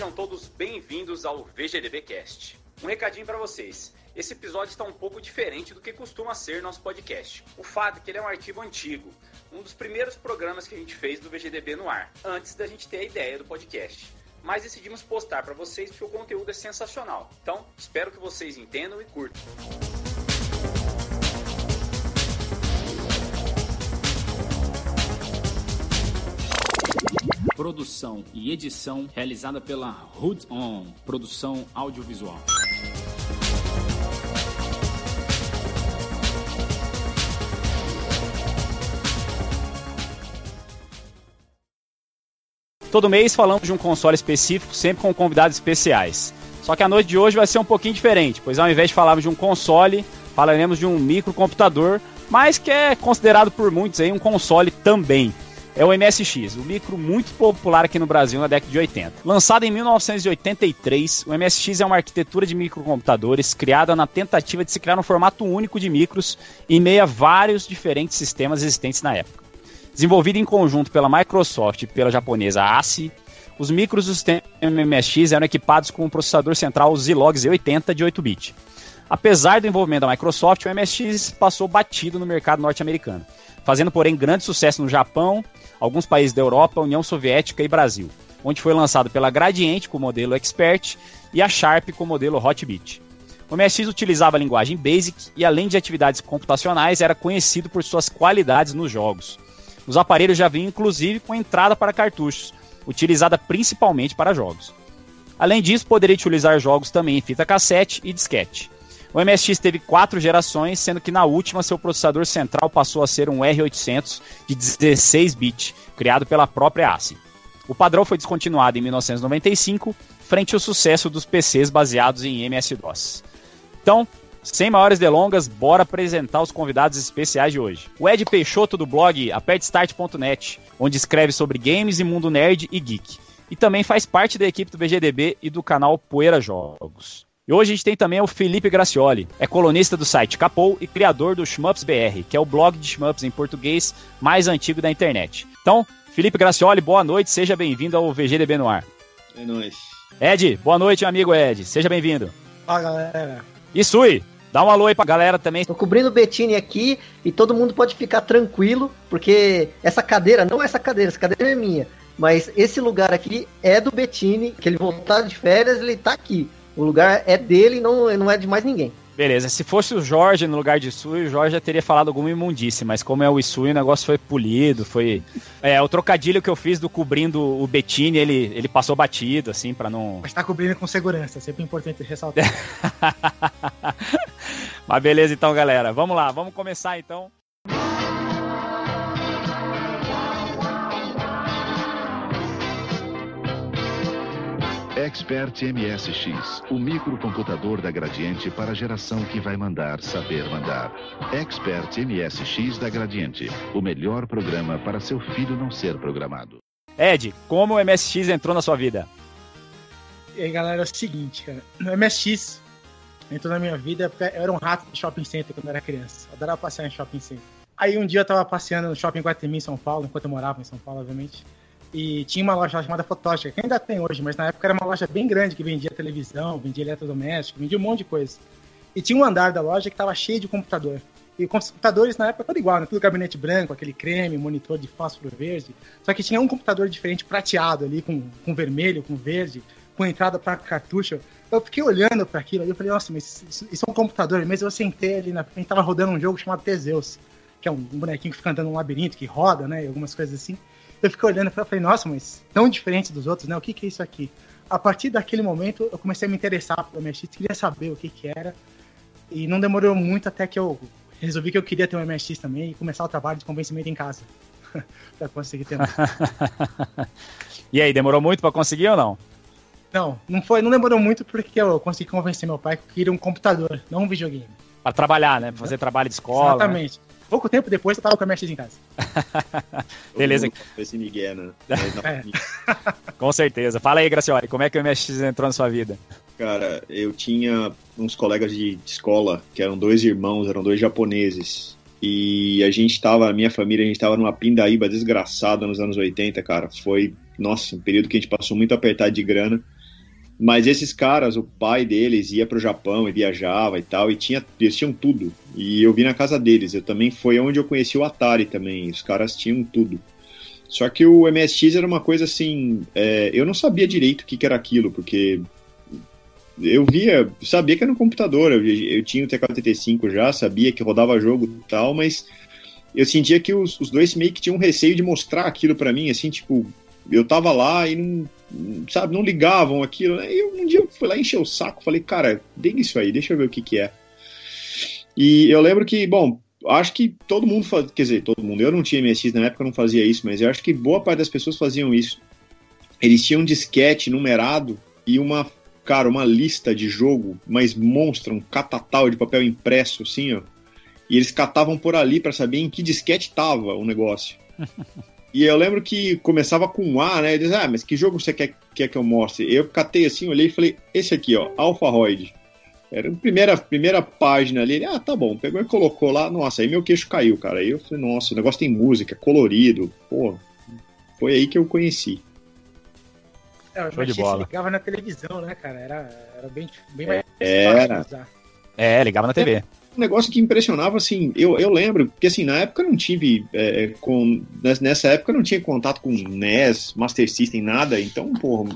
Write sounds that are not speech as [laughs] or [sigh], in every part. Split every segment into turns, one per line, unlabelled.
Sejam todos bem-vindos ao VGDB Cast. Um recadinho para vocês. Esse episódio está um pouco diferente do que costuma ser nosso podcast. O fato é que ele é um arquivo antigo, um dos primeiros programas que a gente fez do VGDB no ar, antes da gente ter a ideia do podcast. Mas decidimos postar para vocês porque o conteúdo é sensacional. Então, espero que vocês entendam e curtam.
Produção e edição realizada pela Hood On, produção audiovisual.
Todo mês falamos de um console específico, sempre com convidados especiais. Só que a noite de hoje vai ser um pouquinho diferente, pois ao invés de falarmos de um console, falaremos de um microcomputador, mas que é considerado por muitos aí um console também. É o MSX, um micro muito popular aqui no Brasil na década de 80. Lançado em 1983, o MSX é uma arquitetura de microcomputadores criada na tentativa de se criar um formato único de micros em meio a vários diferentes sistemas existentes na época. Desenvolvido em conjunto pela Microsoft e pela japonesa ASI, os micros do sistema MSX eram equipados com um processador central Zilog Z80 de 8-bit. Apesar do envolvimento da Microsoft, o MSX passou batido no mercado norte-americano, fazendo, porém, grande sucesso no Japão, alguns países da Europa, União Soviética e Brasil, onde foi lançado pela Gradiente com o modelo Expert e a Sharp com o modelo Hotbit. O MSX utilizava a linguagem BASIC e, além de atividades computacionais, era conhecido por suas qualidades nos jogos. Os aparelhos já vinham inclusive com entrada para cartuchos, utilizada principalmente para jogos. Além disso, poderia utilizar jogos também em fita cassete e disquete. O MSX teve quatro gerações, sendo que na última seu processador central passou a ser um R800 de 16 bits, criado pela própria ASCII. O padrão foi descontinuado em 1995, frente ao sucesso dos PCs baseados em MS-DOS. Então, sem maiores delongas, bora apresentar os convidados especiais de hoje. O Ed Peixoto do blog apertestart.net, onde escreve sobre games e mundo nerd e geek. E também faz parte da equipe do VGDB e do canal Poeira Jogos. E hoje a gente tem também o Felipe Gracioli, é colunista do site Capou e criador do Shmups BR, que é o blog de Shmups em português mais antigo da internet. Então, Felipe Gracioli, boa noite, seja bem-vindo ao VGDB no ar.
É nóis.
Ed, boa noite, amigo Ed, seja bem-vindo.
Fala, galera.
E Sui, Dá um alô aí pra galera também.
Tô cobrindo o Bettini aqui e todo mundo pode ficar tranquilo, porque essa cadeira, não essa cadeira, essa cadeira é minha, mas esse lugar aqui é do Bettini, que ele voltar de férias, ele tá aqui. O lugar é dele, não, não é de mais ninguém.
Beleza, se fosse o Jorge no lugar de Isui, o Jorge já teria falado alguma imundice, mas como é o Isui, o negócio foi polido, foi... [laughs] É, o trocadilho que eu fiz do cobrindo o Bettini, ele, ele passou batido, assim, para não...
Mas tá cobrindo com segurança, sempre importante ressaltar. [laughs]
mas beleza então, galera, vamos lá, vamos começar então.
Expert MSX, o microcomputador da Gradiente para a geração que vai mandar saber mandar. Expert MSX da Gradiente, o melhor programa para seu filho não ser programado.
Ed, como o MSX entrou na sua vida?
E aí, galera, é o seguinte, cara. O MSX entrou na minha vida, eu era um rato de shopping center quando eu era criança. Eu adorava passear em shopping center. Aí um dia eu tava passeando no shopping Guatemi em São Paulo, enquanto eu morava em São Paulo, obviamente. E tinha uma loja chamada Fotótica, que ainda tem hoje, mas na época era uma loja bem grande que vendia televisão, vendia eletrodoméstico, vendia um monte de coisa. E tinha um andar da loja que estava cheio de computador. E computadores na época tudo igual, né? Tudo gabinete branco, aquele creme, monitor de fósforo verde. Só que tinha um computador diferente, prateado ali, com, com vermelho, com verde, com entrada para cartucho. Eu fiquei olhando para aquilo e eu falei, nossa, mas isso, isso, é um computador. Mas eu sentei ali na frente, tava rodando um jogo chamado Teseus, que é um, um bonequinho que fica andando num labirinto, que roda, né? E algumas coisas assim eu fiquei olhando e falei, nossa, mas tão diferente dos outros, né? O que, que é isso aqui? A partir daquele momento, eu comecei a me interessar pelo MSX, queria saber o que, que era. E não demorou muito até que eu resolvi que eu queria ter um MSX também e começar o trabalho de convencimento em casa. [laughs] para conseguir ter. [laughs]
e aí, demorou muito para conseguir ou não?
Não, não foi, não demorou muito porque eu consegui convencer meu pai que eu queria um computador, não um videogame.
Para trabalhar, né? Pra fazer trabalho de escola.
Né? Exatamente. Né? Pouco tempo depois eu tava com a MSX em casa. [laughs]
Beleza.
Esse Miguel, né? [laughs]
É. com certeza. Fala aí, Gracioli, como é que o MSX entrou na sua vida?
Cara, eu tinha uns colegas de escola que eram dois irmãos, eram dois japoneses. E a gente tava, a minha família, a gente tava numa pindaíba desgraçada nos anos 80, cara. Foi, nossa, um período que a gente passou muito apertado de grana. Mas esses caras, o pai deles ia pro Japão e viajava e tal, e tinha, eles tinham tudo. E eu vi na casa deles. Eu também foi onde eu conheci o Atari também. Os caras tinham tudo. Só que o MSX era uma coisa assim. É, eu não sabia direito o que, que, era aquilo, porque eu via, sabia que era um computador. Eu, eu tinha o TK-85 já, sabia que rodava jogo e tal, mas eu sentia que os, os dois meio que tinham receio de mostrar aquilo para mim, assim, tipo, eu tava lá e não sabe, não ligavam aquilo. Né? E um dia eu fui lá encher o saco, falei, cara, liga isso aí, deixa eu ver o que que é. E eu lembro que, bom, acho que todo mundo faz, quer dizer, todo mundo, eu não tinha MSX na época, não fazia isso, mas eu acho que boa parte das pessoas faziam isso. Eles tinham um disquete numerado e uma, cara, uma lista de jogo, mas monstra, um catatal de papel impresso, assim, ó. E eles catavam por ali para saber em que disquete tava o negócio. [laughs] E eu lembro que começava com um A, né? Eles, ah, mas que jogo você quer, quer que eu mostre? Eu catei assim, olhei e falei, esse aqui, ó, Alpha Roid. Era a primeira, primeira página ali. Ele, ah, tá bom. Pegou e colocou lá. Nossa, aí meu queixo caiu, cara. Aí eu falei, nossa, o negócio tem música, colorido. Pô, foi aí que eu conheci.
É, o de bola. ligava na televisão, né, cara? Era, era bem, bem
mais era.
É, ligava na TV
um negócio que impressionava, assim, eu, eu lembro, porque assim, na época eu não tive, é, com, nessa época eu não tinha contato com NES, Master System, nada, então, porra,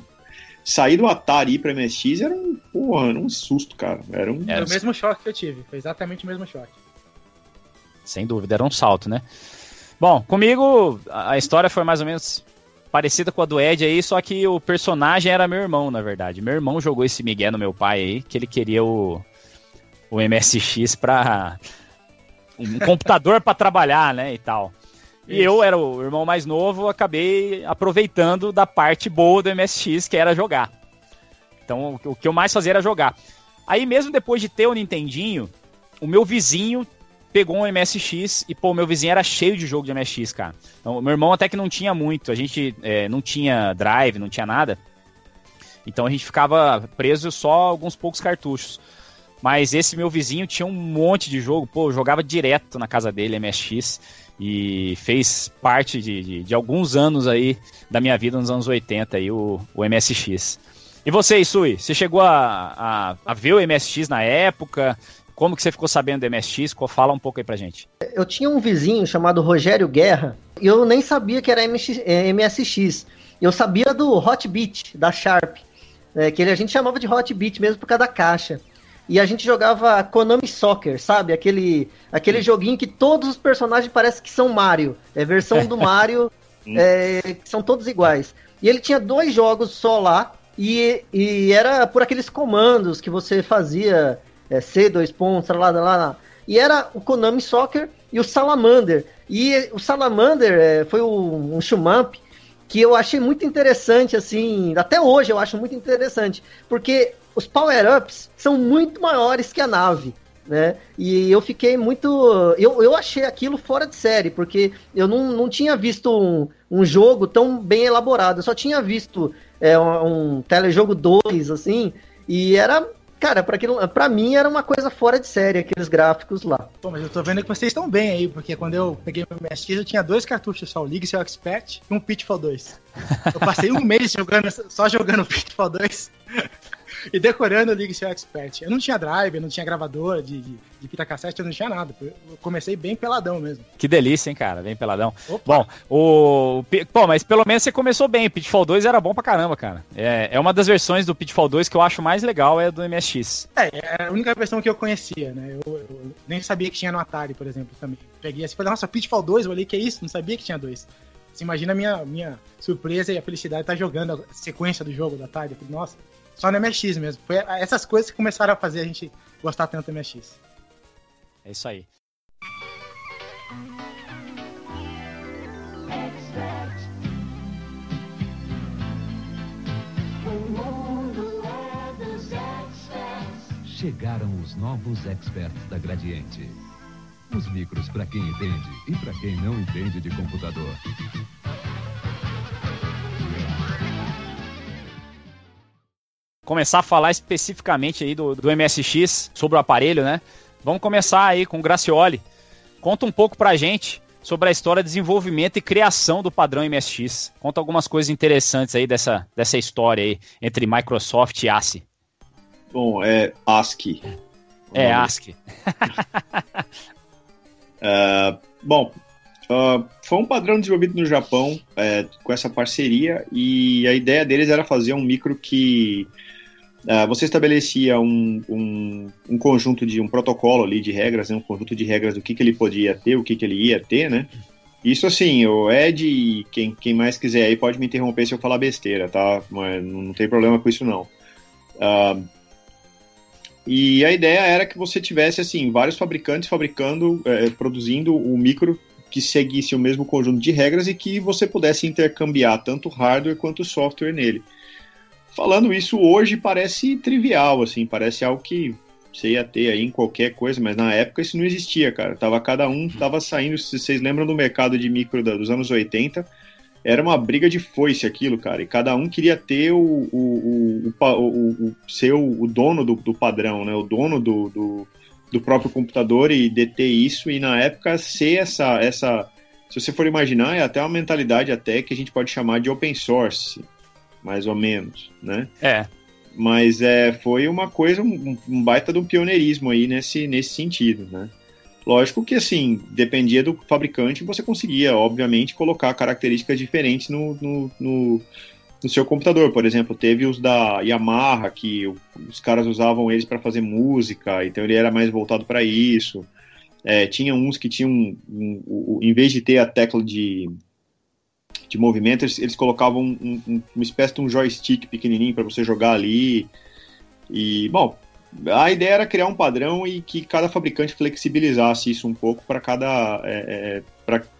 sair do Atari e pra MSX era um, porra, era um susto, cara. Era, um...
era o mesmo choque que eu tive, foi exatamente o mesmo choque.
Sem dúvida, era um salto, né? Bom, comigo a história foi mais ou menos parecida com a do Ed aí, só que o personagem era meu irmão, na verdade. Meu irmão jogou esse Miguel no meu pai aí, que ele queria o o MSX para um computador para trabalhar, né, e tal. E eu era o irmão mais novo, acabei aproveitando da parte boa do MSX, que era jogar. Então, o que eu mais fazia era jogar. Aí, mesmo depois de ter o Nintendinho, o meu vizinho pegou um MSX e, pô, meu vizinho era cheio de jogo de MSX, cara. Então, meu irmão até que não tinha muito, a gente é, não tinha drive, não tinha nada. Então a gente ficava preso só alguns poucos cartuchos. Mas esse meu vizinho tinha um monte de jogo, pô, jogava direto na casa dele, MSX, e fez parte de, de, de alguns anos aí da minha vida nos anos 80 aí, o, o MSX. E você, Isui, você chegou a, a, a, ver o MSX na época? Como que você ficou sabendo do MSX? Fala um pouco aí pra gente.
Eu tinha um vizinho chamado Rogério Guerra, e eu nem sabia que era MSX. É, eu sabia do Hot Beat, da Sharp, né, que a gente chamava de Hot Beat mesmo por causa da caixa e a gente jogava Konami Soccer, sabe? Aquele, aquele joguinho que todos os personagens parecem que são Mario. É versão do [laughs] Mario, é, que são todos iguais. E ele tinha dois jogos só lá, e, e era por aqueles comandos que você fazia, é, C, dois pontos, lá, lá, lá. E era o Konami Soccer e o Salamander. E o Salamander é, foi um, um shumamp que eu achei muito interessante, assim, até hoje eu acho muito interessante, porque os power-ups são muito maiores que a nave. Né? E eu fiquei muito. Eu, eu achei aquilo fora de série, porque eu não, não tinha visto um, um jogo tão bem elaborado. Eu só tinha visto é, um, um telejogo 2, assim, e era. Cara, pra, aquilo, pra mim era uma coisa fora de série, aqueles gráficos lá.
Pô, mas eu tô vendo que vocês estão bem aí, porque quando eu peguei meu MSX, eu tinha dois cartuchos só, o Legacy Expert e um Pitfall 2. Eu passei um mês jogando, só jogando Pitfall 2 e decorando o League Expert. Eu não tinha drive, eu não tinha gravador de, de, de fita cassete, eu não tinha nada. Eu comecei bem peladão mesmo.
Que delícia, hein, cara? Bem peladão. Opa. Bom, o. Pô, mas pelo menos você começou bem. Pitfall 2 era bom pra caramba, cara. É, é uma das versões do Pitfall 2 que eu acho mais legal, é do MSX.
É, é a única versão que eu conhecia, né? Eu, eu nem sabia que tinha no Atari, por exemplo, também. Peguei assim e falei, nossa, Pitfall 2, eu olhei, que é isso? Não sabia que tinha dois. Você imagina a minha, minha surpresa e a felicidade de estar jogando a sequência do jogo da falei, nossa, só no MX mesmo. Foi essas coisas que começaram a fazer a gente gostar tanto do MX.
É isso aí.
Chegaram os novos experts da Gradiente. Os micros para quem entende e para quem não entende de computador.
Começar a falar especificamente aí do, do MSX, sobre o aparelho, né? Vamos começar aí com o Gracioli. Conta um pouco pra gente sobre a história de desenvolvimento e criação do padrão MSX. Conta algumas coisas interessantes aí dessa, dessa história aí entre Microsoft e ASCII.
Bom, é ASCII.
É, ASCII.
uh, [laughs] bom, uh, foi um padrão desenvolvido no Japão é, com essa parceria e a ideia deles era fazer um micro que uh, você estabelecia um, um, um, conjunto de um protocolo ali de regras, né, um conjunto de regras do que, que ele podia ter, o que, que ele ia ter, né? Isso assim, o Ed e quem, quem mais quiser aí pode me interromper se eu falar besteira, tá? Mas não tem problema com isso não. Uh, e a ideia era que você tivesse assim vários fabricantes fabricando, é, produzindo o micro que seguisse o mesmo conjunto de regras e que você pudesse intercambiar tanto hardware quanto software nele. Falando isso hoje parece trivial, assim, parece algo que você ia ter aí em qualquer coisa, mas na época isso não existia, cara. Tava cada um tava saindo, se vocês lembram do mercado de micro dos anos 80, era uma briga de foice aquilo, cara. E cada um queria ter o, o, o, o, o ser o dono do, do, padrão, né? O dono do, do, do, próprio computador e deter isso. E na época ser essa, essa. Se você for imaginar, é até uma mentalidade até que a gente pode chamar de open source, mais ou menos, né?
É.
Mas é, foi uma coisa, um, um baita do pioneirismo aí nesse, nesse sentido, né? Lógico que, assim, dependia do fabricante, você conseguia, obviamente, colocar características diferentes no, no, no, no seu computador. Por exemplo, teve os da Yamaha, que os caras usavam eles para fazer música, então ele era mais voltado para isso. É, tinha uns que tinham, um, um, um, em vez de ter a tecla de, de movimento, eles, eles colocavam um, uma espécie de um joystick pequenininho para você jogar ali. E, bom, a ideia era criar um padrão e que cada fabricante flexibilizasse isso um pouco para cada é, é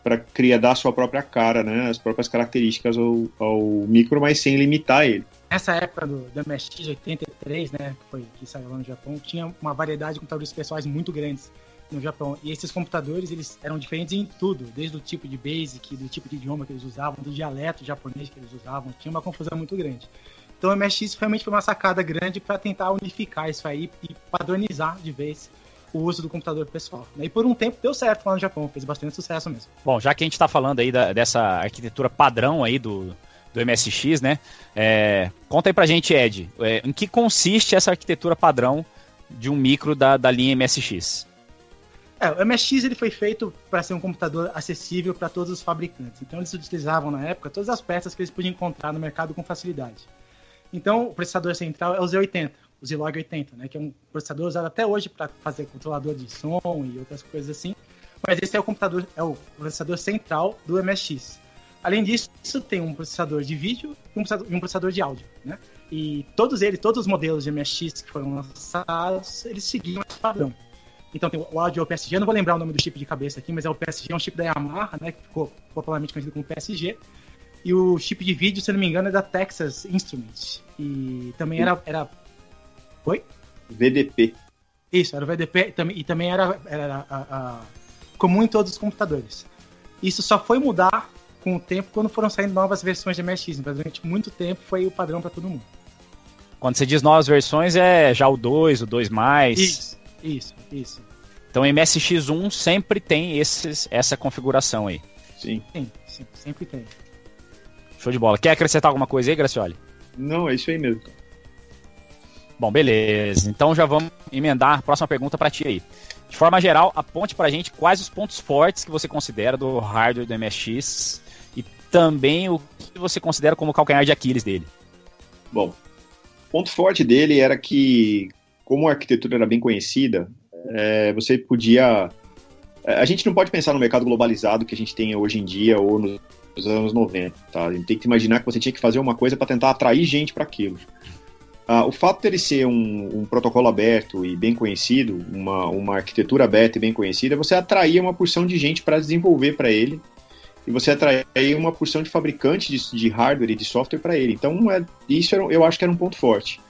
para criar dar a sua própria cara, né, as próprias características ao, ao micro, mas sem limitar ele.
Nessa época do, do MSX 83, né, que foi que saiu lá no Japão, tinha uma variedade de computadores pessoais muito grandes no Japão. E esses computadores, eles eram diferentes em tudo, desde o tipo de basic, do tipo de idioma que eles usavam, do dialeto japonês que eles usavam, tinha uma confusão muito grande. Então o MSX realmente foi uma sacada grande para tentar unificar isso aí e padronizar de vez o uso do computador pessoal. E por um tempo deu certo lá no Japão, fez bastante sucesso mesmo.
Bom, já que a gente está falando aí da, dessa arquitetura padrão aí do, do MSX, né? É, conta aí pra gente, Ed, é, em que consiste essa arquitetura padrão de um micro da, da linha MSX?
É, o MSX ele foi feito para ser um computador acessível para todos os fabricantes. Então eles utilizavam na época todas as peças que eles podiam encontrar no mercado com facilidade. Então, o processador central é o Z80, o Zilog 80, né, que é um processador usado até hoje para fazer controlador de som e outras coisas assim. Mas esse é o computador, é o processador central do MSX. Além disso, tem um processador de vídeo e um processador, um processador de áudio, né? E todos eles, todos os modelos de MSX que foram lançados, eles seguiam esse padrão. Então tem o áudio é o PSG, eu não vou lembrar o nome do chip de cabeça aqui, mas é o PSG, é um chip da Yamaha, né, que ficou popularmente conhecido como PSG. E o chip de vídeo, se não me engano, é da Texas Instruments. E também era. era... Oi?
VDP.
Isso, era o VDP e também era, era a, a, comum em todos os computadores. Isso só foi mudar com o tempo quando foram saindo novas versões de MSX. Mas durante muito tempo foi o padrão para todo mundo.
Quando você diz novas versões, é já o 2, o 2.
Isso, isso, isso.
Então MSX1 sempre tem esses, essa configuração aí.
Sim. Sim, sim sempre tem.
Show de bola. Quer acrescentar alguma coisa aí, Gracioli?
Não, é isso aí mesmo.
Bom, beleza. Então já vamos emendar a próxima pergunta para ti aí. De forma geral, aponte pra gente quais os pontos fortes que você considera do hardware do MSX e também o que você considera como o calcanhar de Aquiles dele.
Bom, o ponto forte dele era que, como a arquitetura era bem conhecida, é, você podia. É, a gente não pode pensar no mercado globalizado que a gente tem hoje em dia ou nos anos 90. Tá? A gente tem que imaginar que você tinha que fazer uma coisa para tentar atrair gente para aquilo. Ah, o fato dele ser um, um, protocolo aberto e bem conhecido, uma, uma arquitetura aberta e bem conhecida, você atraía uma porção de gente para desenvolver para ele e você atraía uma porção de fabricantes de, de hardware e de software para ele. Então, é, isso era, eu acho que era um ponto forte.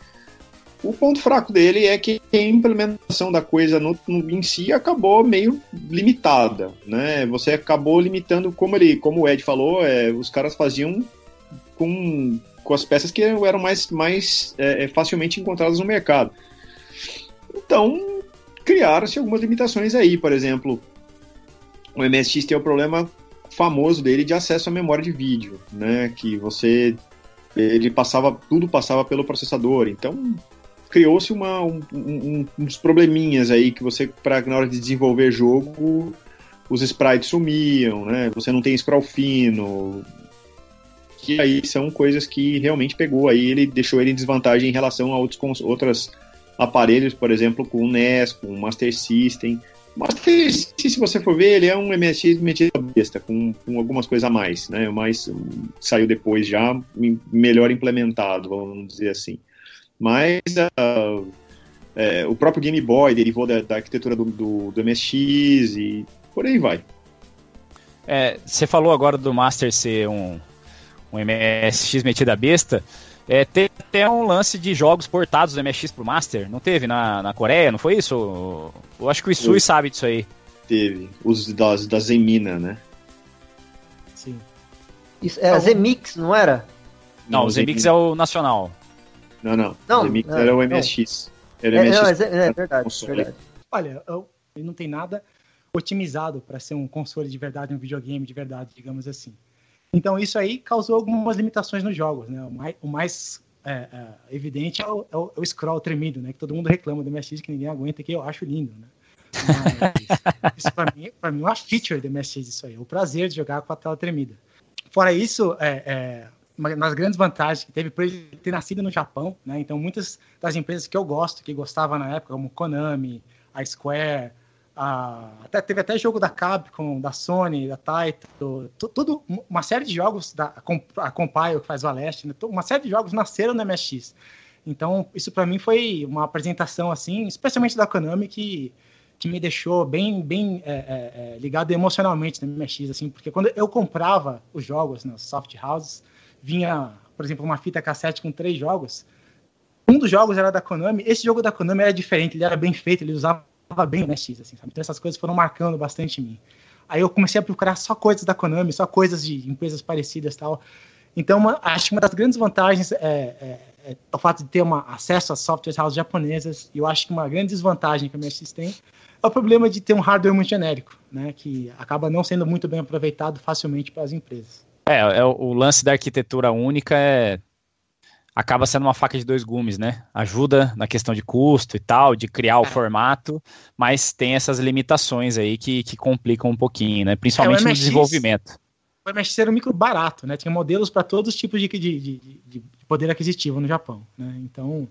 O ponto fraco dele é que a implementação da coisa no, no, em si acabou meio limitada, né? Você acabou limitando, como ele, como o Ed falou, é, os caras faziam com, com as peças que eram mais, mais é, é facilmente encontradas no mercado. Então, criaram-se algumas limitações aí, por exemplo, o MSX tem o problema famoso dele de acesso à memória de vídeo, né? Que você ele passava tudo passava pelo processador, então criou-se uma um, um, uns probleminhas aí que você para na hora de desenvolver jogo os sprites sumiam, né? Você não tem scroll fino, que aí são coisas que realmente pegou aí ele deixou ele em desvantagem em relação a outros outros aparelhos, por exemplo, com o NES, com o Master System. Mas se você for ver, ele é um MSX metido besta, com, com algumas coisas a mais, né? Mas saiu depois já melhor implementado, vamos dizer assim. Mas uh, é, o próprio Game Boy derivou da, da arquitetura do, do, do, MSX e por aí vai.
É, você falou agora do Master ser um, um MSX metido a besta. É, tem até um lance de jogos portados do MSX pro Master, não teve na, na Coreia, não foi isso? Eu acho que o Isui sabe disso aí.
Teve, os das, da Zemina, né?
Sim. Isso, era Zemix, não era?
Não, não o Zemix é o nacional.
Não, não. não o Zemix não, era o MSX. Era o
MSX. É, não, é, é verdade, verdade.
Olha, ele não tem nada otimizado para ser um console de verdade, um videogame de verdade, digamos assim. Então isso aí causou algumas limitações nos jogos, né? O mais, o mais é, é, evidente é o, é o, é scroll tremido, né? Que todo mundo reclama do MSX que ninguém aguenta, que eu acho lindo, né? Mas, isso para mim, para mim é uma feature do MSX isso aí, o prazer de jogar com a tela tremida. Fora isso, é, é uma das grandes vantagens que teve por ele ter nascido no Japão, né? Então muitas das empresas que eu gosto, que gostava na época, como Konami, a Square, a, até, teve até jogo da Capcom, da Sony, da Taito, tudo, uma série de jogos, da, a Compile que faz o Aleste, né, uma série de jogos nasceram no MSX. Então, isso para mim foi uma apresentação, assim, especialmente da Konami, que, que me deixou bem, bem é, é, é ligado emocionalmente no MSX, assim, porque quando eu comprava os jogos nas soft houses, vinha, por exemplo, uma fita cassete com três jogos, um dos jogos era da Konami, esse jogo da Konami era diferente, ele era bem feito, ele usava bem o X, assim, sabe? Então essas coisas foram marcando bastante em mim. Aí eu comecei a procurar só coisas da Konami, só coisas de empresas parecidas tal. Então, uma, acho que uma das grandes vantagens é, é, é, o fato de ter uma, acesso a software houses japonesas, e eu acho que uma grande desvantagem que o MSX tem é o problema de ter um hardware muito genérico, né, que acaba não sendo muito bem aproveitado facilmente para as empresas.
É, é o lance da arquitetura única é acaba sendo uma faca de dois gumes, né? Ajuda na questão de custo e tal, de criar o é. formato, mas tem essas limitações aí que, que complicam um pouquinho, né? Principalmente é, MSX, no desenvolvimento.
O MSX era um micro barato, né? Tinha modelos para todos os tipos de, de, de, de, poder aquisitivo no Japão, né? Então,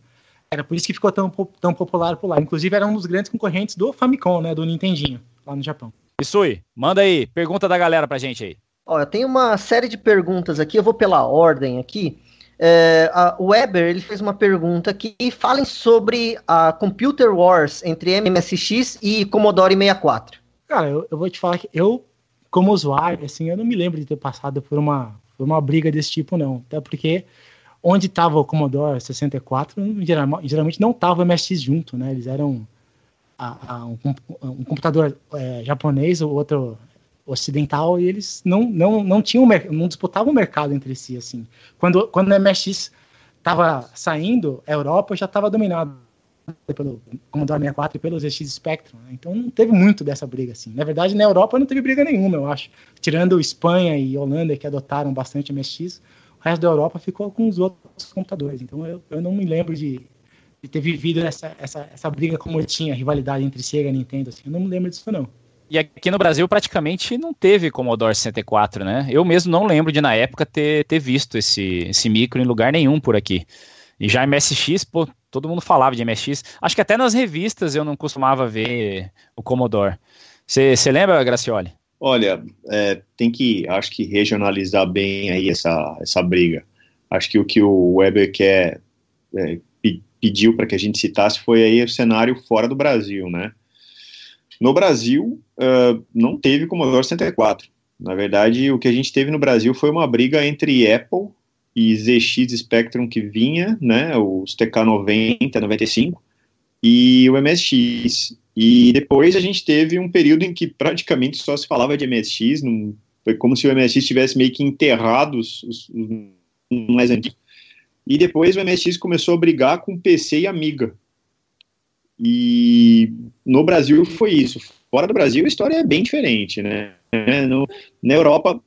era por isso que ficou tão, tão popular por lá. Inclusive, era um dos grandes concorrentes do Famicom, né? Do Nintendinho, lá no Japão.
Isui, manda aí, pergunta da galera pra gente aí.
Eu tenho uma série de perguntas aqui, eu vou pela ordem aqui. É, o Weber ele fez uma pergunta aqui. Falem sobre a Computer Wars entre MSX e Commodore 64.
Cara, eu, eu, vou te falar que eu, como usuário, assim, eu não me lembro de ter passado por uma, por uma briga desse tipo, não. Até porque onde estava o Commodore 64, geralmente não estava o MSX junto, né? Eles eram a, a, um, um, computador é, japonês, o outro ocidental e eles não, não, não tinham não disputavam o mercado entre si assim. Quando quando o MSX estava saindo, a Europa já estava dominada pelo Commodore 64 e pelo ZX Spectrum. Né? Então não teve muito dessa briga assim. Na verdade, na Europa não teve briga nenhuma, eu acho. Tirando Espanha e Holanda que adotaram bastante MSX, o resto da Europa ficou com os outros computadores. Então eu, eu não me lembro de, de ter vivido essa, essa, essa briga como tinha, rivalidade entre Sega e Nintendo. Assim. Eu não me lembro disso não.
E aqui no Brasil praticamente não teve Commodore 64, né? Eu mesmo não lembro de na época ter, ter visto esse, esse micro em lugar nenhum por aqui. E já MSX, pô, todo mundo falava de MSX. Acho que até nas revistas eu não costumava ver o Commodore. Você lembra, Gracioli?
Olha, é, tem que, acho que regionalizar bem aí essa, essa briga. Acho que o que o Weber quer, é, pediu para que a gente citasse foi aí o cenário fora do Brasil, né? No Brasil, uh, não teve Commodore 64. Na verdade, o que a gente teve no Brasil foi uma briga entre Apple e ZX Spectrum que vinha, né, os TK90, 95, e o MSX. E depois a gente teve um período em que praticamente só se falava de MSX, foi como se o MSX tivesse meio que enterrado os, os, os mais antigos. E depois o MSX começou a brigar com PC e Amiga. E no Brasil foi isso. fora do Brasil a história é bem diferente, né? No, na Europa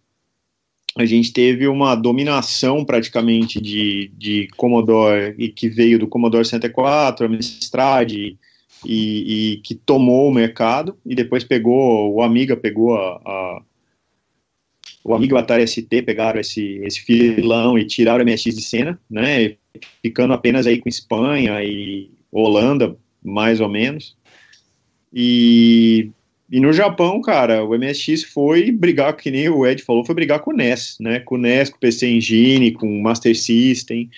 a gente teve uma dominação praticamente de, de Commodore e que veio do Commodore 64, Amstrad e, e, que tomou o mercado e depois pegou o Amiga pegou a, a o Amiga Atari ST pegaram esse, esse filão e tiraram o MSX de cena, né, ficando apenas aí com Espanha e Holanda, mais ou menos. E e no Japão, cara, o MSX foi brigar, que nem o Ed falou, foi brigar com o NES, né? Com o NES, com o PC Engine, com o Master System.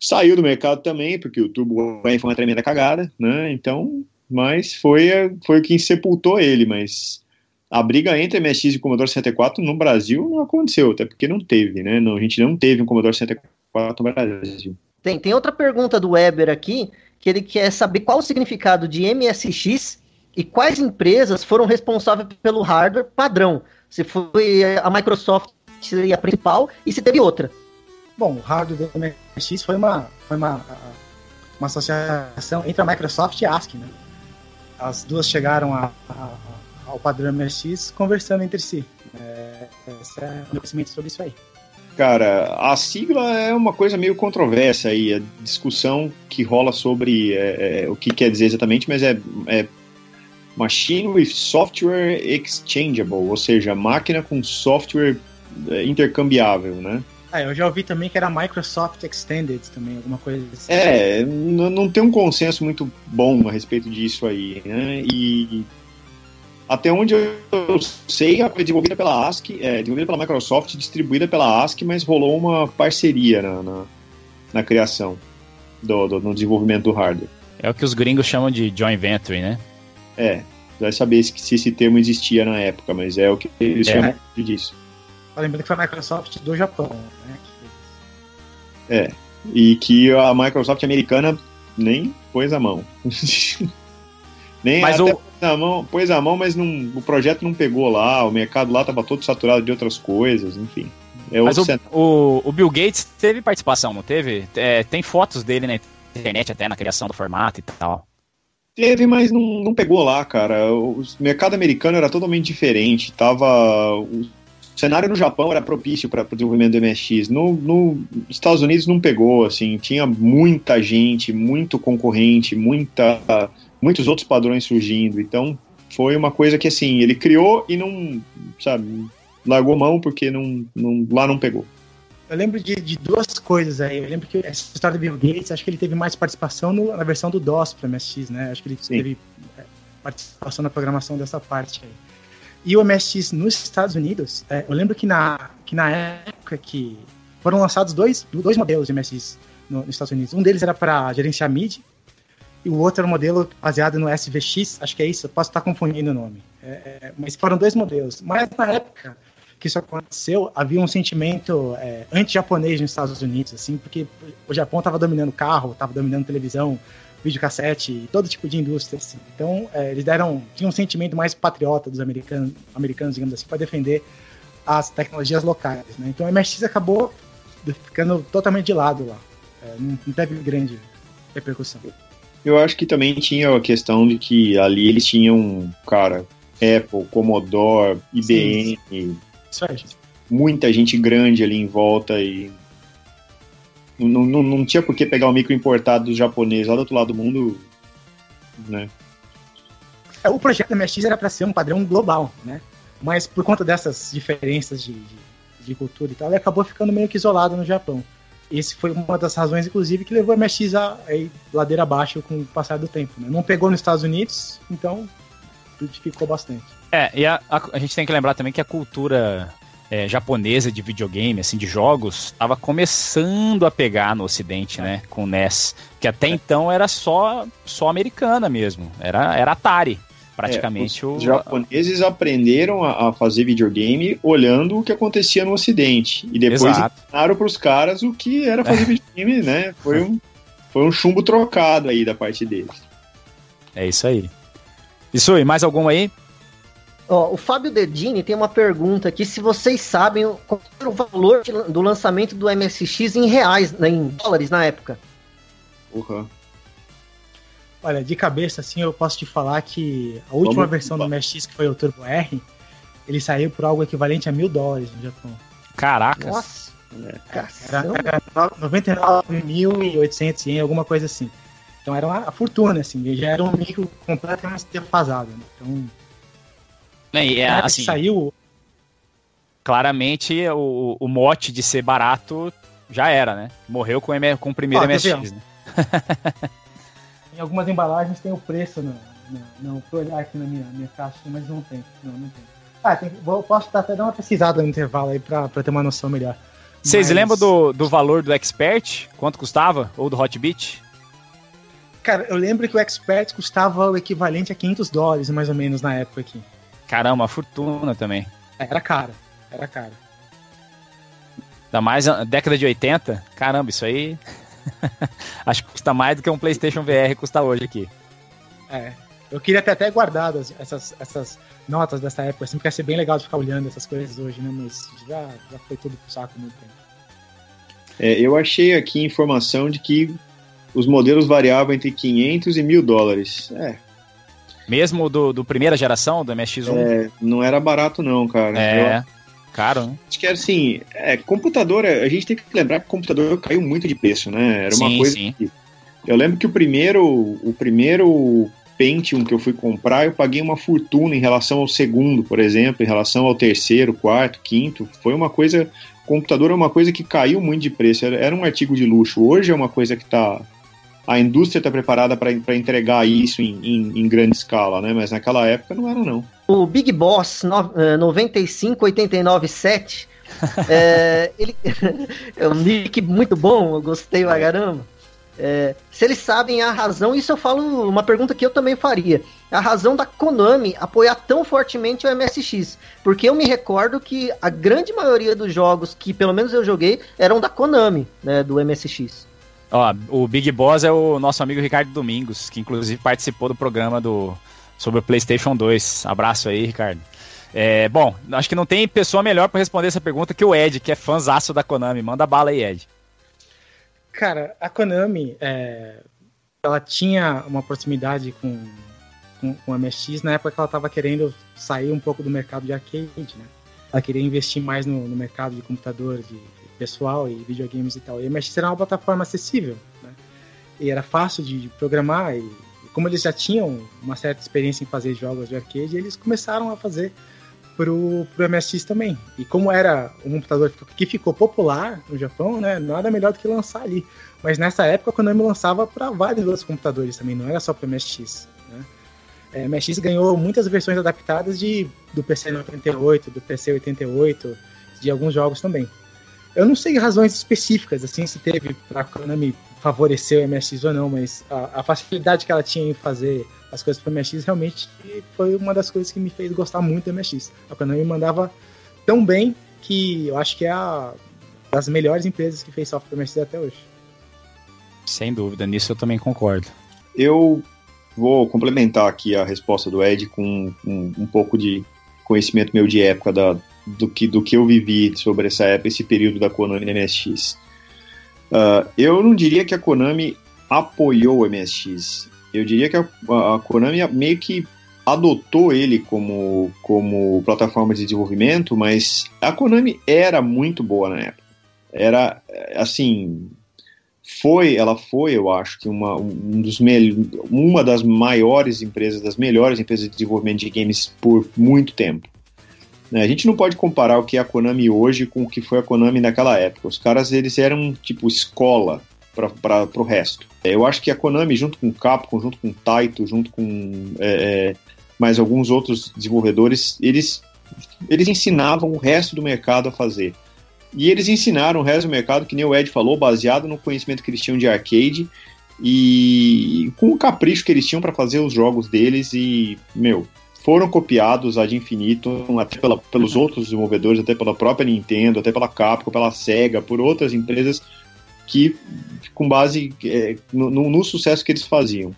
Saiu do mercado também, porque o Turbo foi uma tremenda cagada, né? Então, mas foi, foi o que sepultou ele, mas a briga entre MSX e Commodore 64 no Brasil não aconteceu, até porque não teve, né? Não, a gente não teve um Commodore 64 no Brasil.
Tem, tem outra pergunta do Weber aqui, que ele quer saber qual o significado de MSX e quais empresas foram responsáveis pelo hardware padrão? Se foi a Microsoft a principal e se teve outra?
Bom, o hardware do MSX foi uma, foi uma, uma associação entre a Microsoft e a ASCII, né? As duas chegaram a, a, ao padrão MSX conversando entre si. É, esse é o conhecimento sobre isso aí.
Cara, a sigla é uma coisa meio controversa aí, a discussão que rola sobre é, é, o que quer dizer exatamente, mas é, é Machine with Software Exchangeable, ou seja, máquina com software é, intercambiável, né?
Ah, eu já ouvi também que era Microsoft Extended também, alguma coisa assim.
É, não tem um consenso muito bom a respeito disso aí, né? E até onde eu sei, foi desenvolvida pela ASCII, é, desenvolvida pela Microsoft, distribuída pela ASCII, mas rolou uma parceria na, na, na criação, do, do, no desenvolvimento do hardware.
É o que os gringos chamam de joint venture, né?
É, vai saber se, se esse termo existia na época, mas é o que eles é. chamam disso.
Lembrando que foi a Microsoft do Japão, né?
É, e que a Microsoft americana nem pôs a mão. [laughs] nem
mas
até
o...
pôs a mão, pôs mão, mas não, o projeto não pegou lá, o mercado lá estava todo saturado de outras coisas, enfim.
É mas o, o, o, Bill Gates teve participação, não teve? É, tem fotos dele na internet até na criação do formato e tal.
Teve, mas não, não pegou lá, cara. O mercado americano era totalmente diferente. Tava. O cenário no Japão era propício para o desenvolvimento do MSX. No, no Estados Unidos não pegou, assim. Tinha muita gente, muito concorrente, muita, muitos outros padrões surgindo. Então foi uma coisa que, assim, ele criou e não, sabe, largou mão porque não, não, lá não pegou.
Eu lembro de, de, duas coisas aí. Eu lembro que essa história do Bill Gates, acho que ele teve mais participação no, na versão do DOS para MSX, né? Acho que ele Sim. teve é, participação na programação dessa parte aí. E o MSX nos Estados Unidos, é, eu lembro que na, que na época que foram lançados dois, dois modelos de MSX no, nos Estados Unidos. Um deles era para gerenciar MIDI e o outro era um modelo baseado no SVX, acho que é isso, eu posso estar confundindo o nome. É, é mas foram dois modelos. Mas na época, que isso aconteceu, havia um sentimento é, anti-japonês nos Estados Unidos, assim, porque o Japão estava dominando carro, estava dominando televisão, videocassete, todo tipo de indústria, assim. Então, é, eles deram, tinha um sentimento mais patriota dos americanos, americanos digamos assim, para defender as tecnologias locais, né? Então, a MSX acabou ficando totalmente de lado lá. É, não teve grande repercussão.
Eu acho que também tinha a questão de que ali eles tinham, cara, Apple, Commodore, IBM, sim, Muita gente grande ali em volta e. Não, não, não tinha por que pegar o micro importado dos japoneses lá do outro lado do mundo, né?
É, o projeto da MSX era para ser um padrão global, né? Mas por conta dessas diferenças de, de, de, cultura e tal, ele acabou ficando meio que isolado no Japão. Esse foi uma das razões, inclusive, que levou a MSX a, a ir ladeira abaixo com o passar do tempo. Né? Não pegou nos Estados Unidos, então ficou bastante.
É, e a, a, a gente tem que lembrar também que a cultura é, japonesa de videogame, assim, de jogos, estava começando a pegar no Ocidente, né, com o NES, que até é. então era só só americana mesmo, era era Atari, praticamente. É,
os o... japoneses aprenderam a, a, fazer videogame olhando o que acontecia no Ocidente e depois ensinaram para os caras o que era fazer [laughs] videogame, né? Foi um foi um chumbo trocado aí da parte deles.
É isso aí. Isso aí, mais algum aí?
Ó, o Fábio Dedini tem uma pergunta aqui, se vocês sabem qual era o valor do lançamento do MSX em reais, né, em dólares na época.
Uhum.
Olha, de cabeça, assim, eu posso te falar que a última
Vamos-
versão do MSX, que foi o Turbo R, ele saiu por algo equivalente a mil dólares no Japão.
Caracas.
Nossa,
Era,
caramba.
era 99.800 ien, alguma coisa assim. Então era uma fortuna, assim, e já era um micro completamente defasado. Né? Então,
e é, assim,
saiu,
claramente o, o mote de ser barato já era, né? Morreu com, o com o primeiro
Ó, ver,
MSX, né? [laughs]
em algumas embalagens tem o preço, na, na, não, vou olhar aqui na minha, minha caixa, mas não tem. Não, não tem. Ah, tem, vou, posso até dar uma pesquisada no intervalo aí pra, pra ter uma noção melhor.
Vocês
Mas-
lembram do, do valor do Expert? Quanto custava? Ou do Hotbit?
Cara, eu lembro que o Expert custava o equivalente a 500 dólares, mais ou menos, na época aqui.
Caramba, uma fortuna também.
Era caro, era caro.
Ainda mais a década de 80. Caramba, isso aí. [laughs] Acho que custa mais do que um PlayStation VR custa hoje aqui.
É. Eu queria ter até guardado as- essas, essas notas dessa época, assim, porque ia ser bem legal de ficar olhando essas coisas hoje, né? Mas já, já foi tudo pro saco muito tempo.
É, eu achei aqui informação de que os modelos variavam entre 500 e 1000 dólares. É,
Mesmo do, do primeira geração, do MSX1?
é, não era barato não, cara. Eu
É. Caro, né?
acho que era assim, é, computador, a gente tem que lembrar que o computador caiu muito de preço, né? Era uma
Sim,
coisa
sim.
que... Eu lembro que o primeiro, o primeiro Pentium que eu fui comprar, eu paguei uma fortuna em relação ao segundo, por exemplo, em relação ao terceiro, quarto, quinto. Foi uma coisa. Computador é uma coisa que caiu muito de preço. Era, era um artigo de luxo. Hoje é uma coisa que tá. A indústria está preparada para entregar isso em, em, em grande escala, né? Mas naquela época não era, não.
O Big Boss no, eh, 95897, é, [laughs] ele [laughs] é um nick muito bom, eu gostei pra caramba. É, se eles sabem a razão, isso eu falo uma pergunta que eu também faria. A razão da Konami apoiar tão fortemente o MSX. Porque eu me recordo que a grande maioria dos jogos que pelo menos eu joguei eram da Konami, né, do MSX.
Ó, o Big Boss é o nosso amigo Ricardo Domingos, que inclusive participou do programa do sobre o PlayStation 2. Abraço aí, Ricardo. É, bom, acho que não tem pessoa melhor para responder essa pergunta que o Ed, que é fãzaço da Konami. Manda bala aí, Ed.
Cara, a Konami, é, ela tinha uma proximidade com, com, com a MSX na época que ela estava querendo sair um pouco do mercado de arcade, né? Ela queria investir mais no, no mercado de computador, de, pessoal e videogames e tal. E a MSX era uma plataforma acessível, né? E era fácil de, de programar e como eles já tinham uma certa experiência em fazer jogos de arcade, eles começaram a fazer pro, pro MSX também. E como era um computador que ficou popular no Japão, né, nada melhor do que lançar ali. Mas nessa época a Konami lançava para vários outros computadores também, não era só para MSX. Né? É, MSX ganhou muitas versões adaptadas de, do PC 98, do PC 88, de alguns jogos também. Eu não sei razões específicas, assim, se teve para Konami favorecer o MSX ou não, mas a, a facilidade que ela tinha em fazer as coisas para MSX realmente foi uma das coisas que me fez gostar muito do MSX. A Konami mandava tão bem que eu acho que é a das melhores empresas que fez software para MSX até hoje.
Sem dúvida, nisso eu também concordo.
Eu vou complementar aqui a resposta do Ed com um, um pouco de conhecimento meu de época da, do, que, do que eu vivi sobre essa época, esse período da Konami MSX. Uh, eu não diria que a Konami apoiou o MSX. Eu diria que a, a Konami meio que adotou ele como, como plataforma de desenvolvimento, mas a Konami era muito boa na época. Era, assim, foi, ela foi, eu acho, que uma, um dos uma das maiores empresas, das melhores empresas de desenvolvimento de games por muito tempo. Né, A gente não pode comparar o que é a Konami hoje com o que foi a Konami naquela época. Os caras, eles eram, tipo, escola para o resto. Eu acho que a Konami, junto com o Capcom, junto com o Taito, junto com é, mais alguns outros desenvolvedores, eles, eles ensinavam o resto do mercado a fazer. E eles ensinaram o resto do mercado, que nem o Ed falou, baseado no conhecimento que eles tinham de arcade e com o capricho que eles tinham para fazer os jogos deles e, meu, foram copiados ad infinito, até pela, pelos outros desenvolvedores, até pela própria Nintendo, até pela Capcom, pela Sega, por outras empresas que, com base é, no, no, sucesso que eles faziam.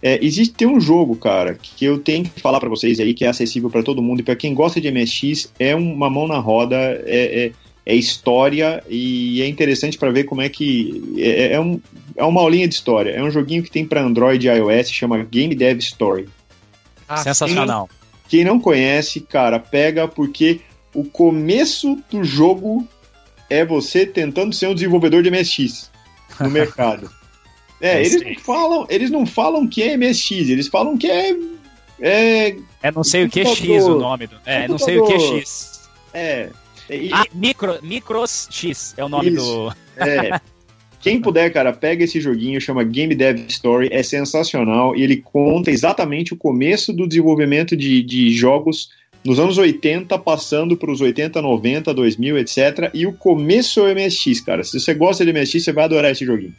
É, existe tem um jogo, cara, que eu tenho que falar para vocês aí, que é acessível para todo mundo e para quem gosta de MSX, é uma mão na roda, é, é é história e é interessante para ver como é que é, é, um, é uma aulinha de história. É um joguinho que tem para Android e iOS, chama Game Dev Story.
Ah, Sensacional.
Quem, quem não conhece, cara, pega porque o começo do jogo é você tentando ser um desenvolvedor de MSX no [laughs] mercado. É, eles não falam, eles não falam que é MSX, eles falam que é
é, é não sei o que é X o nome do. É, não sei o que é X.
É.
E, ah, micro, Micros X é o nome isso, do.
É. [laughs] Quem puder, cara, pega esse joguinho, chama Game Dev Story, é sensacional e ele conta exatamente o começo do desenvolvimento de, de jogos nos anos 80, passando para os 80, 90, 2000, etc. E o começo é o MSX, cara. Se você gosta de MSX, você vai adorar esse joguinho.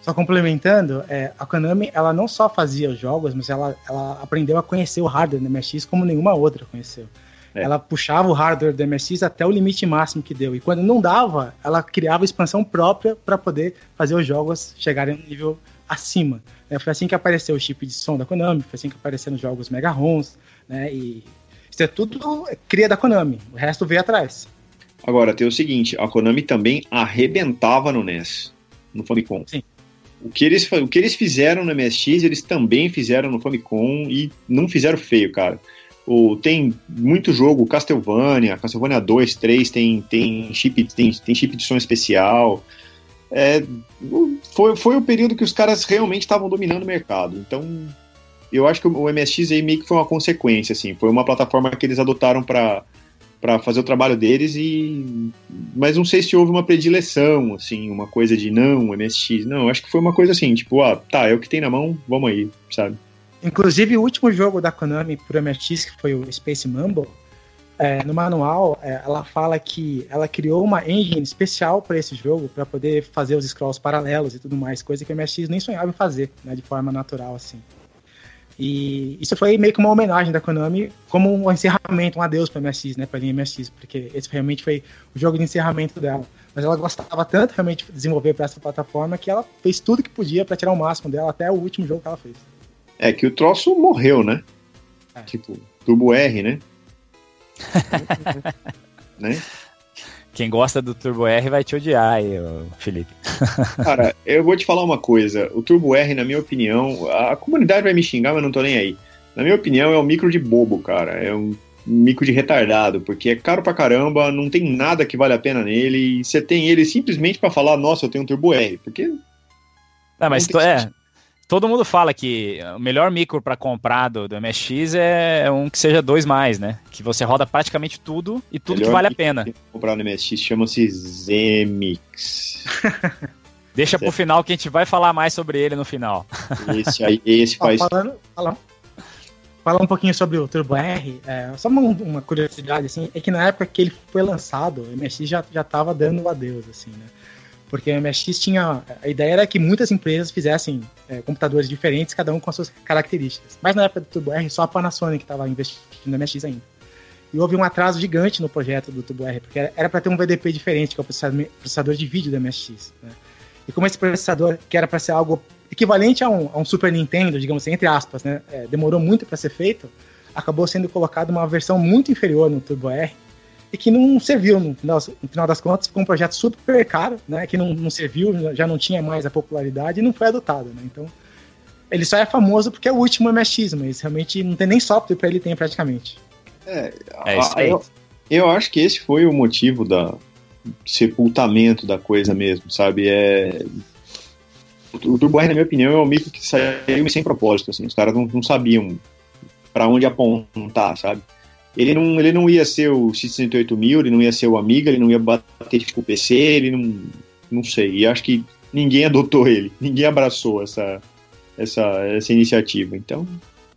Só complementando, é, a Konami ela não só fazia os jogos, mas ela, ela aprendeu a conhecer o hardware do MSX como nenhuma outra conheceu. É. Ela puxava o hardware do MSX até o limite máximo que deu. E quando não dava, ela criava expansão própria para poder fazer os jogos chegarem no nível acima. É, foi assim que apareceu o chip de som da Konami, foi assim que apareceram os jogos Mega ROMs, né? E isso é tudo cria da Konami. O resto veio atrás.
Agora, tem o seguinte, a Konami também arrebentava no NES, no Famicom. Sim. O que, eles, o que eles fizeram no MSX, eles também fizeram no Famicom e não fizeram feio, cara. O, tem muito jogo, Castlevania, Castlevania 2, 3, tem, tem, chip, tem, tem chip de som especial. É, foi, foi o período que os caras realmente estavam dominando o mercado. Então, eu acho que o MSX aí meio que foi uma consequência, assim. Foi uma plataforma que eles adotaram para para fazer o trabalho deles e mas não sei se houve uma predileção assim uma coisa de não MSX não acho que foi uma coisa assim tipo ah tá é o que tem na mão vamos aí sabe
inclusive o último jogo da Konami por MSX que foi o Space Mumble é, no manual é, ela fala que ela criou uma engine especial para esse jogo para poder fazer os scrolls paralelos e tudo mais coisa que o MSX nem sonhava em fazer né, de forma natural assim e isso foi meio que uma homenagem da Konami, como um encerramento, um adeus para MSX, né, para a linha MSX, porque esse realmente foi o jogo de encerramento dela. Mas ela gostava tanto realmente de desenvolver para essa plataforma que ela fez tudo que podia para tirar o máximo dela até o último jogo que ela fez.
É que o troço morreu, né? É. Tipo, Turbo R, né? [laughs]
né? Quem gosta do Turbo R vai te odiar aí, Felipe. [laughs]
Cara, eu vou te falar uma coisa. O Turbo R, na minha opinião, a comunidade vai me xingar, mas não tô nem aí. Na minha opinião, é um micro de bobo, cara. É um micro de retardado, porque é caro pra caramba, não tem nada que vale a pena nele, e você tem ele simplesmente para falar, nossa, eu tenho um Turbo R, porque...
Não, mas não é, todo mundo fala que o melhor micro para comprar do, do, MSX é um que seja dois mais, né? Que você roda praticamente tudo e tudo melhor que vale a pena. Que
comprar no MSX chama-se Zemix. [laughs]
Deixa certo. pro final que a gente vai falar mais sobre ele no final.
Esse aí, esse faz.
falando, falando, falar um pouquinho sobre o Turbo R, é, só uma, uma, curiosidade, assim, é que na época que ele foi lançado, o MSX já, já tava dando adeus, assim, né? Porque o MSX tinha. A ideia era que muitas empresas fizessem é, computadores diferentes, cada um com as suas características. Mas na época do Turbo R, só a Panasonic estava investindo no MSX ainda. E houve um atraso gigante no projeto do Turbo R, porque era para ter um VDP diferente, que é o processador, de vídeo do MSX. Né? E como esse processador, que era para ser algo equivalente a um, a um, Super Nintendo, digamos assim, entre aspas, né? É, demorou muito para ser feito, acabou sendo colocado uma versão muito inferior no Turbo R, e que não serviu no final, no final, das contas, ficou um projeto super caro, né, que não, não serviu, já não tinha mais a popularidade e não foi adotado, né, então ele só é famoso porque é o último MSX, mas realmente não tem nem software para ele ter praticamente.
É, é isso aí. Eu, eu acho que esse foi o motivo da sepultamento da coisa mesmo, sabe, é o Turbo R, na minha opinião, é um micro que saiu sem propósito, assim, os caras não, não sabiam para onde apontar, sabe? Ele não, ele não ia ser o X68000, ele não ia ser o Amiga, ele não ia bater tipo o PC, ele não, não sei. E acho que ninguém adotou ele, ninguém abraçou essa, essa, essa iniciativa. Então.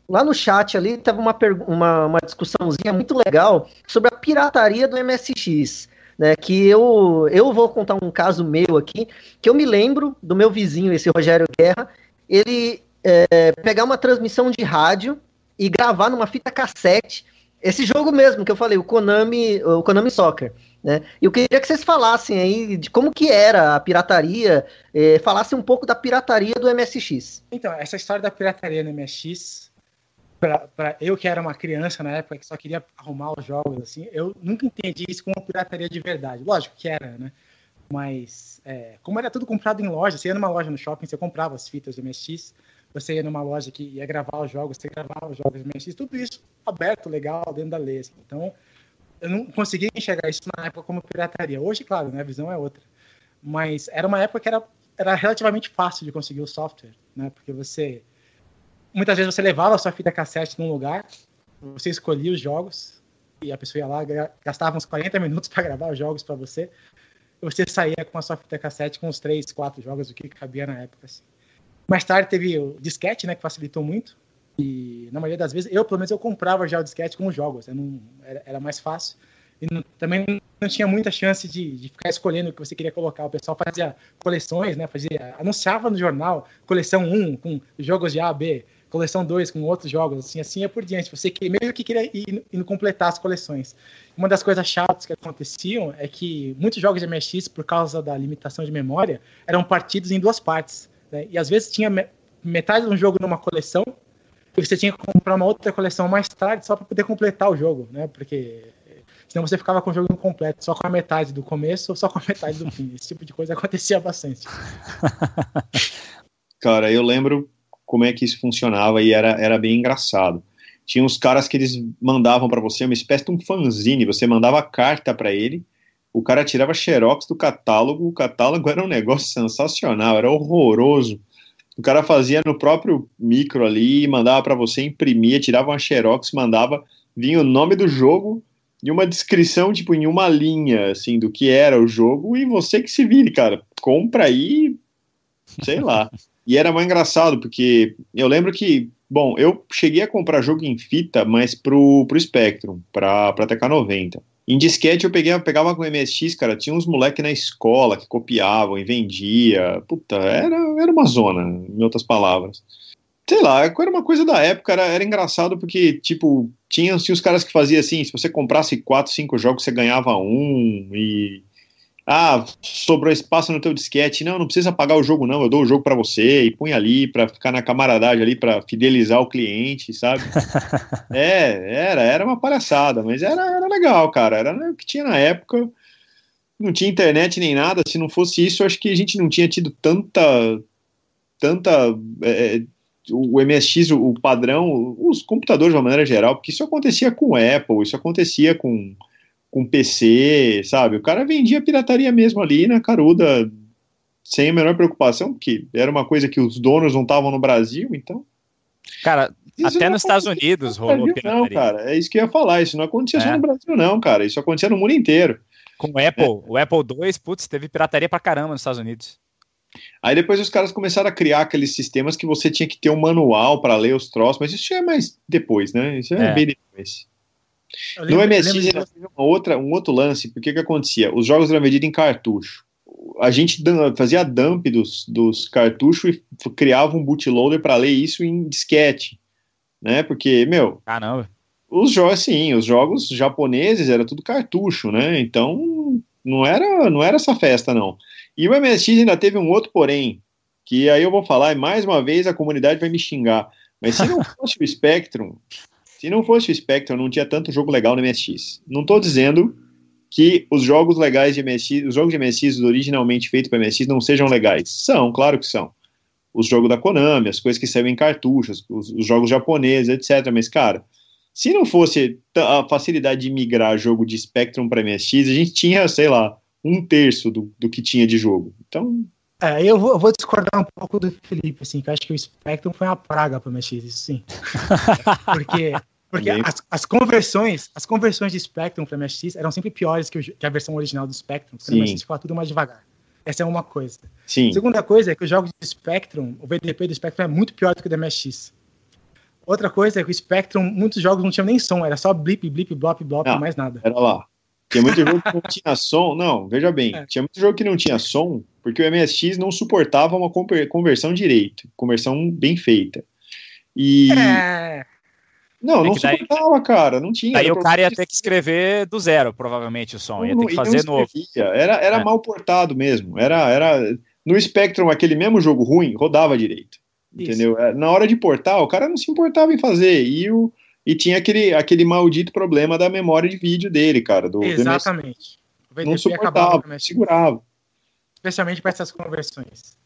Lá no chat ali teve uma, uma, uma discussãozinha muito legal sobre a pirataria do MSX. Né, que eu, eu vou contar um caso meu aqui, que eu me lembro do meu vizinho, esse Rogério Guerra, ele é, pegar uma transmissão de rádio e gravar numa fita cassete esse jogo mesmo que eu falei, o Konami, o Konami Soccer. Né? Eu queria que vocês falassem aí de como que era a pirataria, eh, falassem um pouco da pirataria do MSX.
Então, essa história da pirataria no MSX para eu que era uma criança na época que só queria arrumar os jogos assim, eu nunca entendi isso como pirataria de verdade. Lógico que era, né? Mas é, como era tudo comprado em loja, você ia numa loja no shopping, você comprava as fitas do MSX, você ia numa loja que ia gravar os jogos, você gravava os jogos MSX, tudo isso aberto, legal, dentro da lei. Assim. Então, eu não conseguia enxergar isso na época como pirataria. Hoje, claro, né, a visão é outra. Mas era uma época que era, era relativamente fácil de conseguir o software, né? Porque você muitas vezes você levava a sua fita cassete num lugar, você escolhia os jogos e a pessoa ia lá, gastava uns 40 minutos [laughs] para gravar os jogos para você. Você saía com a sua fita cassete com uns 3, 4 jogos, o que cabia na época. Assim. Mais tarde teve o disquete, né, que facilitou muito. E na maioria das vezes, eu pelo menos eu comprava já o disquete com os jogos, né, não, era, era mais fácil. E não, também não tinha muita chance de, de, ficar escolhendo o que você queria colocar. O pessoal fazia coleções, né? Fazia, anunciava no jornal coleção 1 com jogos de A, B, coleção 2 com outros jogos, assim, assim é por diante. Você que meio que queria ir, ir completar as coleções. Uma das coisas chatas que aconteciam é que muitos jogos de MSX, por causa da limitação de memória, eram partidos em duas partes. Né? E às vezes tinha metade de um jogo numa coleção e você tinha que comprar uma outra coleção mais tarde só para poder completar o jogo, né? Porque senão você ficava com o jogo incompleto, só com a metade do começo ou só com a metade do fim. Esse tipo de coisa [laughs] acontecia bastante. [laughs]
Cara, eu lembro como é que isso funcionava e era, era bem engraçado. Tinha uns caras que eles mandavam para você uma espécie de um fanzine, você mandava carta para ele, o cara tirava xerox do catálogo, o catálogo era um negócio sensacional, era horroroso. O cara fazia no próprio micro ali, mandava para você imprimir, tirava uma xerox, mandava, vinha o nome do jogo e uma descrição, tipo, em uma linha, assim, do que era o jogo, e você que se vire, cara, compra aí, sei lá. E era mais engraçado, porque eu lembro que, bom, eu cheguei a comprar jogo em fita, mas pro, pro Spectrum, pra, pra TK90. Em disquete eu peguei, eu pegava com MSX, cara, tinha uns moleque na escola que copiavam e vendia. Puta, era, era uma zona, em outras palavras. Sei lá, era uma coisa da época, era, era engraçado porque, tipo, tinha, tinha os caras que faziam assim, se você comprasse quatro, cinco jogos, você ganhava um, e ah, sobrou espaço no teu disquete. Não, não precisa pagar o jogo, não. Eu dou o jogo para você e põe ali para ficar na camaradagem ali para fidelizar o cliente, sabe? [laughs] é, era, era uma palhaçada, mas era, era legal, cara. Era o que tinha na época. Não tinha internet nem nada. Se não fosse isso, acho que a gente não tinha tido tanta, tanta é, o MSX, o, o padrão, os computadores de uma maneira geral, porque isso acontecia com o Apple, isso acontecia com com PC, sabe? O cara vendia pirataria mesmo ali na caruda, sem a menor preocupação, porque era uma coisa que os donos não estavam no Brasil, então.
Cara, isso até nos Estados Unidos rolou
Brasil, pirataria. Não, cara, é isso que eu ia falar. Isso não acontecia é. só no Brasil, não, cara. Isso acontecia no mundo inteiro.
Com o Apple, é. o Apple II, putz, teve pirataria pra caramba nos Estados Unidos.
Aí depois os caras começaram a criar aqueles sistemas que você tinha que ter um manual para ler os troços, mas isso é mais depois, né? Isso é, é. bem depois. Lembro, no MSX ainda teve uma outra, um outro lance, porque o que acontecia? Os jogos eram vendidos em cartucho. A gente fazia dump dos, dos cartuchos e criava um bootloader para ler isso em disquete, né? Porque, meu...
Caramba.
Os jogos, sim, os jogos japoneses era tudo cartucho, né? Então, não era, não era essa festa, não. E o MSX ainda teve um outro porém, que aí eu vou falar e mais uma vez a comunidade vai me xingar. Mas se não [laughs] fosse o Spectrum, se não fosse o Spectrum, não tinha tanto jogo legal no MSX. Não estou dizendo que os jogos legais de MSX, os jogos de MSX originalmente feitos para MSX não sejam legais. São, claro que são. Os jogos da Konami, as coisas que saem em cartuchos, os, os jogos japoneses, etc. Mas, cara, se não fosse a facilidade de migrar jogo de Spectrum para MSX, a gente tinha, sei lá, um terço do, do que tinha de jogo. Então.
É, eu vou, eu vou, discordar um pouco do Felipe, assim, que eu acho que o Spectrum foi uma praga para o MSX, isso sim. [laughs] Porque porque as, as, conversões, as conversões de Spectrum para MSX eram sempre piores que, o, que, a versão original do Spectrum, porque no MSX ficava tudo mais devagar. Essa é uma coisa.
Sim.
Segunda coisa é que os jogos de Spectrum, o VDP do Spectrum é muito pior do que o do MSX. Outra coisa é que o Spectrum, muitos jogos não tinham nem som, era só blip, blip, blop, blop, não, mais nada.
Era lá. Tinha muito jogo que não tinha som. Não, veja bem, é. tinha muito jogo que não tinha som, porque o MSX não suportava uma conversão direito, conversão bem feita. E. É. Não, é não suportava, cara, não tinha.
Aí o cara ia ter que escrever do zero, provavelmente, o som, ia ter que fazer novo.
Era, era é. mal portado mesmo, era, era... No Spectrum, aquele mesmo jogo ruim, rodava direito. Entendeu? É, Na hora de portar, o cara não se importava em fazer. E, o, e tinha aquele, aquele maldito problema da memória de vídeo dele, cara. Do, do.
Exatamente. O
Não
acabava
suportava,
MSX,
segurava.
especialmente para essas conversões.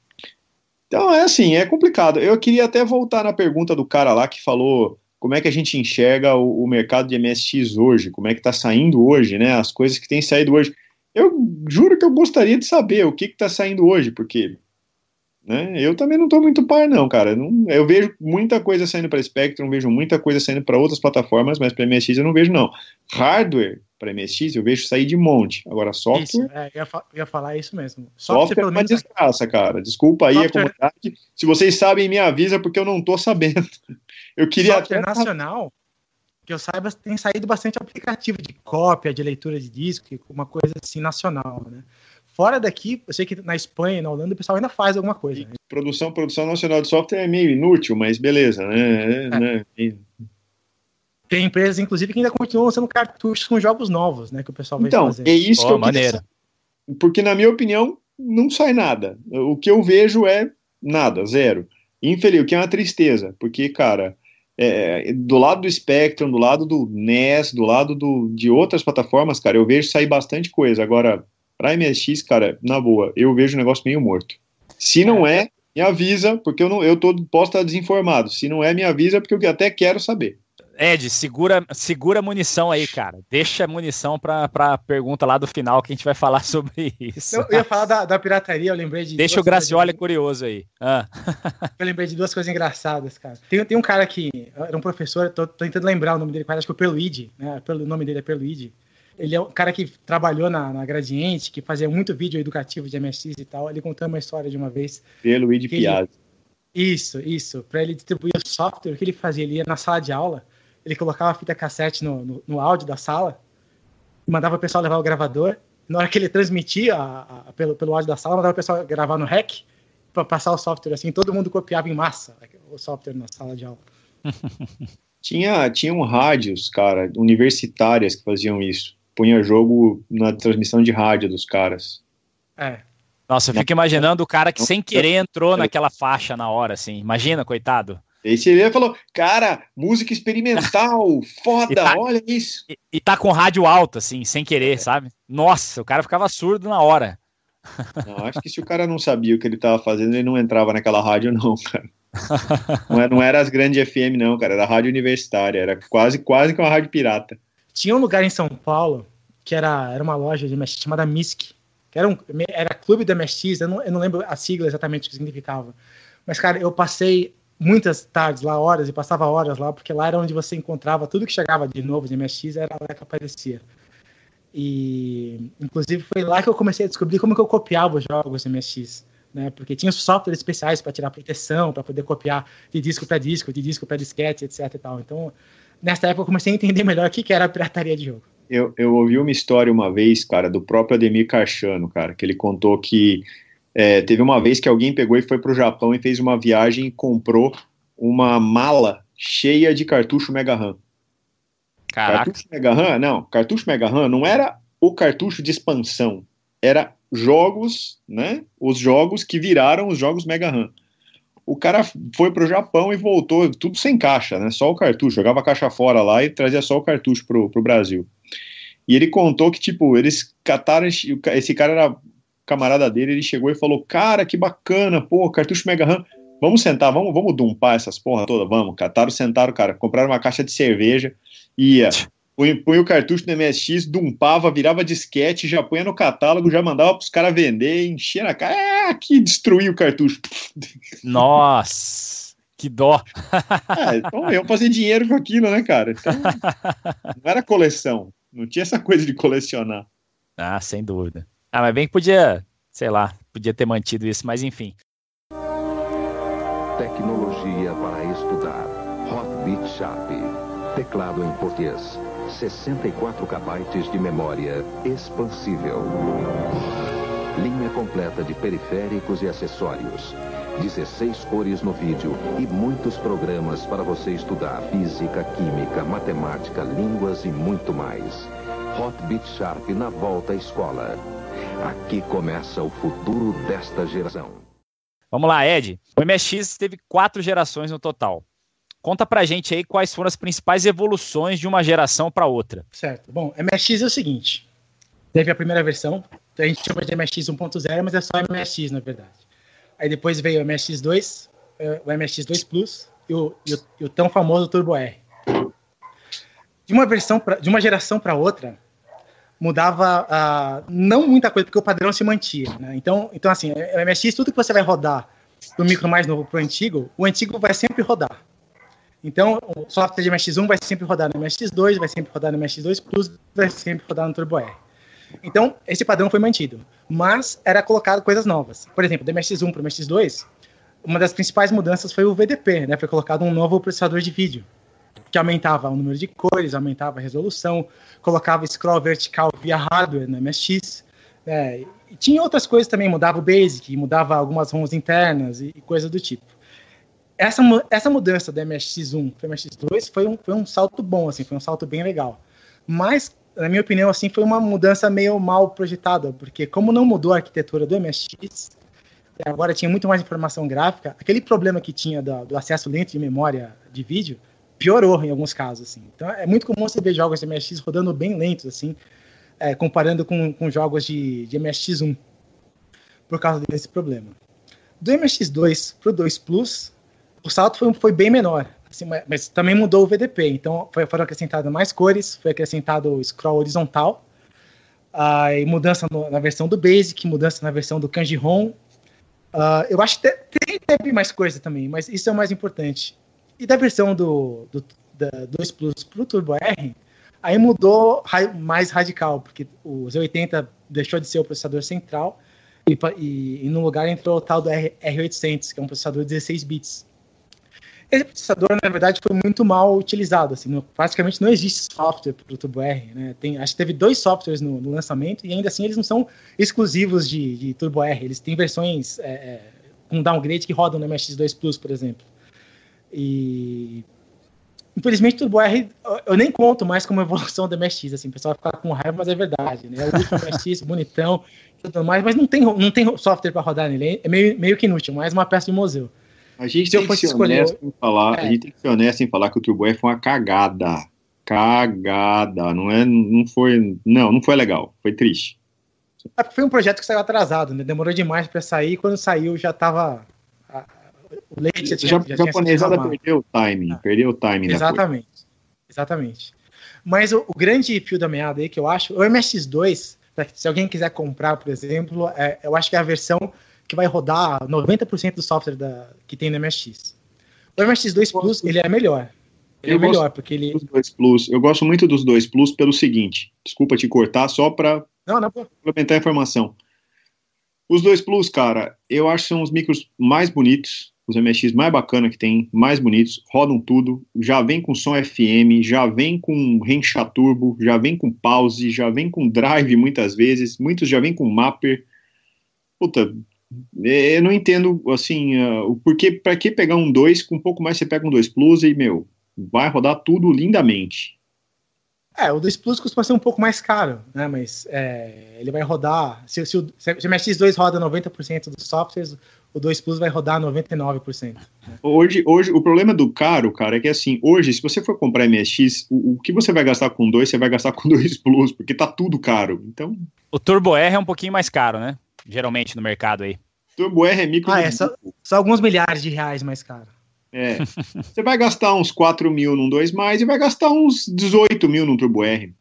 Então é assim, é complicado. Eu queria até voltar na pergunta do cara lá que falou como é que a gente enxerga o, o mercado de MSX hoje, como é que está saindo hoje, né? As coisas que têm saído hoje. Eu juro que eu gostaria de saber o que está saindo hoje, porque né, eu também não estou muito par, não, cara. Não- eu vejo muita coisa saindo para Spectrum, vejo muita coisa saindo para outras plataformas, mas para MSX eu não vejo, não. Hardware para MSX eu vejo sair de monte. Agora, software.
Isso, é, eu, ia fa- ia falar isso mesmo.
Software,
Software, pelo
é uma desgraça, cara. Desculpa aí
Software-
a comunidade. Se vocês sabem, me avisa, porque eu não tô sabendo. [laughs] Eu queria
software
até.
nacional, que eu saiba, tem saído bastante aplicativo de cópia, de leitura de disco, uma coisa assim nacional, né? Fora daqui, eu sei que na Espanha na Holanda o pessoal ainda faz alguma coisa. né?
Produção, produção nacional de software é meio inútil, mas beleza, né? É, né?
Tem empresas, inclusive, que ainda continuam lançando cartuchos com jogos novos, né? Que o pessoal vai
Então,
fazer.
é isso que eu queria
maneiro.
saber. Porque, na minha opinião, não sai nada. O que eu vejo é nada, zero. Infeliz, o que é uma tristeza, porque, cara, é, do lado do Spectrum, do lado do NES, do lado do, de outras plataformas, cara, eu vejo sair bastante coisa. Agora, pra MSX, cara, na boa, eu vejo o negócio meio morto. Se não é, me avisa, porque eu, não, eu tô, posso estar desinformado. Se não é, me avisa, porque eu até quero saber.
Ed, segura, segura a munição aí, cara. Deixa a munição pra, pra pergunta lá do final que a gente vai falar [laughs] sobre isso.
Eu, eu ia falar da, da pirataria, eu lembrei de.
Deixa o Gracioli curioso aí. Ah, [laughs]
Eu lembrei de duas coisas engraçadas, cara. Tem, tem um cara que era um professor, tô, tô tentando lembrar o nome dele, mas acho que é o Perluigi, né? O nome dele é Perluigi. Ele é um cara que trabalhou na, na Gradiente, que fazia muito vídeo educativo de MSX e tal. Ele contou uma história de uma vez.
Pelo Luigi Piazza.
Isso, isso. Para ele distribuir o software, o que ele fazia? Ele ia na sala de aula, ele colocava a fita cassete no, no, no áudio da sala, mandava o pessoal levar o gravador. Na hora que ele transmitia a- a- pelo, pelo áudio da sala, mandava o pessoal gravar no REC para passar o software assim. Todo mundo copiava em massa o software na sala de aula. [laughs]
Tinha, tinham rádios, cara, universitárias que faziam isso. Punha jogo na transmissão de rádio dos caras.
É.
nossa, eu fico imaginando o cara que sem querer entrou naquela faixa na hora, assim. Imagina, coitado.
E aí você falou, cara, música experimental, [laughs] foda,
E tá-
olha isso.
E, e tá com rádio alto, assim, sem querer, sabe? Nossa, o cara ficava surdo na hora. [laughs]
Não, acho que se o cara não sabia o que ele estava fazendo, ele não entrava naquela rádio, não, cara. [laughs] Não era, não era as grandes FM, não, cara, era rádio universitária, era quase, quase que uma rádio pirata.
Tinha um lugar em São Paulo que era, era uma loja de MSX chamada MISC, que era, um, era Clube da MSX, eu não, eu não lembro a sigla exatamente o que significava. Mas, cara, eu passei muitas tardes lá, horas, e passava horas lá, porque lá era onde você encontrava tudo que chegava de novo de MSX, era lá que aparecia. E, inclusive, foi lá que eu comecei a descobrir como que eu copiava os jogos de MSX. Né, porque tinha softwares especiais para tirar proteção, para poder copiar de disco para disco, de disco para disquete, etc. E tal. Então, nessa época, eu comecei a entender melhor o que, que era a pirataria de jogo.
Eu, eu ouvi uma história uma vez, cara, do próprio Ademir Carchano, cara, que ele contou que é, teve uma vez que alguém pegou e foi pro Japão e fez uma viagem e comprou uma mala cheia de cartucho Mega RAM.
Caraca.
Cartucho Mega RAM, não, cartucho Mega RAM não era o cartucho de expansão, era jogos, né? Os jogos que viraram os jogos Mega RAM. O cara foi pro Japão e voltou tudo sem caixa, né? Só o cartucho, jogava a caixa fora lá e trazia só o cartucho pro, pro Brasil. E ele contou que, tipo, eles cataram. Esse cara era camarada dele, ele chegou e falou: Cara, que bacana, pô, cartucho Mega RAM. Vamos sentar, vamos, vamos dumpar essas porra toda, vamos. Cataram, sentaram, cara, compraram uma caixa de cerveja, ia. Punha, punha o cartucho no MSX, dumpava, virava disquete, já punha no catálogo, já mandava pros caras vender, enchia na cara. É, aqui destruía o cartucho.
Nossa, que dó.
É, então eu fazer dinheiro com aquilo, né, cara? Então, [laughs] não era coleção. Não tinha essa coisa de colecionar.
Ah, sem dúvida. Ah, mas bem que podia, sei lá, podia ter mantido isso, mas enfim.
Tecnologia para estudar. Hotbit Sharp. Teclado em português. 64 KB de memória expansível. Linha completa de periféricos e acessórios. 16 cores no vídeo e muitos programas para você estudar física, química, matemática, línguas e muito mais. Hotbit Sharp na volta à escola. Aqui começa o futuro desta geração.
Vamos lá, Ed. O MSX teve quatro gerações no total. Conta pra gente aí quais foram as principais evoluções de uma geração para outra.
Certo. Bom, MSX é o seguinte: teve a primeira versão, a gente chama de MSX 1.0, mas é só MSX na verdade. Aí depois veio o MSX2, eh, o MSX2 Plus e o, e o, e o tão famoso Turbo R. De uma versão pra, de uma geração para outra, mudava uh, não muita coisa, porque o padrão se mantinha. Né? Então, então, assim, o MSX, tudo que você vai rodar do micro mais novo para o antigo, o antigo vai sempre rodar. Então, o software de MSX1 vai sempre rodar no MSX2, vai sempre rodar no MSX2 Plus, vai sempre rodar no Turbo R. Então, esse padrão foi mantido, mas era colocado coisas novas. Por exemplo, do MSX1 para o MSX2, uma das principais mudanças foi o VDP, né? Foi colocado um novo processador de vídeo, que aumentava o número de cores, aumentava a resolução, colocava scroll vertical via hardware no MSX. É, e tinha outras coisas também, mudava o BASIC, mudava algumas ROMs internas e, e coisa do tipo. Essa, essa mudança do MSX1 para o MSX2 foi um, foi um salto bom, assim, foi um salto bem legal. Mas, na minha opinião, assim, foi uma mudança meio mal projetada, porque como não mudou a arquitetura do MSX, agora tinha muito mais informação gráfica, aquele problema que tinha do, do acesso lento de memória de vídeo piorou em alguns casos, assim. Então é muito comum você ver jogos de MSX rodando bem lentos, assim, é, comparando com, com jogos de, de MSX1, por causa desse problema. Do MSX2 para o 2 Plus, o salto foi, foi bem menor, assim, mas, também mudou o VDP, então foi, foram acrescentadas mais cores, foi acrescentado o scroll horizontal, uh, mudança no, na versão do Basic, mudança na versão do Kanji ROM. Uh, eu acho que tem, mais coisa também, mas isso é o mais importante. E da versão do, do da 2 Plus para o Turbo R, aí mudou mais radical, porque o Z80 deixou de ser o processador central e, e, e no lugar entrou o tal do R, R800, que é um processador de 16 bits. Esse processador, na verdade, foi muito mal utilizado. Assim, no, praticamente não existe software para o Turbo R. Né? Tem, acho que teve dois softwares no, no, lançamento e ainda assim eles não são exclusivos de, de Turbo R. Eles têm versões é, é com downgrade que rodam no MSX2 Plus, por exemplo. E infelizmente o Turbo R eu nem conto mais como evolução do MSX, assim, o pessoal vai ficar com raiva, mas é verdade, né? O último MSX [laughs] bonitão, tudo mais, mas não tem, não tem software para rodar nele, é meio, meio que inútil, mais uma peça de museu.
A gente, Se tem que ser escolher, honesto em falar, é. a gente tem que ser honesto em falar que o Turbo foi uma cagada. Cagada, não é, não foi, não, não foi legal, foi triste.
É foi um projeto que saiu atrasado, né? Demorou demais para sair, quando saiu já estava
o leite já, já, já japonesada perdeu o timing, ah. perdeu o timing.
Exatamente, exatamente. Mas o, o, grande fio da meada aí que eu acho, o MSX2, se alguém quiser comprar, por exemplo, é, eu acho que é a versão que vai rodar 90% do software da, que tem no MSX. O MSX2 Plus, ele é melhor. Ele eu é melhor, porque ele.
Dos dois Plus. Eu gosto muito dos dois Plus pelo seguinte: desculpa te cortar, só para complementar a informação. Os dois Plus, cara, eu acho que são os micros mais bonitos, os MSX mais bacana que tem, mais bonitos, rodam tudo, já vem com som FM, já vem com rencha turbo, já vem com pause, já vem com drive muitas vezes, muitos já vem com mapper. Puta, é, eu não entendo, assim, uh, o porquê, pra que pegar um 2, com um pouco mais você pega um 2 Plus e, meu, vai rodar tudo lindamente.
É, o 2 Plus costuma ser um pouco mais caro, né? Mas é, ele vai rodar. Se, se, o, se o MSX2 roda 90% dos softwares, o 2 Plus vai rodar 99%. Né?
Hoje, hoje, o problema do caro, cara, é que assim, hoje, se você for comprar MSX, o, o que você vai gastar com 2, você vai gastar com [laughs] 2 Plus, porque tá tudo caro. Então.
O Turbo R é um pouquinho mais caro, né? Geralmente no mercado aí.
Turbo R é micro.
Ah, é, só, só alguns milhares de reais mais caro.
É. Você vai gastar uns 4 mil num 2 mais e vai gastar uns 18 mil num Turbo R.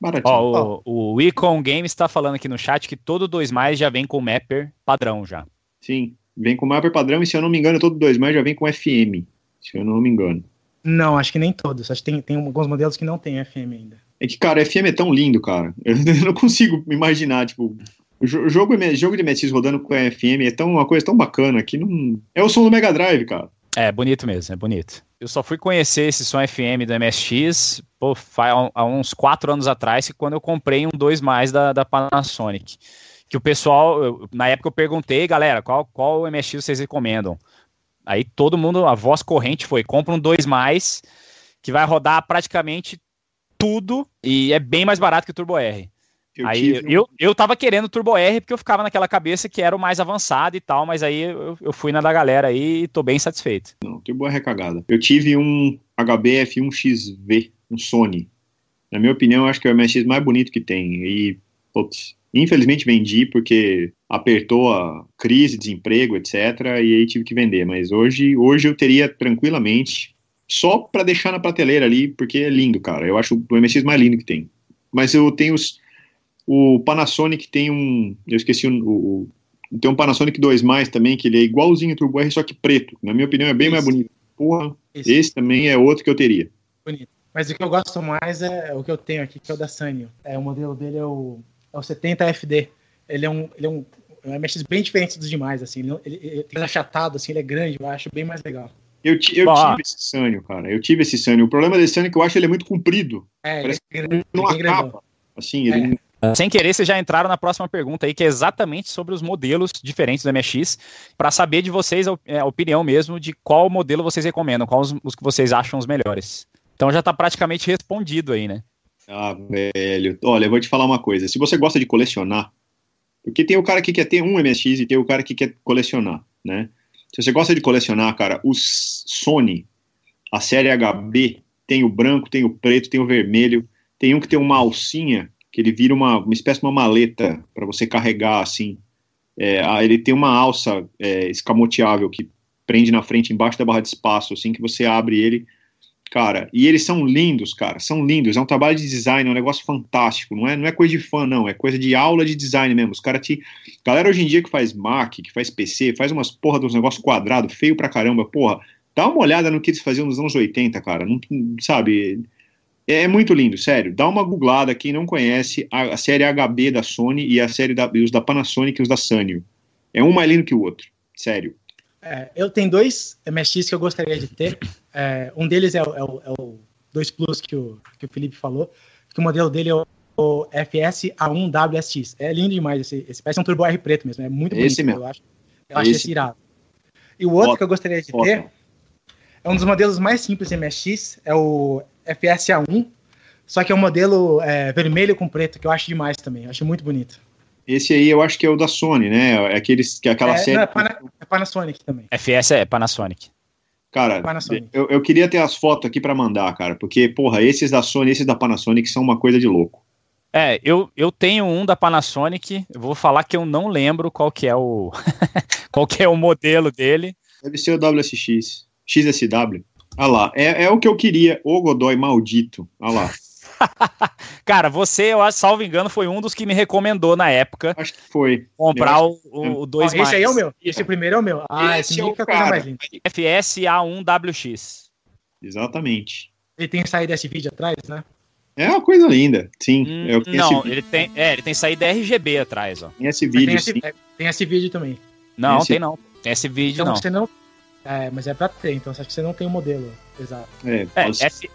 Baratinho. Ó, o, o Icon Games está falando aqui no chat que todo 2 mais já vem com mapper padrão já.
Sim, vem com mapper padrão e se eu não me engano, todo 2 mais já vem com FM. Se eu não me engano.
Não, acho que nem todos. Acho que tem, tem alguns modelos que não tem FM ainda.
É que, cara, FM é tão lindo, cara. [laughs] Eu não consigo imaginar, tipo, jogo, jogo de MSX rodando com FM é tão, uma coisa tão bacana que não. É o som do Mega Drive, cara.
É, bonito mesmo, é bonito. Eu só fui conhecer esse som FM do MSX pô, há uns quatro anos atrás, quando eu comprei um 2 mais da, da Panasonic. Que o pessoal, eu, na época eu perguntei, galera, qual, qual MSX vocês recomendam? Aí todo mundo, a voz corrente foi: compra um 2 mais, que vai rodar praticamente tudo e é bem mais barato que o Turbo R. Eu aí tive... eu, eu tava querendo Turbo R porque eu ficava naquela cabeça que era o mais avançado e tal, mas aí eu, eu fui na da galera aí e tô bem satisfeito.
Não, Turbo R é cagada. Eu tive um HBF1XV, um Sony. Na minha opinião, eu acho que é o MSX mais bonito que tem. E, putz, infelizmente vendi porque apertou a crise, desemprego, etc. E aí tive que vender. Mas hoje, hoje eu teria tranquilamente, só para deixar na prateleira ali, porque é lindo, cara. Eu acho o MSX mais lindo que tem. Mas eu tenho os o Panasonic tem um. Eu esqueci o. o tem um Panasonic 2 mais também, que ele é igualzinho ao Turbo R, só que preto. Na minha opinião, é bem Isso. mais bonito. Porra, Isso. esse também é outro que eu teria.
Bonito. Mas o que eu gosto mais é o que eu tenho aqui, que é o da Sanyo. É, o modelo dele é o, é o 70FD. Ele é um, ele é um, é um MX bem diferente dos demais, assim. Ele, ele, ele tem achatado, assim, ele é grande, eu acho bem mais legal.
Eu, eu tive esse Sanyo, cara. Eu tive esse Sanyo. O problema desse Sanyo é que eu acho ele é muito comprido.
É, Parece ele é grande, não acaba.
Assim, ele é.
Sem querer, vocês já entraram na próxima pergunta aí, que é exatamente sobre os modelos diferentes do MX, para saber de vocês é, a, opinião mesmo de qual modelo vocês recomendam, quais os, os que vocês acham os melhores. Então já está praticamente respondido aí, né?
Ah, velho. Olha, eu vou te falar uma coisa. Se você gosta de colecionar, porque tem o cara que quer ter um MX e tem o cara que quer colecionar, né? Se você gosta de colecionar, cara, os Sony, a série HB, tem o branco, tem o preto, tem o vermelho, tem um que tem uma alcinha que ele vira uma, uma espécie de uma maleta para você carregar, assim. É, ele tem uma alça é, escamoteável que prende na frente, embaixo da barra de espaço, assim, que você abre ele, cara, e eles são lindos, cara, são lindos, é um trabalho de design, é um negócio fantástico, não é, não é coisa de fã, não, é coisa de aula de design mesmo, os caras te, galera hoje em dia que faz Mac, que faz PC, faz umas porra dos negócios quadrados, feio pra caramba, porra, dá uma olhada no que eles faziam nos anos 80, cara, não, sabe, é, é muito lindo, sério. Dá uma googlada, quem não conhece, a, a série HB da Sony e a série da, os da Panasonic e os da Sanyo. É um mais lindo que o outro, sério.
É, eu tenho dois MSX que eu gostaria de ter. É, um deles é o, é, o, é o 2 Plus que o, que o Felipe falou, que o modelo dele é o, o FS A1WSX. É lindo demais esse, esse parece um Turbo R preto mesmo, é muito bonito.
Esse mesmo.
Eu acho, eu acho esse irado. E o outro que eu gostaria de ter é um dos modelos mais simples de MSX, é o FSA1, só que é um modelo é, vermelho com preto, que eu acho demais também, eu acho muito bonito.
Esse aí eu acho que é o da Sony, né? É aqueles, que é aquela é, série. Não, é,
Pana, é, Panasonic também.
FS é Panasonic.
Cara, Panasonic. Eu, eu queria ter as fotos aqui para mandar, cara, porque, porra, esses da Sony esses da Panasonic são uma coisa de louco.
É, eu, eu tenho um da Panasonic, eu vou falar que eu não lembro qual que é o [laughs] qual que é o modelo dele.
Deve ser o WSX, XSW. Olha lá, é, é o que eu queria, o Godoy maldito. Olha lá. [laughs]
Cara, você, eu salvo engano, foi um dos que me recomendou na época.
Acho que foi.
Comprar o, o, o 2
Esse aí é o meu. Esse primeiro é o meu. Ah, esse, esse é o coisa mais linda.
FSA1WX.
Exatamente.
Ele tem saída desse vídeo atrás, né?
É uma coisa linda, sim.
Hum, é não, ele tem, é, ele tem saída RGB atrás, ó.
Tem esse vídeo, tem esse,
é, tem esse vídeo também.
Não, tem, esse... tem não. Tem esse vídeo,
então,
não.
Você não é, mas é pra ter, então acho que você não tem o um modelo exato.
É,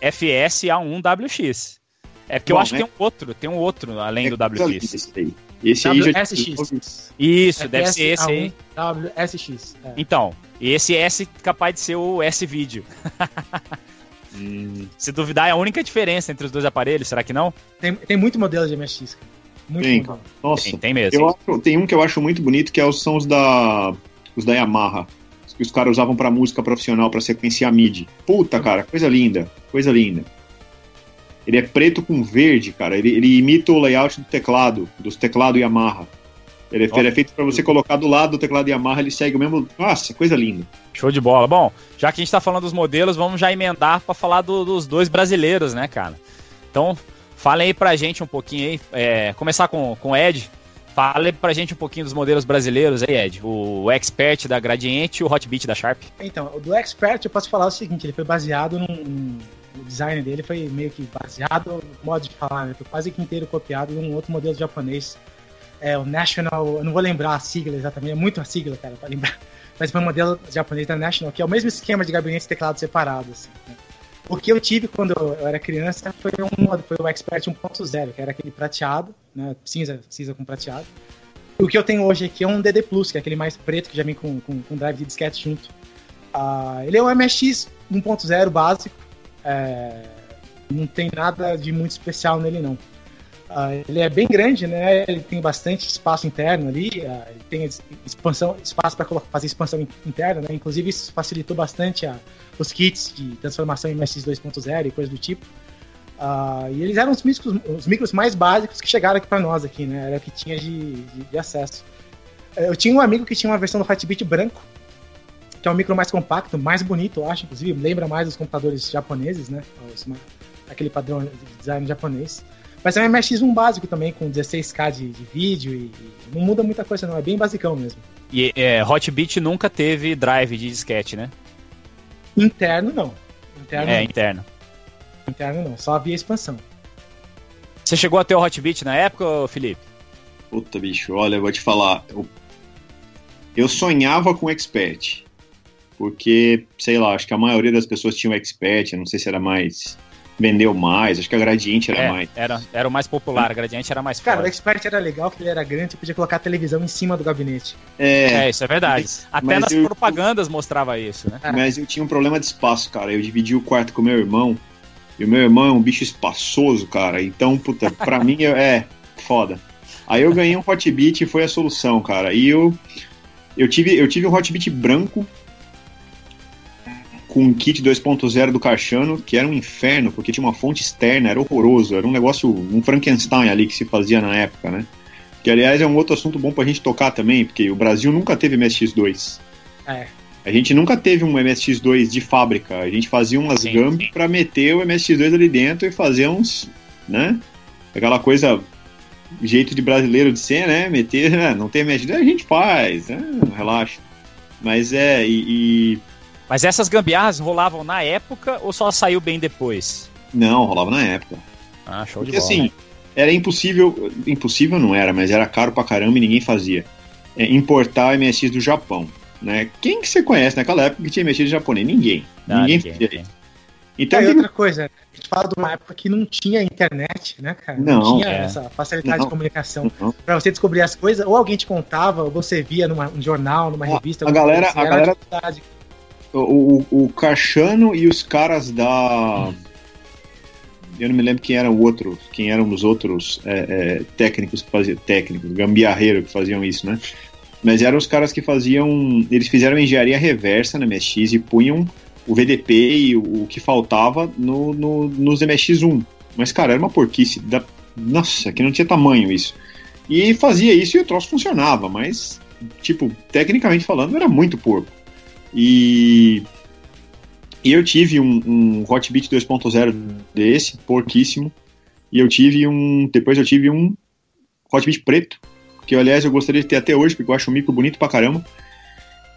é FSA1WX. É porque Bom, eu acho né? que tem um outro, tem um outro além é do WX.
Esse aí, esse aí
WSX.
Isso, deve ser esse aí.
WSX.
É. Então, esse S capaz de ser o S-Vídeo. hum. Se duvidar, é a única diferença entre os dois aparelhos, será que não?
Tem, tem muito modelo de MSX, cara. Muito
tem, modelo. Nossa, tem, tem mesmo. Acho, tem um que eu acho muito bonito, que é são os da, os da Yamaha que os caras usavam para música profissional, para sequenciar MIDI. Puta, cara, coisa linda, coisa linda. Ele é preto com verde, cara. Ele, ele imita o layout do teclado, dos teclados Yamaha. Ele, ele é feito para você colocar do lado do teclado Yamaha, ele segue o mesmo. Nossa, coisa linda.
Show de bola. Bom, já que a gente tá falando dos modelos, vamos já emendar para falar do, dos dois brasileiros, né, cara? Então, falem aí pra gente um pouquinho aí. É, começar com, com o Ed. Fale pra gente um pouquinho dos modelos brasileiros aí, Ed. O Expert da Gradiente e o Hotbit da Sharp.
Então, do Expert eu posso falar o seguinte, ele foi baseado num... O design dele foi meio que baseado, modo de falar, né? Foi quase que inteiro copiado de um outro modelo japonês. É o National, eu não vou lembrar a sigla exatamente, é muito a sigla, cara, pra lembrar. Mas foi um modelo japonês da National, que é o mesmo esquema de gabinete e teclado separado, assim? O que eu tive quando eu era criança foi, um, foi o Expert 1.0, que era aquele prateado, né, cinza, cinza com prateado. O que eu tenho hoje aqui é um DD Plus, que é aquele mais preto que já vem com, com, com drive de disquete junto. Uh, ele é um MSX 1.0 básico, é, não tem nada de muito especial nele não. Uh, ele é bem grande, né? Ele tem bastante espaço interno ali, uh, ele tem expansão, espaço para fazer expansão interna, né? Inclusive isso facilitou bastante a, os kits de transformação em MSX 2.0 e coisa do tipo. Uh, e eles eram os micros, os micros mais básicos que chegaram aqui para nós aqui, né? Era o que tinha de, de, de, acesso. Eu tinha um amigo que tinha uma versão do Hotbit branco, que é um micro mais compacto, mais bonito, eu acho, inclusive lembra mais os computadores japoneses, né? Os, aquele padrão de design japonês. Mas é um MSX1 básico também, com 16K de, de vídeo e, e, não muda muita coisa não, é bem basicão mesmo.
E é, Hotbit nunca teve drive de disquete, né?
Interno não. Interno,
é,
não.
interno.
Interno não, só havia expansão.
Você chegou a ter o Hotbit na época, Felipe?
Puta, bicho, olha, eu vou te falar. Eu, eu sonhava com Expert. Porque, sei lá, acho que a maioria das pessoas tinha o Expert, não sei se era mais vendeu mais, acho que a Gradiente era
é,
mais.
Era, era o mais popular, a Gradiente era mais
Cara, forte. o Expert era legal, porque ele era grande, você podia colocar a televisão em cima do gabinete.
É, é isso é verdade. Mas, Até mas nas eu, propagandas mostrava isso, né?
Mas eu tinha um problema de espaço, cara. Eu dividi o quarto com meu irmão, e o meu irmão é um bicho espaçoso, cara. Então, puta, pra mim é foda. Aí eu ganhei um Hotbit e foi a solução, cara. E eu, eu tive, eu tive um Hotbit branco, com um kit 2.0 do Cachano, que era um inferno, porque tinha uma fonte externa, era horroroso, era um negócio, um Frankenstein ali que se fazia na época, né? Que aliás é um outro assunto bom pra gente tocar também, porque o Brasil nunca teve MSX2.
É.
A gente nunca teve um MSX2 de fábrica, a gente fazia umas gambi para meter o MSX2 ali dentro e fazer uns, né? Aquela coisa jeito de brasileiro de ser, né? Meter, né? não tem MSX2, a gente faz, né? Relaxa. Mas é, e, e
mas essas gambiarras rolavam na época ou só saiu bem depois?
Não, rolava na época.
Ah, show
Porque,
de bola.
assim, era impossível, impossível não era, mas era caro pra caramba e ninguém fazia. É, importar MSX do Japão, né? Quem que você conhece naquela época que tinha MSX japonês? Ninguém.
Ah,
ninguém, ninguém fazia isso.
Então, e outra coisa, a gente fala de uma época que não tinha internet, né, cara?
Não,
não tinha
é.
essa facilidade não, de comunicação. Para você descobrir as coisas, ou alguém te contava, ou você via num jornal, numa revista.
A galera,
assim,
a galera, o, o Cachano e os caras da. Eu não me lembro quem era o outro, quem eram os outros é, é, técnicos que faziam. Técnicos, gambiarreiro que faziam isso, né? Mas eram os caras que faziam. Eles fizeram engenharia reversa na MSX e punham o VDP e o, o que faltava no, no, nos MSX1. Mas, cara, era uma porquice. Da, nossa, que não tinha tamanho isso. E fazia isso e o troço funcionava, mas, tipo, tecnicamente falando, era muito porco. E, e eu tive um, um Hotbit 2.0 desse, porquíssimo. E eu tive um. Depois eu tive um Hotbit preto, que aliás eu gostaria de ter até hoje, porque eu acho um micro bonito pra caramba.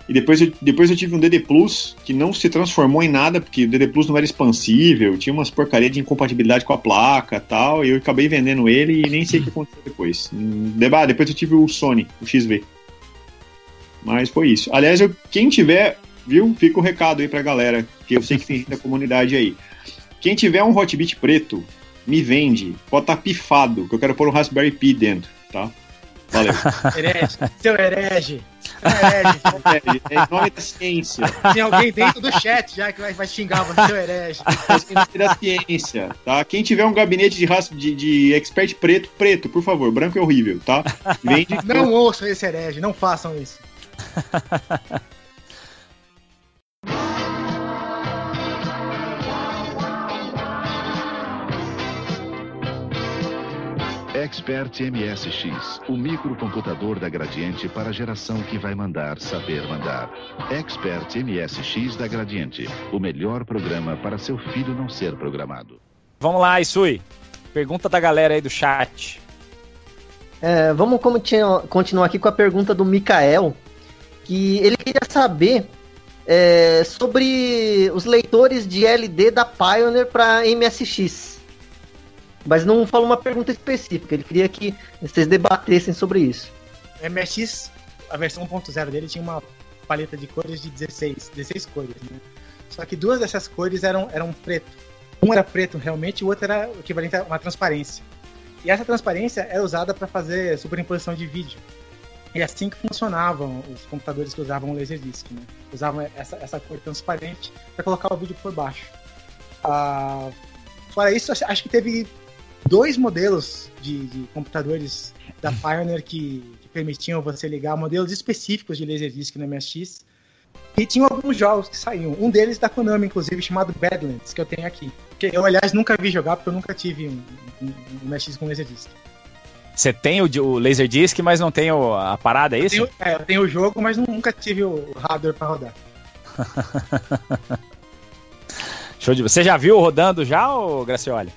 E depois eu, depois eu tive um DD Plus, que não se transformou em nada, porque o DD Plus não era expansível, tinha umas porcaria de incompatibilidade com a placa tal, e eu acabei vendendo ele e nem sei o que aconteceu depois. Depois eu tive o Sony, o XV. Mas foi isso. Aliás, eu, quem tiver viu? Fica o recado aí pra galera, que eu sei que tem gente da comunidade aí. Quem tiver um Hotbit preto, me vende. Pode estar tá pifado, que eu quero pôr um Raspberry Pi dentro, tá?
Valeu. [laughs] herege, seu herege. herege.
É em nome da ciência.
Tem alguém dentro do chat já que vai, vai xingar você, seu herege.
Nome da ciência, tá? Quem tiver um gabinete de, de, de expert preto, preto, por favor. Branco é horrível, tá?
Vende. Não ouçam esse herege, não façam isso. [laughs]
Expert MSX, o microcomputador da Gradiente para a geração que vai mandar saber mandar. Expert MSX da Gradiente, o melhor programa para seu filho não ser programado.
Vamos lá, Isui. Pergunta da galera aí do chat.
É, vamos continuar aqui com a pergunta do Mikael, que ele queria saber é, sobre os leitores de LD da Pioneer para MSX. Mas não falou uma pergunta específica, ele queria que vocês debatessem sobre isso.
MSX, a versão 1.0 dele tinha uma paleta de cores de 16, 16 cores, né? Só que duas dessas cores eram, eram preto. Um era preto realmente, o outro era o equivalente a uma transparência. E essa transparência era usada para fazer superimposição de vídeo. E é assim que funcionavam os computadores que usavam o Laserdisc, né? Usavam essa, essa cor transparente para colocar o vídeo por baixo. Ah, fora isso, acho que teve dois modelos de, de computadores da [laughs] Pioneer que, que, permitiam você ligar modelos específicos de Laserdisc no MSX. E tinham alguns jogos que saíam. Um deles da Konami, inclusive, chamado Badlands, que eu tenho aqui. Que eu, aliás, nunca vi jogar, porque eu nunca tive um, um, um MSX com Laserdisc.
Você tem o, o Laserdisc, mas não tem o, a parada, é isso?
Eu tenho, é, eu tenho o jogo, mas nunca tive o hardware para rodar. [laughs]
Show de Você já viu rodando já, ô Gracioli?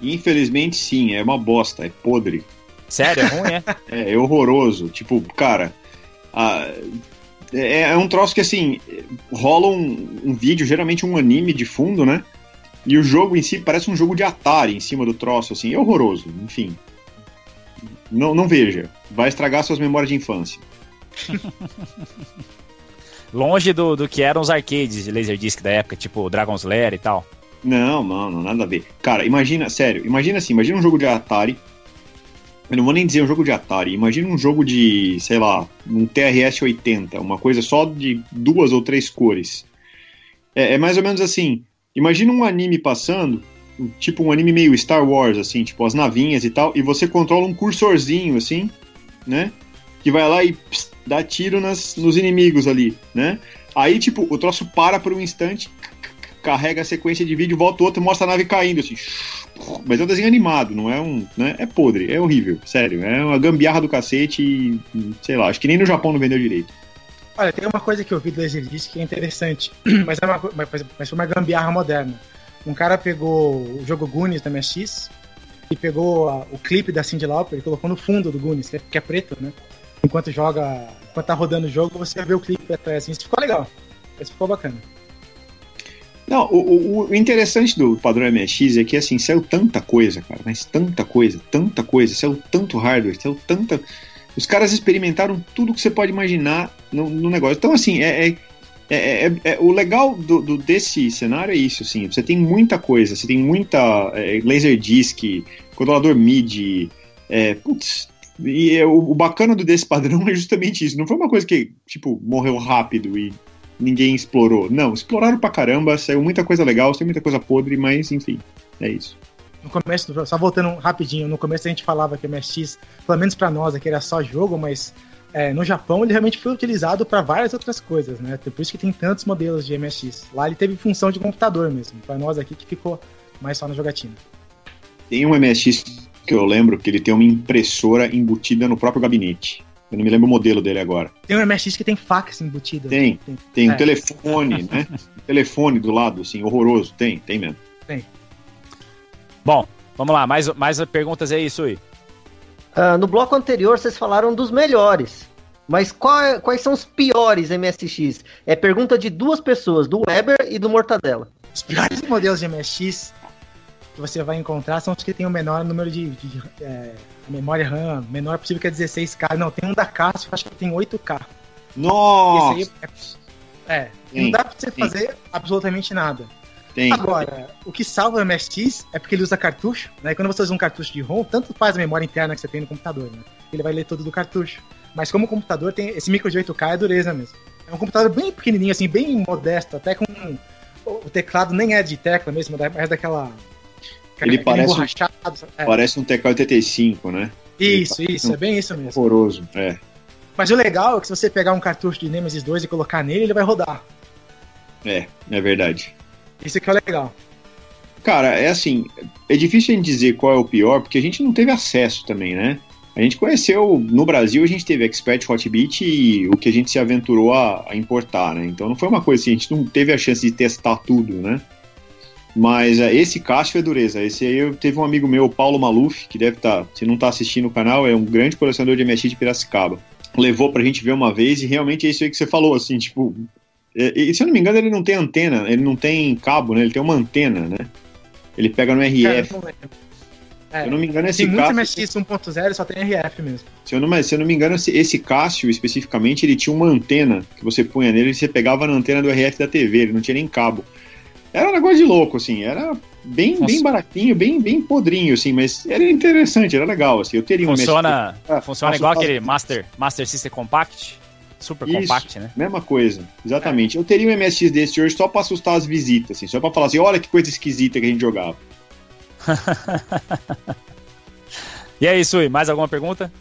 Infelizmente sim, é uma bosta, é podre.
Sério, é ruim, é? [laughs]
é, é horroroso. Tipo, cara, a, é, é, um troço que assim, rola um, um, vídeo, geralmente um anime de fundo, né? E o jogo em si parece um jogo de Atari em cima do troço, assim, é horroroso, enfim. Não, não veja, vai estragar suas memórias de infância. [laughs]
Longe do, do que eram os arcades de Laserdisc da época, tipo Dragon's Lair e tal.
Não, mano, nada a ver. Cara, imagina, sério, imagina assim, imagina um jogo de Atari. Eu não vou nem dizer um jogo de Atari, imagina um jogo de, sei lá, um TRS-80, uma coisa só de duas ou três cores. É, é mais ou menos assim, imagina um anime passando, tipo um anime meio Star Wars, assim, tipo as navinhas e tal, e você controla um cursorzinho, assim, né? Que vai lá e pss, dá tiro nas, nos inimigos ali, né? Aí, tipo, o troço para por um instante, carrega a sequência de vídeo, volta o outro mostra a nave caindo, assim. [sniffs] Mas é um desenho animado, não é um. Né? É podre, é horrível, sério. É uma gambiarra do cacete e. sei lá, acho que nem no Japão não vendeu direito.
Olha, tem uma coisa que eu vi do Exercise que é interessante, [clears throat] mas, é uma, mas, mas foi uma gambiarra moderna. Um cara pegou o jogo Goonies da MSX e pegou a, o clipe da Cindy Lauper e colocou no fundo do Goonies, que é, que é preto, né? Enquanto joga, enquanto tá rodando o jogo, você vê o clipe atrás, assim, isso ficou legal. Isso ficou bacana.
Não, o, o, interessante do padrão MSX é que assim, saiu tanta coisa, cara, mas tanta coisa, tanta coisa, saiu tanto hardware, saiu tanta. Os caras experimentaram tudo que você pode imaginar no, no negócio. Então, assim, é, é, é, é o legal do, do, desse cenário é isso, assim, você tem muita coisa, você tem muita Laserdisc, controlador MIDI, putz, e o, o bacana do desse padrão [laughs] é justamente isso. Não foi uma coisa que, tipo, morreu rápido e ninguém explorou. Não, exploraram pra caramba, saiu muita coisa legal, saiu muita coisa podre, mas enfim, é isso.
No começo, só voltando rapidinho, no começo a gente falava que o MSX, pelo menos para nós aqui, era só jogo, mas é, no Japão ele realmente foi utilizado para várias outras coisas, né? Por isso que tem tantos modelos de MSX. Lá ele teve função de computador mesmo, para nós aqui que ficou mais só na jogatina.
Tem um MSX que eu lembro que ele tem uma impressora embutida no próprio gabinete. Eu não me lembro o modelo dele agora.
Tem um MSX que tem fax embutida.
Tem. Tem, tem é. um telefone, né? um [laughs] telefone do lado, assim, horroroso. Tem, tem mesmo. Tem.
Bom, vamos lá. Mais, mais perguntas aí, Sui.
Uh, no bloco anterior, vocês falaram dos melhores. Mas qual, é, quais são os piores MSX? É pergunta de duas pessoas, do Weber e do Mortadela.
Os piores modelos de MSX que você vai encontrar são os que tem o menor número de, de, de é, memória RAM, menor possível que é 16K. Não, tem um da Casio, acho que tem 8K.
Nossa!
Esse aí é, é não dá pra você sim. fazer absolutamente nada. Tem. Agora, o que salva o MSX é porque ele usa cartucho, né? E quando você usa um cartucho de ROM, tanto faz a memória interna que você tem no computador, né? Ele vai ler tudo do cartucho. Mas como o computador tem esse micro de 8K é dureza mesmo. É um computador bem pequenininho, assim, bem modesto, até com o teclado nem é de tecla mesmo, é daquela
ele parece um, é. parece um TK-85, né?
Isso, isso, um... é bem isso mesmo.
Horroroso, é.
Mas o legal é que se você pegar um cartucho de Nemesis 2 e colocar nele, ele vai rodar.
É, é verdade.
Isso que é legal.
Cara, é assim, é difícil a gente dizer qual é o pior, porque a gente não teve acesso também, né? A gente conheceu, no Brasil a gente teve Expert Hotbit e o que a gente se aventurou a, a importar, né? Então não foi uma coisa assim, a gente não teve a chance de testar tudo, né? Mas uh, esse Cássio é dureza. Esse aí eu teve um amigo meu, Paulo Maluf, que deve estar, tá, se não está assistindo o canal, é um grande colecionador de MSX de Piracicaba. Levou pra gente ver uma vez e realmente é isso aí que você falou, assim, tipo. É, e, se eu não me engano, ele não tem antena, ele não tem cabo, né? Ele tem uma antena, né? Ele pega no RF. É,
é, se eu não me engano, esse tem Cássio. Muito MSX 1.0 só tem RF mesmo.
Se eu não, se eu não me engano, esse, esse Cássio especificamente, ele tinha uma antena que você punha nele e você pegava na antena do RF da TV, ele não tinha nem cabo. Era um negócio de louco, assim, era bem, bem baratinho, bem, bem podrinho, assim, mas era interessante, era legal, assim, eu teria
um Funciona, ah, funciona igual aquele Master, Master System Compact? Super Isso, compact, né?
Mesma coisa, exatamente. É. Eu teria um MSX desse hoje só pra assustar as visitas, assim, só pra falar assim, olha que coisa esquisita que a gente jogava. [laughs]
e é isso, mais alguma pergunta?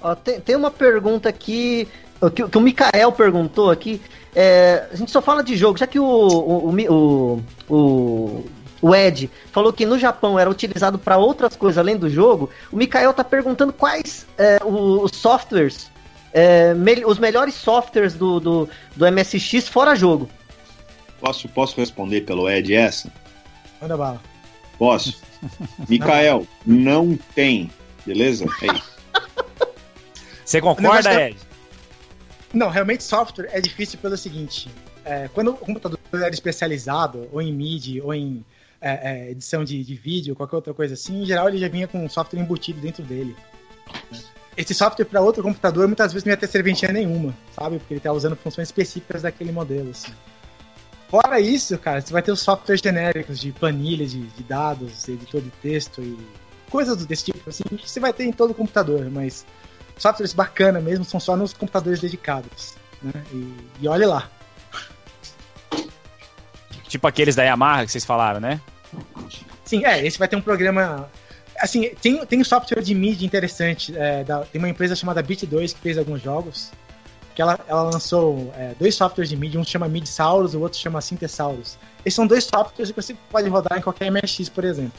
Ó, tem, tem uma pergunta aqui que, que o Mikael perguntou aqui. É, a gente só fala de jogo, já que o, o, o, o, o Ed falou que no Japão era utilizado para outras coisas além do jogo, o Mikael tá perguntando quais é, os softwares, é, me, os melhores softwares do, do, do MSX fora jogo.
Posso, posso responder pelo Ed essa?
Manda bala.
Posso? [laughs] Mikael, não tem, beleza? É isso.
Você concorda, Ed?
Não, realmente software é difícil pelo seguinte: é, quando o computador era especializado, ou em MIDI, ou em é, é, edição de, de, vídeo, qualquer outra coisa assim, em geral ele já vinha com software embutido dentro dele. Esse software para outro computador muitas vezes não ia ter serventia nenhuma, sabe? Porque ele tá usando funções específicas daquele modelo, assim. Fora isso, cara, você vai ter os softwares genéricos de planilha de, de dados, editor de texto e coisas desse tipo, assim, que você vai ter em todo computador, mas softwares bacana mesmo são só nos computadores dedicados. Né? E, e olhe lá.
Tipo aqueles da Yamaha que vocês falaram, né?
Sim, é, esse vai ter um programa. Assim, tem, tem um software de mídia interessante. É, da, tem uma empresa chamada Bit2 que fez alguns jogos. Que ela, ela lançou é, dois softwares de mídia, um chama Midsaurus, o outro chama Synthesaurus. Esses são dois softwares que você pode rodar em qualquer MSX, por exemplo,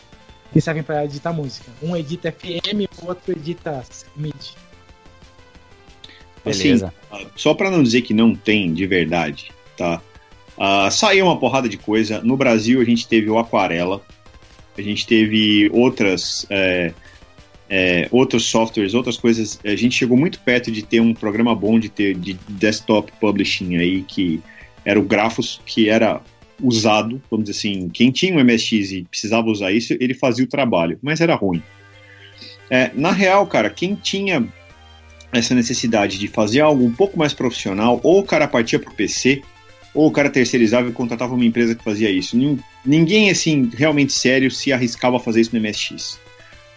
que servem para editar música. Um edita FM, o outro edita MIDI.
Beleza. Assim, só para não dizer que não tem de verdade, tá? Uh, saiu uma porrada de coisa. No Brasil a gente teve o Aquarela, a gente teve outras é, é, outros softwares, outras coisas. A gente chegou muito perto de ter um programa bom de ter de desktop publishing aí que era o Grafos que era usado, vamos dizer assim, quem tinha um MSX e precisava usar isso, ele fazia o trabalho, mas era ruim. É, na real, cara, quem tinha essa necessidade de fazer algo um pouco mais profissional, ou o cara partia para o PC, ou o cara terceirizava e contratava uma empresa que fazia isso. Ninguém, assim, realmente sério se arriscava a fazer isso no MSX.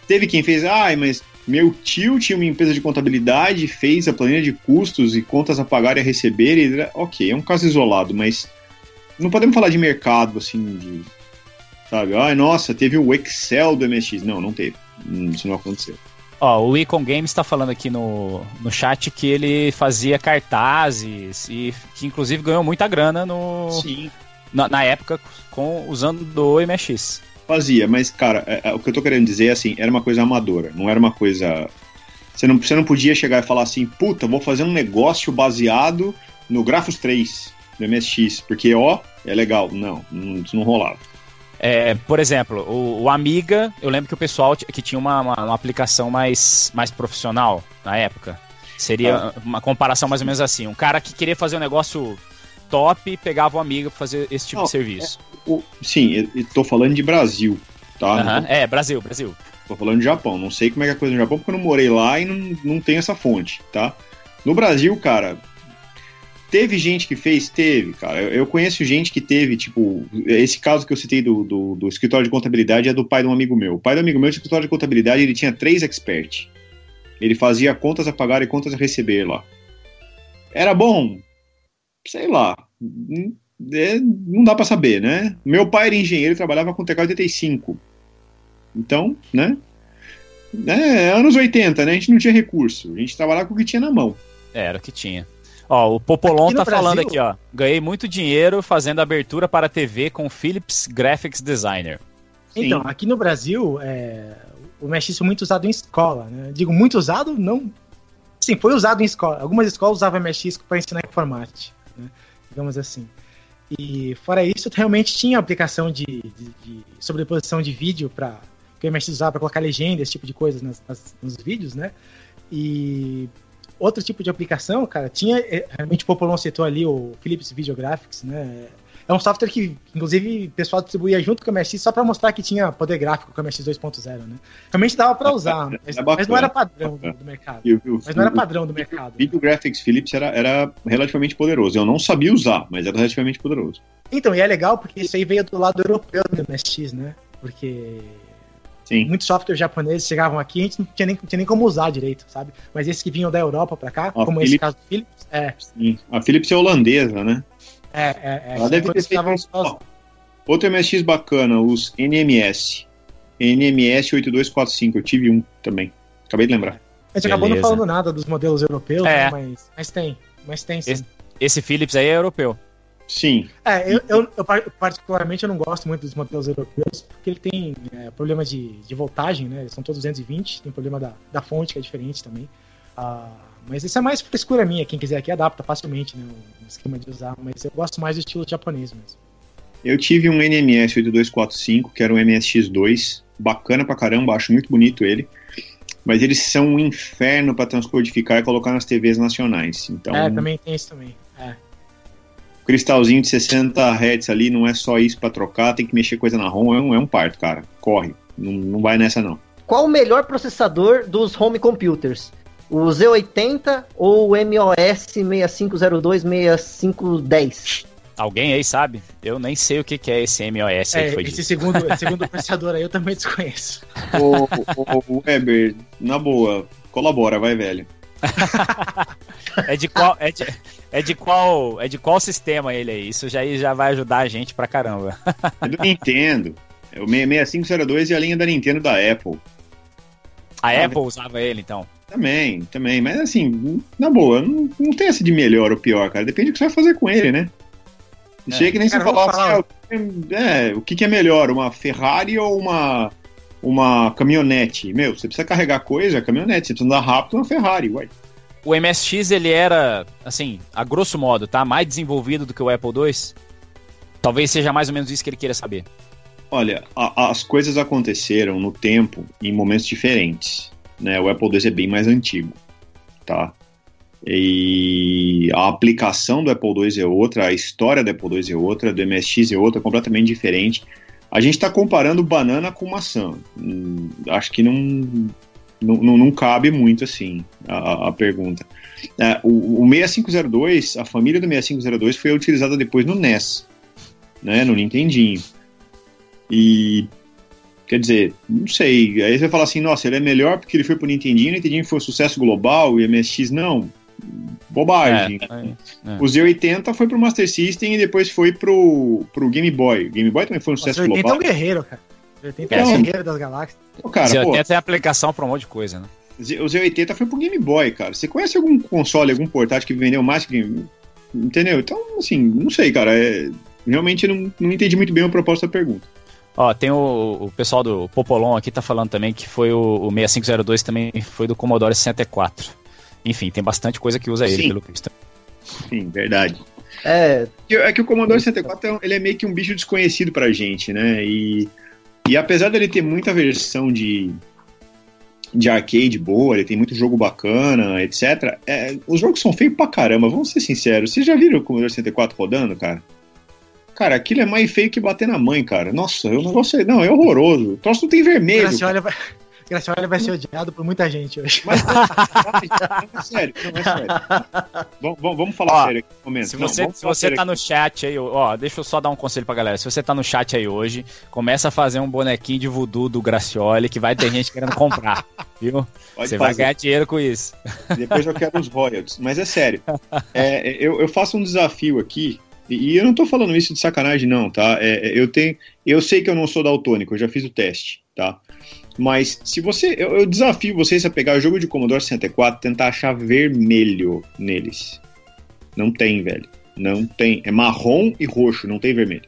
Teve quem fez, ah, mas meu tio tinha uma empresa de contabilidade, fez a planilha de custos e contas a pagar e a receber, e, ok, é um caso isolado, mas não podemos falar de mercado, assim, de, sabe, ah, nossa, teve o Excel do MSX. Não, não teve. Isso não aconteceu.
Ó, o Icon Games está falando aqui no, no chat que ele fazia cartazes e que inclusive ganhou muita grana no,
Sim.
Na, na época com usando do MX.
Fazia, mas cara, é, é, o que eu tô querendo dizer é assim, era uma coisa amadora, não era uma coisa. Você não, você não podia chegar e falar assim, puta, vou fazer um negócio baseado no Grafos 3 do MSX, porque ó, é legal. Não, não isso não rolava.
É, por exemplo, o, o, Amiga, eu lembro que o pessoal que tinha uma, uma, uma, aplicação mais, mais profissional na época. Seria ah. uma comparação mais ou menos assim. Um cara que queria fazer um negócio top pegava o Amiga para fazer esse tipo Não, de serviço.
É, o, sim, tô falando de Brasil, tá?
Uh -huh. É, Brasil, Brasil.
Tô falando de Japão. Não sei como é que é a coisa no Japão, porque eu não morei lá e não, não tenho essa fonte, tá? No Brasil, cara, Teve gente que fez? Teve, cara. Eu, conheço gente que teve, tipo, esse caso que eu citei do, do, do, escritório de contabilidade é do pai de um amigo meu. O pai do amigo meu, de escritório de contabilidade, ele tinha três experts. Ele fazia contas a pagar e contas a receber lá. Era bom? Sei lá. É, não dá para saber, né? Meu pai era engenheiro e trabalhava com TK-85. Então, né? É, anos 80, né? A gente não tinha recurso. A gente trabalhava com o que tinha na mão.
É, era o que tinha. Ó, o Popolon tá Brasil... falando aqui, ó. Ganhei muito dinheiro fazendo abertura para TV com Philips Graphics Designer.
Então, Sim. aqui no Brasil, é, o foi muito usado em escola, né? Digo, muito usado, não... Sim, foi usado em escola. Algumas escolas usavam MSX para ensinar informática, né? digamos assim. E fora isso, realmente tinha aplicação de, de, de sobreposição de vídeo para que o MSX usava para colocar legenda, esse tipo de coisas nas, nas, nos vídeos, né? E outro tipo de aplicação, cara, tinha, é, realmente o Popolon citou ali o Philips Videographics, né? É um software que, inclusive, o pessoal distribuía junto com o MSX só para mostrar que tinha poder gráfico com o MSX 2.0, né? Realmente dava para usar, mas, é mas, não era padrão do, do mercado. mas não era padrão do mercado. O
Videographics Philips era, era relativamente poderoso. Eu não sabia usar, mas era relativamente poderoso.
Então, e é legal porque isso aí veio do lado europeu do MSX, né? Porque Sim. Muitos softwares japoneses chegavam aqui e a gente não tinha nem, tinha nem como usar direito, sabe? Mas esses que vinham da Europa para cá, a como Philips, esse caso do Philips, é.
Sim. A Philips é holandesa, né?
É, é, é.
Ela deve ter feito... Outro MSX bacana, os NMS. NMS 8245, eu tive um também. Acabei de lembrar.
A gente acabou não
Beleza.
falando nada dos modelos europeus,
É.
né, mas, mas tem. Mas tem sim.
Esse- Esse Philips aí é europeu.
Sim.
É, eu, eu- eu par- particularmente eu não gosto muito dos modelos europeus, porque ele tem é, problema de, de voltagem, né? Eles são todos 220, tem problema da, da fonte que é diferente também. Ah, mas isso é mais frescura minha, quem quiser aqui adapta facilmente, né? O esquema de usar, mas eu gosto mais do estilo japonês mesmo.
Eu tive um NMS 8245, que era um MSX2, bacana pra caramba, acho muito bonito ele. Mas eles são um inferno pra transcodificar e colocar nas TVs nacionais. Então,
É, também tem isso também. É.
o cristalzinho de 60 Hz ali não é só isso pra trocar, tem que mexer coisa na ROM, é um, é um parto, cara. Corre. Não, não vai nessa, não.
Qual o melhor processador dos home computers? O Z80 ou o MOS 6502 6510?
Alguém aí sabe? Eu nem sei o que, que é esse MOS aí
É, esse
dito.
segundo, esse [laughs] segundo processador aí eu também desconheço.
Ô, ô, ô, Weber, na boa, colabora, vai, velho. [laughs]
É de qual, é de, é de qual, é de qual sistema ele aí? Isso já, já vai ajudar a gente pra caramba.
É do Nintendo. É o 6502 e a linha da Nintendo da Apple.
A
Ah,
Apple usava ele então.
Também, também. Mas assim, na boa, não, não tem essa de melhor ou pior, cara. Depende do que você vai fazer com ele, né?
É.
Chega que nem
Cara,
você falar assim, ah, é, o que, que é melhor, uma Ferrari ou uma, uma caminhonete? Meu, você precisa carregar coisa, é caminhonete. Você precisa andar rápido, uma Ferrari, uai.
O MSX ele era, assim, a grosso modo, tá? Mais desenvolvido do que o Apple II. Talvez seja mais ou menos isso que ele queira saber.
Olha, a- as coisas aconteceram no tempo em momentos diferentes. Né? O Apple II é bem mais antigo, tá? E a aplicação do Apple II é outra, a história do Apple II é outra, do MSX é outra, completamente diferente. A gente está comparando banana com maçã. Hum, acho que não, não, não, cabe muito assim a, a pergunta. É, o, o 6502, a família do 6502 foi utilizada depois no NES, né, no Nintendinho. E quer dizer, não sei. Aí você fala assim, nossa, ele é melhor porque ele foi pro Nintendinho, o Nintendinho foi um sucesso global e o MSX não. Bobagem.
É, é.
O Z80 foi pro Master System e depois foi pro, pro Game Boy. O Game Boy também foi um sucesso
o 80 é
global.
um guerreiro, cara. O 80 é
É,
um
sim.
guerreiro das galáxias.
Pô,
Z80 é aplicação pra um monte de coisa, né?
O Z80 foi pro Game Boy, cara. Você conhece algum console, algum portátil que vendeu mais que Game Entendeu? Então, assim, não sei, cara. é- Realmente não, não entendi muito bem a proposta da pergunta.
Ó, tem o, o pessoal do Popolon aqui tá falando também que foi o, o 6502 também foi do Commodore 64. Enfim, tem bastante coisa que usa ele,
Sim.
pelo visto.
Sim, verdade.
É,
É que o Commodore 64 é ele é meio que um bicho desconhecido pra gente, né? E, e apesar dele ter muita versão de, de arcade boa, ele tem muito jogo bacana, etc. é, os jogos são feios pra caramba, vamos ser sinceros. Vocês já viram o Commodore 64 rodando, cara? Cara, aquilo é mais feio que bater na mãe, cara. Nossa, o negócio é, não, é horroroso. O troço não tem vermelho.
Graciola vai, Graciola vai ser odiado por muita gente hoje.
Mas não, é sério, não é sério. Vamos, vamos- vamos falar
Ó,
sério aqui no momento.
Se
Não,
você,
vamos
se você tá
aqui.
no chat aí, ó, deixa eu só dar um conselho pra galera. Se você tá no chat aí hoje, começa a fazer um bonequinho de voodoo do Gracioli que vai ter gente querendo comprar, [laughs] viu?
Pode
você vai
fazer.
ganhar dinheiro com isso.
Depois eu quero os royalties. Mas é sério. É, eu, eu faço um desafio aqui. E e eu não tô falando isso de sacanagem, não, tá? É, é, eu tenho. Eu sei que eu não sou daltônico, eu já fiz o teste, tá? Mas se você. Eu, eu desafio vocês a pegar o jogo de Commodore 64 e tentar achar vermelho neles. Não tem, velho. Não tem. É marrom e roxo, não tem vermelho.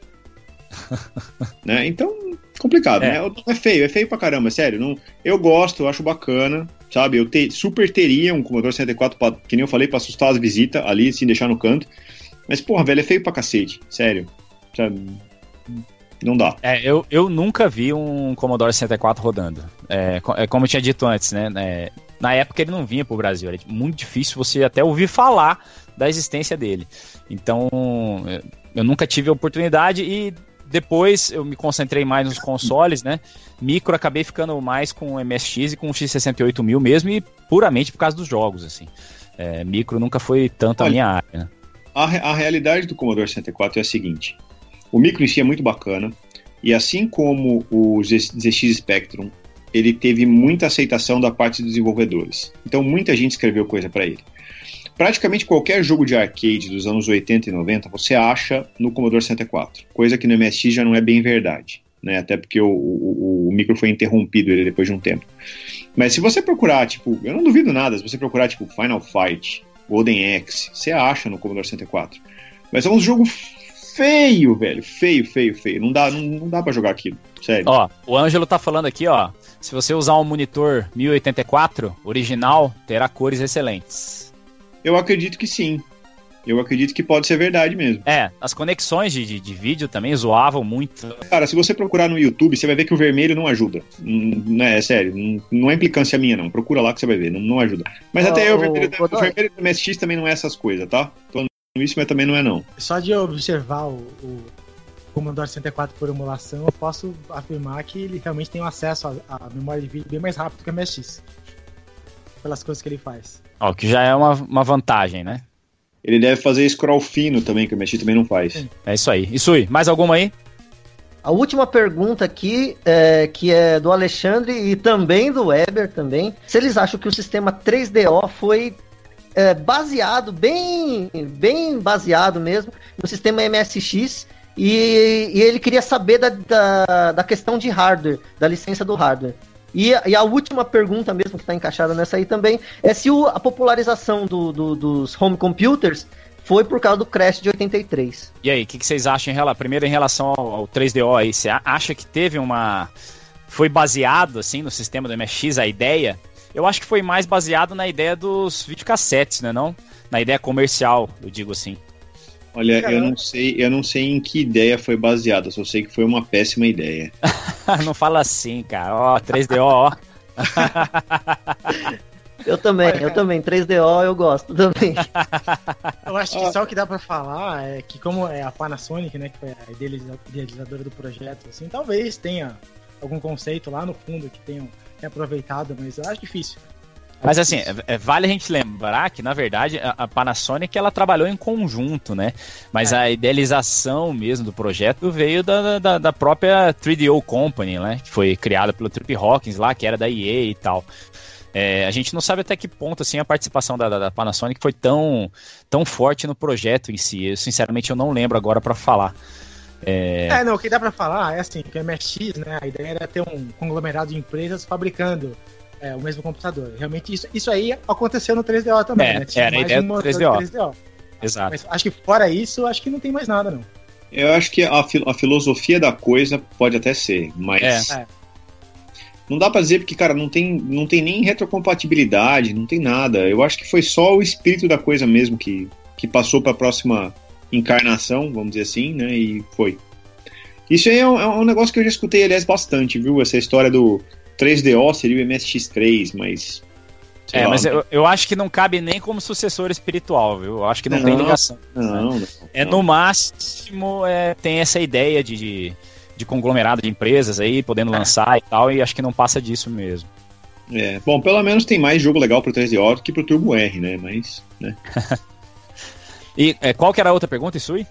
[laughs] né? Então, complicado,
É.
né? É feio, é feio pra caramba, sério. Não, eu gosto, eu acho bacana, sabe? Eu te, super teria um Commodore 64, pra, que nem eu falei, pra assustar as visitas ali, sem deixar no canto. Mas, porra, velho, é feio pra cacete, sério. Sabe? Não dá.
É, eu, eu nunca vi um Commodore 64 rodando. É, é como eu tinha dito antes, né? é, na época ele não vinha pro Brasil. Era muito difícil você até ouvir falar da existência dele. Então, eu nunca tive a oportunidade e depois eu me concentrei mais nos consoles, né? Micro acabei ficando mais com o MSX e com o X68000 mesmo e puramente por causa dos jogos, assim. É, micro nunca foi tanto a
Olha,
minha área, né?
A, a realidade do Commodore 64 é a seguinte: o micro em si é muito bacana, e assim como o ZX Spectrum, ele teve muita aceitação da parte dos desenvolvedores. Então muita gente escreveu coisa para ele. Praticamente qualquer jogo de arcade dos anos 80 e 90 você acha no Commodore 64, coisa que no MSX já não é bem verdade. né? Até porque o, o, o micro foi interrompido ele depois de um tempo. Mas se você procurar, tipo, eu não duvido nada, se você procurar, tipo, Final Fight, Golden Axe, você acha no Commodore 64. Mas é um jogo feio, velho. Feio, feio, feio. Não dá, não, não dá para jogar aquilo. Sério.
Ó, o Ângelo tá falando aqui, ó. Se você usar um monitor 1084 original, terá cores excelentes.
Eu acredito que sim. Eu acredito que pode ser verdade mesmo.
É, as conexões de, de, de, vídeo também zoavam muito.
Cara, se você procurar no YouTube, você vai ver que o vermelho não ajuda. Não, é, é sério, não, não, é implicância minha, não. Procura lá que você vai ver, não, não ajuda. Mas oh, até eu, o vermelho, o, o vermelho do MSX também não é essas coisas, tá? Tô isso, mas também não é não.
Só de observar o, o Commodore 64 por emulação, eu posso afirmar que ele realmente tem um acesso à memória de vídeo bem mais rápido que o MSX. Pelas coisas que ele faz.
Ó, que já é uma, uma vantagem, né?
Ele deve fazer scroll fino também, que o MSX também não faz.
É isso aí. Isso aí. Mais alguma aí?
A última pergunta aqui, é, que é do Alexandre e também do Weber também. Se eles acham que o sistema 3DO foi é, baseado, bem, bem baseado mesmo, no sistema MSX. E, e ele queria saber da, da, da, questão de hardware, da licença do hardware. E, e a última pergunta mesmo, que está encaixada nessa aí também, é se o, a popularização do, do, dos home computers foi por causa do Crash de 83.
E aí, o que, que, vocês acham em relação, primeiro em relação ao, ao 3DO aí, você acha que teve uma foi baseado assim no sistema do MSX a ideia? Eu acho que foi mais baseado na ideia dos videocassetes, né, não? Na ideia comercial, eu digo assim.
Olha, Caramba. eu não sei, eu não sei em que ideia foi baseada, só sei que foi uma péssima ideia. [laughs]
não fala assim, cara. Ó, 3DO, ó. [laughs]
Eu também, Olha, eu também. 3DO eu gosto também. [laughs]
Eu acho que só o que dá pra falar é que como é a Panasonic, né, que foi a idealizadora do projeto, assim, talvez tenha algum conceito lá no fundo que tenham aproveitado, mas eu acho difícil.
Mas assim, é, é, vale a gente lembrar que, na verdade, a, a, Panasonic ela trabalhou em conjunto, né? Mas é. a idealização mesmo do projeto veio da, da, da, própria 3DO Company, né? Que foi criada pelo Trip Hawkins lá, que era da EA e tal. É, a gente não sabe até que ponto assim, a participação da, da, Panasonic foi tão, tão forte no projeto em si. Eu, sinceramente, eu não lembro agora para falar.
É... é... não, o que dá para falar é assim, que o MSX, né, a ideia era ter um conglomerado de empresas fabricando é, o mesmo computador. Realmente isso, isso aí aconteceu no 3DO também,
é,
né?
Tinha era a ideia do 3DO. 3DO.
Exato. Mas acho que fora isso, acho que não tem mais nada, não.
Eu acho que a, a filosofia da coisa pode até ser, mas... É. Não dá pra dizer porque, cara, não tem, não tem nem retrocompatibilidade, não tem nada. Eu acho que foi só o espírito da coisa mesmo que, que passou para a próxima encarnação, vamos dizer assim, né? E foi. Isso aí é um, é um, negócio que eu já escutei, aliás, bastante, viu? Essa história do 3DO seria o MSX3, mas.
É, lá, mas eu, eu, acho que não cabe nem como sucessor espiritual, viu? Eu acho que não, não tem ligação. Não, né? não, É no máximo é, tem essa ideia de, de, de, conglomerado de empresas aí, podendo é. lançar e tal, e acho que não passa disso mesmo.
É, bom, pelo menos tem mais jogo legal pro 3DO do que pro Turbo R, né? Mas. Né? [laughs]
E é, qual que era a outra pergunta, Isui?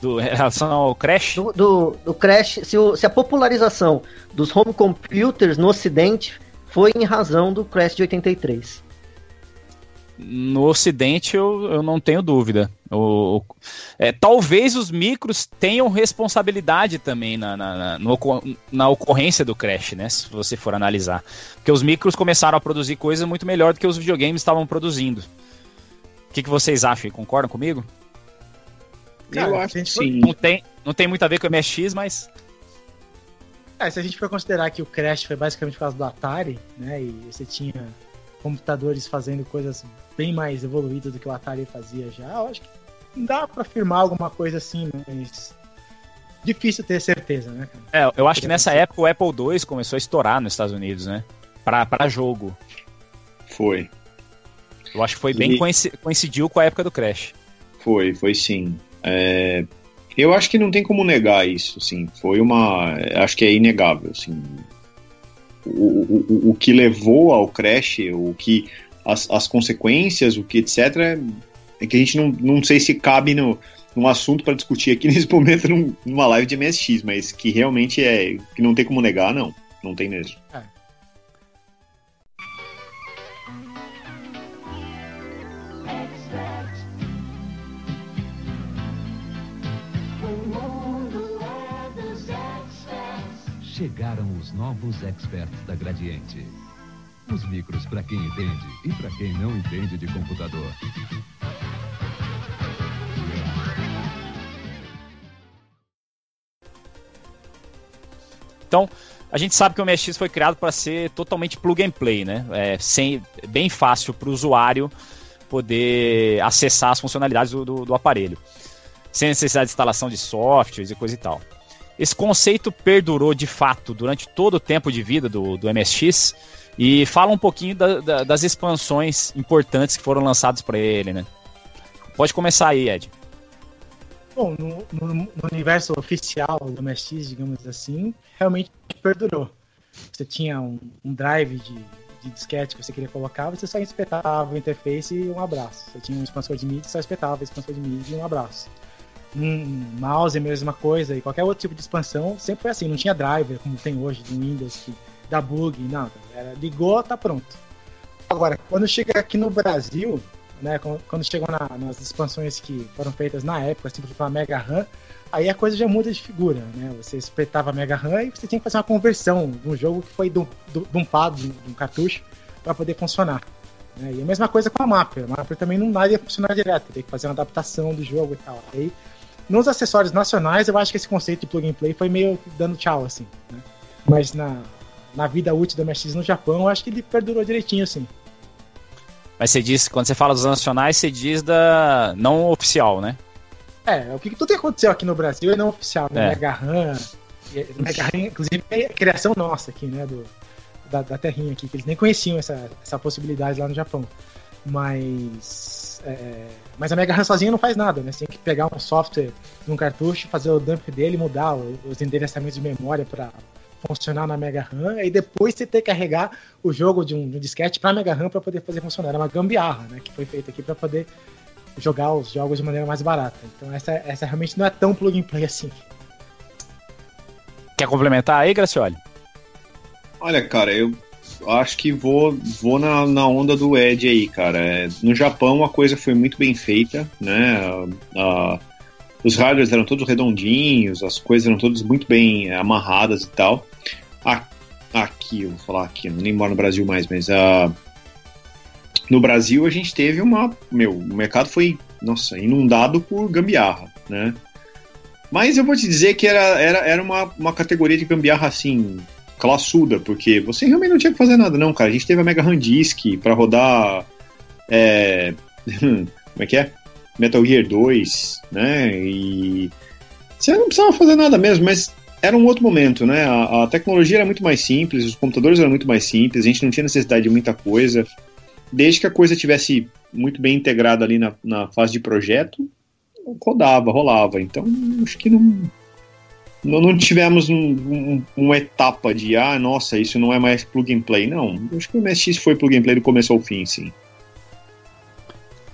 Do, em relação ao Crash?
Do, do, do Crash, se, o, se, a popularização dos home computers no ocidente foi em razão do Crash de 83.
No ocidente eu, eu não tenho dúvida. O, o é, talvez os micros tenham responsabilidade também na, na, na, no, na ocorrência do Crash, né? Se você for analisar. Porque os micros começaram a produzir coisas muito melhor do que os videogames estavam produzindo. O que, que vocês acham? Concordam comigo?
Cara, eu acho que sim.
Não tem, não tem muito a ver com o MSX, mas.
É, se a gente for considerar que o Crash foi basicamente por causa do Atari, né? E você tinha computadores fazendo coisas bem mais evoluídas do que o Atari fazia já, eu acho que dá para afirmar alguma coisa assim, mas difícil ter certeza, né?
Cara? É, eu acho que nessa época o Apple II começou a estourar nos Estados Unidos, né? Pra, pra jogo.
Foi.
Eu acho que foi bem e... coincidiu com a época do Crash.
Foi, foi sim. É... Eu acho que não tem como negar isso, assim. Foi uma. Acho que é inegável, assim. O, o, o que levou ao Crash, o que. As, as consequências, o que etc. É que a gente não, não sei se cabe no, num assunto para discutir aqui [laughs] nesse momento numa live de MSX, mas que realmente é. que não tem como negar, não. Não tem mesmo. É.
chegaram os novos experts da Gradiente. Os micros para quem entende e para quem não entende de computador.
Então, a gente sabe que o MSX foi criado para ser totalmente plug and play, né? É sem, bem fácil para o usuário poder acessar as funcionalidades do, do, do, aparelho, sem necessidade de instalação de softwares e coisa e tal. Esse conceito perdurou de fato durante todo o tempo de vida do, do MSX e fala um pouquinho da, da, das expansões importantes que foram lançadas para ele, né? Pode começar aí, Ed.
Bom, no, no, no, universo oficial do MSX, digamos assim, realmente perdurou. Você tinha um, um drive de, de, disquete que você queria colocar, você só espetava o interface e um abraço. Você tinha um expansor de MIDI, só espetava o expansor de MIDI e um abraço. Um mouse, a mesma coisa, e qualquer outro tipo de expansão sempre foi assim, não tinha driver como tem hoje do Windows que dá bug, nada. Era, ligou, tá pronto. Agora, quando chega aqui no Brasil, né? Quando chegou na, nas expansões que foram feitas na época, assim, tipo a Mega RAM, aí a coisa já muda de figura, né? Você espetava a Mega RAM e você tinha que fazer uma conversão de um jogo que foi dumpado de um cartucho para poder funcionar. Né? E a mesma coisa com a Mapper. A Mapper também não nada ia funcionar direto, teria que fazer uma adaptação do jogo e tal. Aí, nos acessórios nacionais, eu acho que esse conceito de plug and play foi meio dando tchau, assim. Né? Mas na, na vida útil do MSX no Japão, eu acho que ele perdurou direitinho, assim.
Mas você diz, quando você fala dos nacionais, você diz da não oficial, né?
É, o que tudo que aconteceu aqui no Brasil é não oficial, né? É. Mega RAM, Mega RAM, inclusive é criação nossa aqui, né? Do, da, da terrinha aqui, que eles nem conheciam essa, essa possibilidade lá no Japão. Mas. É, mas a Mega RAM sozinha não faz nada, né? Você tem que pegar um software num cartucho, fazer o dump dele, mudar os endereçamentos de memória para funcionar na Mega RAM, e depois você ter que carregar o jogo de um, de um disquete para Mega RAM para poder fazer funcionar. É uma gambiarra, né, que foi feita aqui para poder jogar os jogos de maneira mais barata. Então essa, essa realmente não é tão plug and play assim.
Quer complementar aí, Gracioli?
Olha, cara, eu acho que vou, vou na, na onda do Ed aí, cara. É, no Japão a coisa foi muito bem feita, né? Os hardwares eram todos redondinhos, as coisas eram todas muito bem amarradas e tal. Aqui, eu vou falar aqui, eu nem moro no Brasil mais, mas uh, no Brasil a gente teve uma. Meu, o mercado foi, nossa, inundado por gambiarra, né? Mas eu vou te dizer que era, era, era uma, uma categoria de gambiarra assim, classuda, porque você realmente não tinha que fazer nada, não, cara. A gente teve a Mega Disk para rodar. É, [laughs] como é que é? Metal Gear 2, né? E você não precisava fazer nada mesmo, mas era um outro momento, né? A, a, tecnologia era muito mais simples, os computadores eram muito mais simples, a gente não tinha necessidade de muita coisa. Desde que a coisa tivesse muito bem integrada ali na, na fase de projeto, rodava, rolava. Então, acho que não, não, não tivemos um, um, uma etapa de, ah, nossa, isso não é mais plug and play. Não, acho que o MSX foi plug and play do começo ao fim, sim.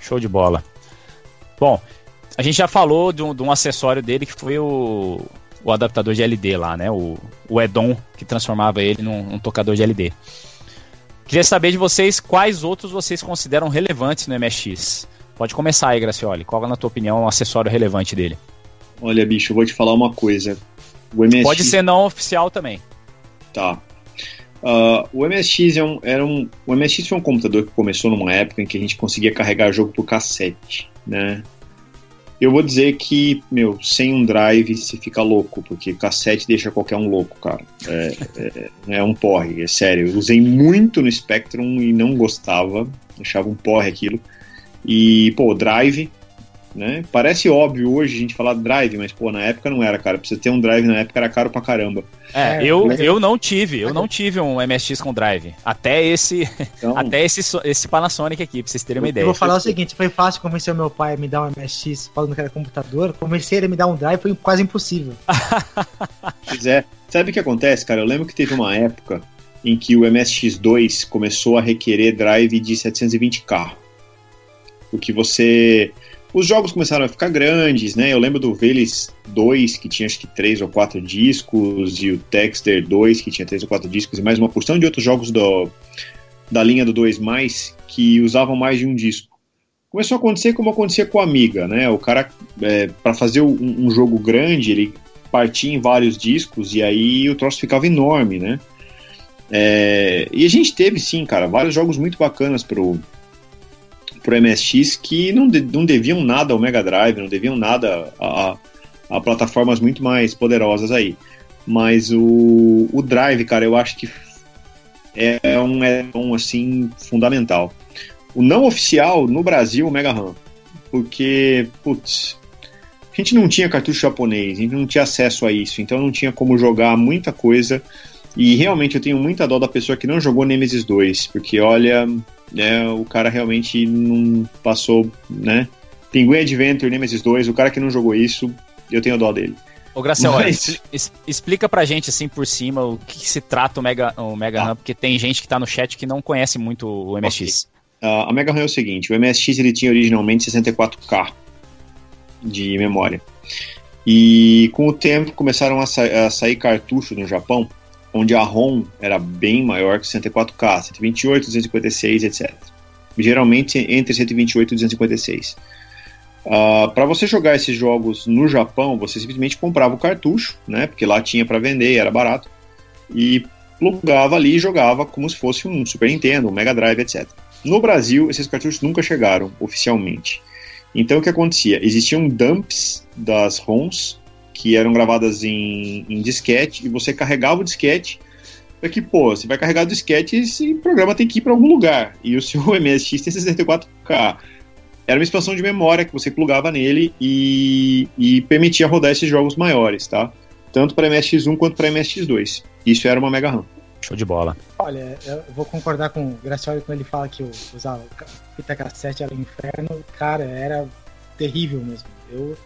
Show de bola. Bom, a gente já falou de um, de um acessório dele que foi o, o adaptador de LD lá, né? O, o Edon, que transformava ele num, num tocador de LD. Queria saber de vocês quais outros vocês consideram relevantes no MSX. Pode começar aí, Gracioli. Qual, na tua opinião, o um acessório relevante dele?
Olha, bicho, eu vou te falar uma coisa. O MSX...
Pode ser não oficial também.
Tá. Uh, o MSX é um, era um, o MSX foi um computador que começou numa época em que a gente conseguia carregar jogo por cassete, né? Eu vou dizer que, meu, sem um drive se fica louco, porque cassete deixa qualquer um louco, cara. É, é, é um porre, é sério. Eu usei muito no Spectrum e não gostava, achava um porre aquilo. E, pô, drive, né? Parece óbvio hoje a gente falar drive, mas pô, na época não era, cara. Pra você ter um drive na época era caro pra caramba.
É, é eu, eu não tive, eu não tive um MSX com drive. Até esse, então, [laughs] até esse, esse Panasonic aqui, pra vocês terem uma ideia.
Eu vou falar o seguinte, foi fácil convencer o meu pai a me dar um MSX falando que era computador. Convencer ele a me dar um drive foi quase impossível. [laughs]
pois é. Sabe o que acontece, cara? Eu lembro que teve uma época em que o MSX2 começou a requerer drive de 720K. O que você os jogos começaram a ficar grandes, né? Eu lembro do Velis 2, que tinha acho que 3 ou 4 discos, e o Texter 2, que tinha 3 ou 4 discos, e mais uma porção de outros jogos do, da linha do 2, que usavam mais de um disco. Começou a acontecer como acontecia com a Amiga, né? O cara, é, para fazer um, um, jogo grande, ele partia em vários discos e aí o troço ficava enorme, né? É, e a gente teve, sim, cara, vários jogos muito bacanas pro, pro MSX que não, de, não deviam nada ao Mega Drive, não deviam nada a, a plataformas muito mais poderosas aí. Mas o, o Drive, cara, eu acho que é um, é um assim, fundamental. O não oficial no Brasil, o Mega RAM. Porque, putz, a gente não tinha cartucho japonês, a gente não tinha acesso a isso, então não tinha como jogar muita coisa. E realmente eu tenho muita dó da pessoa que não jogou Nemesis 2, porque olha, né, o cara realmente não passou, né? Pinguim Adventure, Nemesis 2, o cara que não jogou isso, eu tenho dó dele.
Ô, Graciela, Mas... es, explica pra gente, assim, por cima, o que, que se trata o Mega, o Mega ah. RAM, porque tem gente que tá no chat que não conhece muito o MSX.
Okay. Uh, a Mega RAM é o seguinte, o MSX ele tinha originalmente 64K de memória. E com o tempo começaram a, sa a sair cartuchos no Japão, onde a ROM era bem maior que 64K, 128, 256, etc. Geralmente entre 128 e 256. Uh, para você jogar esses jogos no Japão, você simplesmente comprava o cartucho, né? Porque lá tinha para vender, era barato, e plugava ali e jogava como se fosse um Super Nintendo, um Mega Drive, etc. No Brasil, esses cartuchos nunca chegaram oficialmente. Então o que acontecia? Existiam dumps das ROMs que eram gravadas em, em disquete e você carregava o disquete para que, pô, você vai carregar o disquete e esse programa tem que ir para algum lugar. E o seu [laughs] MSX tem 64K era uma expansão de memória que você plugava nele e, e permitia rodar esses jogos maiores, tá? Tanto para MSX1 quanto para MSX2. Isso era uma Mega RAM.
Show de bola.
Olha, eu vou concordar com o Gracioli quando ele fala que usar fita cassete era um inferno. Cara, era terrível mesmo. Eu,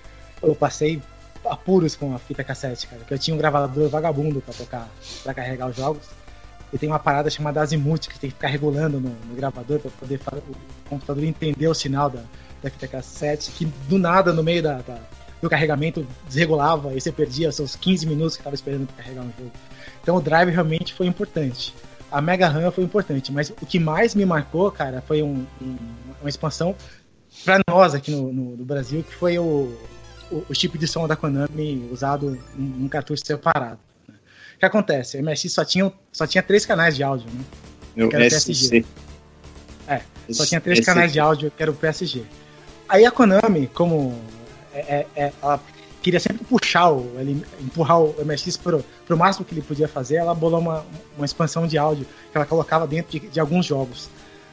eu passei apuros com a fita cassete, cara. Que eu tinha um gravador vagabundo para tocar, para carregar os jogos. E tem uma parada chamada Azimuth, que tem que ficar regulando no, no gravador para poder o computador entender o sinal da, da fita cassete, que do nada, no meio da, da, do carregamento, desregulava e você perdia os seus 15 minutos que estava esperando para carregar um jogo. Então o drive realmente foi importante. A Mega RAM foi importante, mas o que mais me marcou, cara, foi um, um, uma expansão para nós aqui no, no, no, Brasil, que foi o, o, o chip de som da Konami usado em um cartucho separado que acontece? O MSX só tinha, só tinha três canais de áudio, né?
Meu que era PSG.
É, só tinha três canais de áudio que era o PSG. Aí a Konami, como é, é, é, ela queria sempre puxar o, ele, empurrar o MSX pro, pro máximo que ele podia fazer, ela bolou uma, uma expansão de áudio que ela colocava dentro de, de alguns jogos.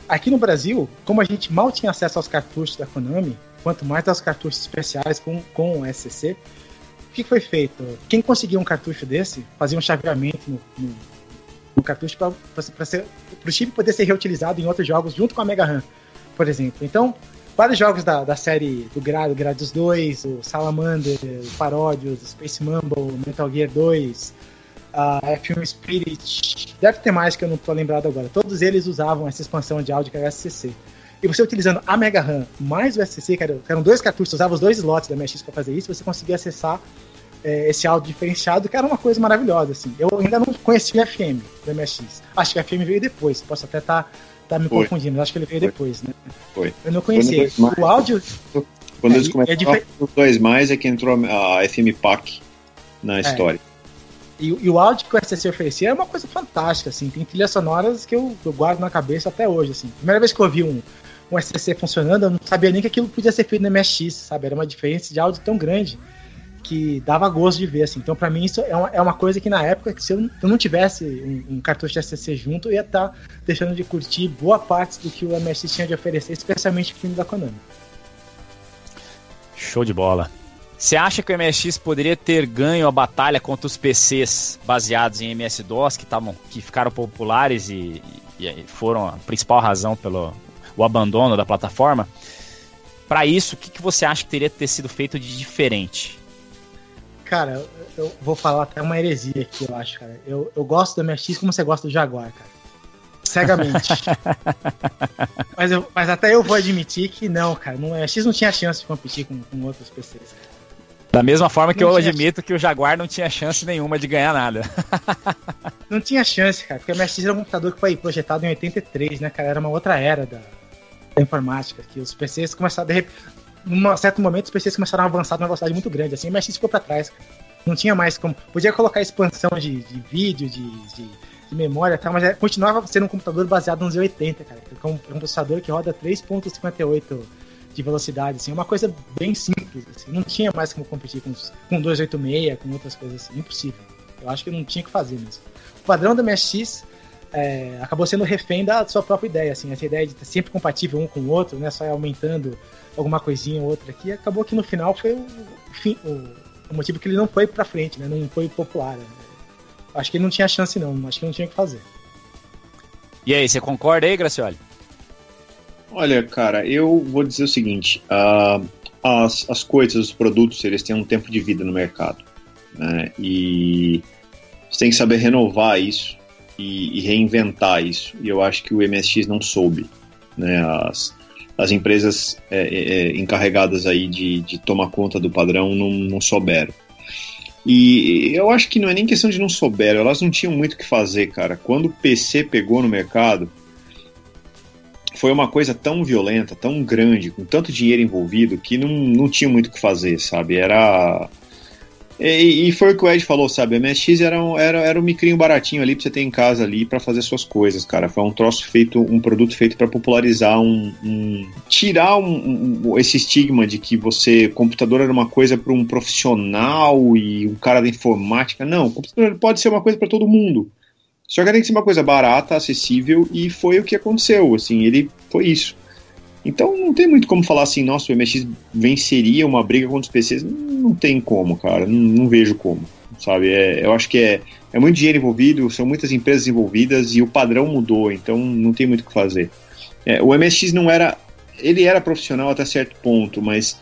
Aqui no Brasil, como a gente mal tinha acesso aos cartuchos da Konami, quanto mais aos cartuchos especiais com, com o SCC, o que foi feito? Quem conseguia um cartucho desse fazia um chaveamento no, no, no cartucho para o chip poder ser reutilizado em outros jogos junto com a Mega RAM, por exemplo. Então, vários jogos da, da série do Grado, Gradius 2, o Salamander, o Parodius, o Space Mumble, Metal Gear 2, a F1 Spirit, deve ter mais que eu não estou lembrado agora. Todos eles usavam essa expansão de áudio que era SCC. E você utilizando a Mega RAM mais o SCC, que eram dois cartuchos, usava os dois slots da MSX para fazer isso, você conseguia acessar é, esse áudio diferenciado, que era uma coisa maravilhosa. Assim. Eu ainda não conhecia o FM do MSX. Acho que o FM veio depois, posso até estar tá, tá me Foi. confundindo, mas acho que ele veio Foi. depois, né?
Foi.
Eu não conhecia. O áudio.
Quando é, eles começaram é difer... os dois mais é que entrou a FM PAC na é. história.
E, e, o áudio que o SCC oferecia é uma coisa fantástica, assim. Tem trilhas sonoras que eu, eu guardo na cabeça até hoje, assim. Primeira vez que eu ouvi um, um SCC funcionando, eu não sabia nem que aquilo podia ser feito no MSX, sabe? Era uma diferença de áudio tão grande que dava gosto de ver, assim. Então, para mim, isso é uma, é uma coisa que na época, que se eu, eu não tivesse um, um, cartucho de SCC junto, eu ia estar tá deixando de curtir boa parte do que o MSX tinha de oferecer, especialmente o filme da Konami.
Show de bola. Você acha que o MSX poderia ter ganho a batalha contra os PCs baseados em MS-DOS que, que ficaram populares e, e foram a principal razão pelo, o abandono da plataforma. Para isso, o que, que você acha que teria que ter sido feito de diferente?
Cara, eu vou falar até uma heresia aqui, eu acho, cara. Eu, eu gosto do MSX como você gosta do Jaguar, cara. Cegamente. [laughs] mas, eu, mas até eu vou admitir que não, cara. No MSX não tinha chance de competir com, com outros PCs.
Da mesma forma que não eu admito que o Jaguar não tinha chance nenhuma de ganhar nada.
não tinha chance, cara, porque o MSX era um computador que foi projetado em 83, né, cara? Era uma outra era da, da informática, que os PCs começaram, de num certo momento, os PCs começaram a avançar numa velocidade muito grande, assim, o MSX ficou pra trás. Não tinha mais como. Podia colocar expansão de, de vídeo, de, de, de memória, tá, mas é, continuava sendo um computador baseado no Z80, cara. É um, um processador que roda 3.58 de velocidade, assim, uma coisa bem simples. Assim, não tinha mais como competir com, com 286, com outras coisas assim, impossível. Eu acho que não tinha que fazer mesmo. O padrão da MSX é, acabou sendo refém da sua própria ideia, assim, essa ideia de estar sempre compatível um com o outro, né, só aumentando alguma coisinha ou outra aqui, acabou que no final foi o, fim, o, o motivo que ele não foi para frente, né, não foi popular. Né. Acho que ele não tinha chance não, acho que não tinha o que fazer.
E aí, você concorda aí, Gracioli?
Olha, cara, eu vou dizer o seguinte: uh, as, as coisas, os produtos, eles têm um tempo de vida no mercado. Né? E você tem que saber renovar isso e, e, reinventar isso. E eu acho que o MSX não soube. Né? As, as empresas é, é, é, encarregadas aí de, de tomar conta do padrão não, não souberam. E eu acho que não é nem questão de não souberam, elas não tinham muito o que fazer, cara. Quando o PC pegou no mercado, foi uma coisa tão violenta, tão grande, com tanto dinheiro envolvido, que não, não tinha muito o que fazer, sabe? Era. E, e, foi o que o Ed falou, sabe? A MSX era um, era, era um micrinho baratinho ali pra você ter em casa ali para fazer suas coisas, cara. Foi um troço feito, um produto feito para popularizar um. um tirar um, um, esse estigma de que você. computador era uma coisa para um profissional e um cara da informática. Não, computador pode ser uma coisa para todo mundo. Só que tem que ser uma coisa barata, acessível, e foi o que aconteceu, assim, ele foi isso. Então não tem muito como falar assim, nossa, o MX venceria uma briga contra os PCs. Não tem como, cara, não, não vejo como, sabe? É, eu acho que é, é muito dinheiro envolvido, são muitas empresas envolvidas e o padrão mudou, então não tem muito o que fazer. É, o MSX não era. Ele era profissional até certo ponto, mas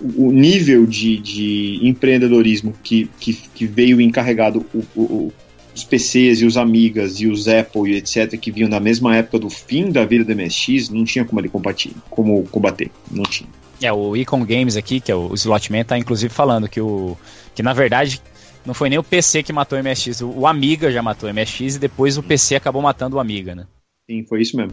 o nível de, de empreendedorismo que, que, que veio encarregado, o, o, os PCs e os Amigas e os Apple e etc. que vinham da mesma época do fim da vida do MSX, não tinha como ele combater, como combater, não tinha.
É, o Icon Games aqui, que é o Slotman, tá inclusive falando que o que na verdade não foi nem o PC que matou o MSX, o Amiga já matou o MSX e depois o PC acabou matando o Amiga, né?
Sim, foi isso mesmo.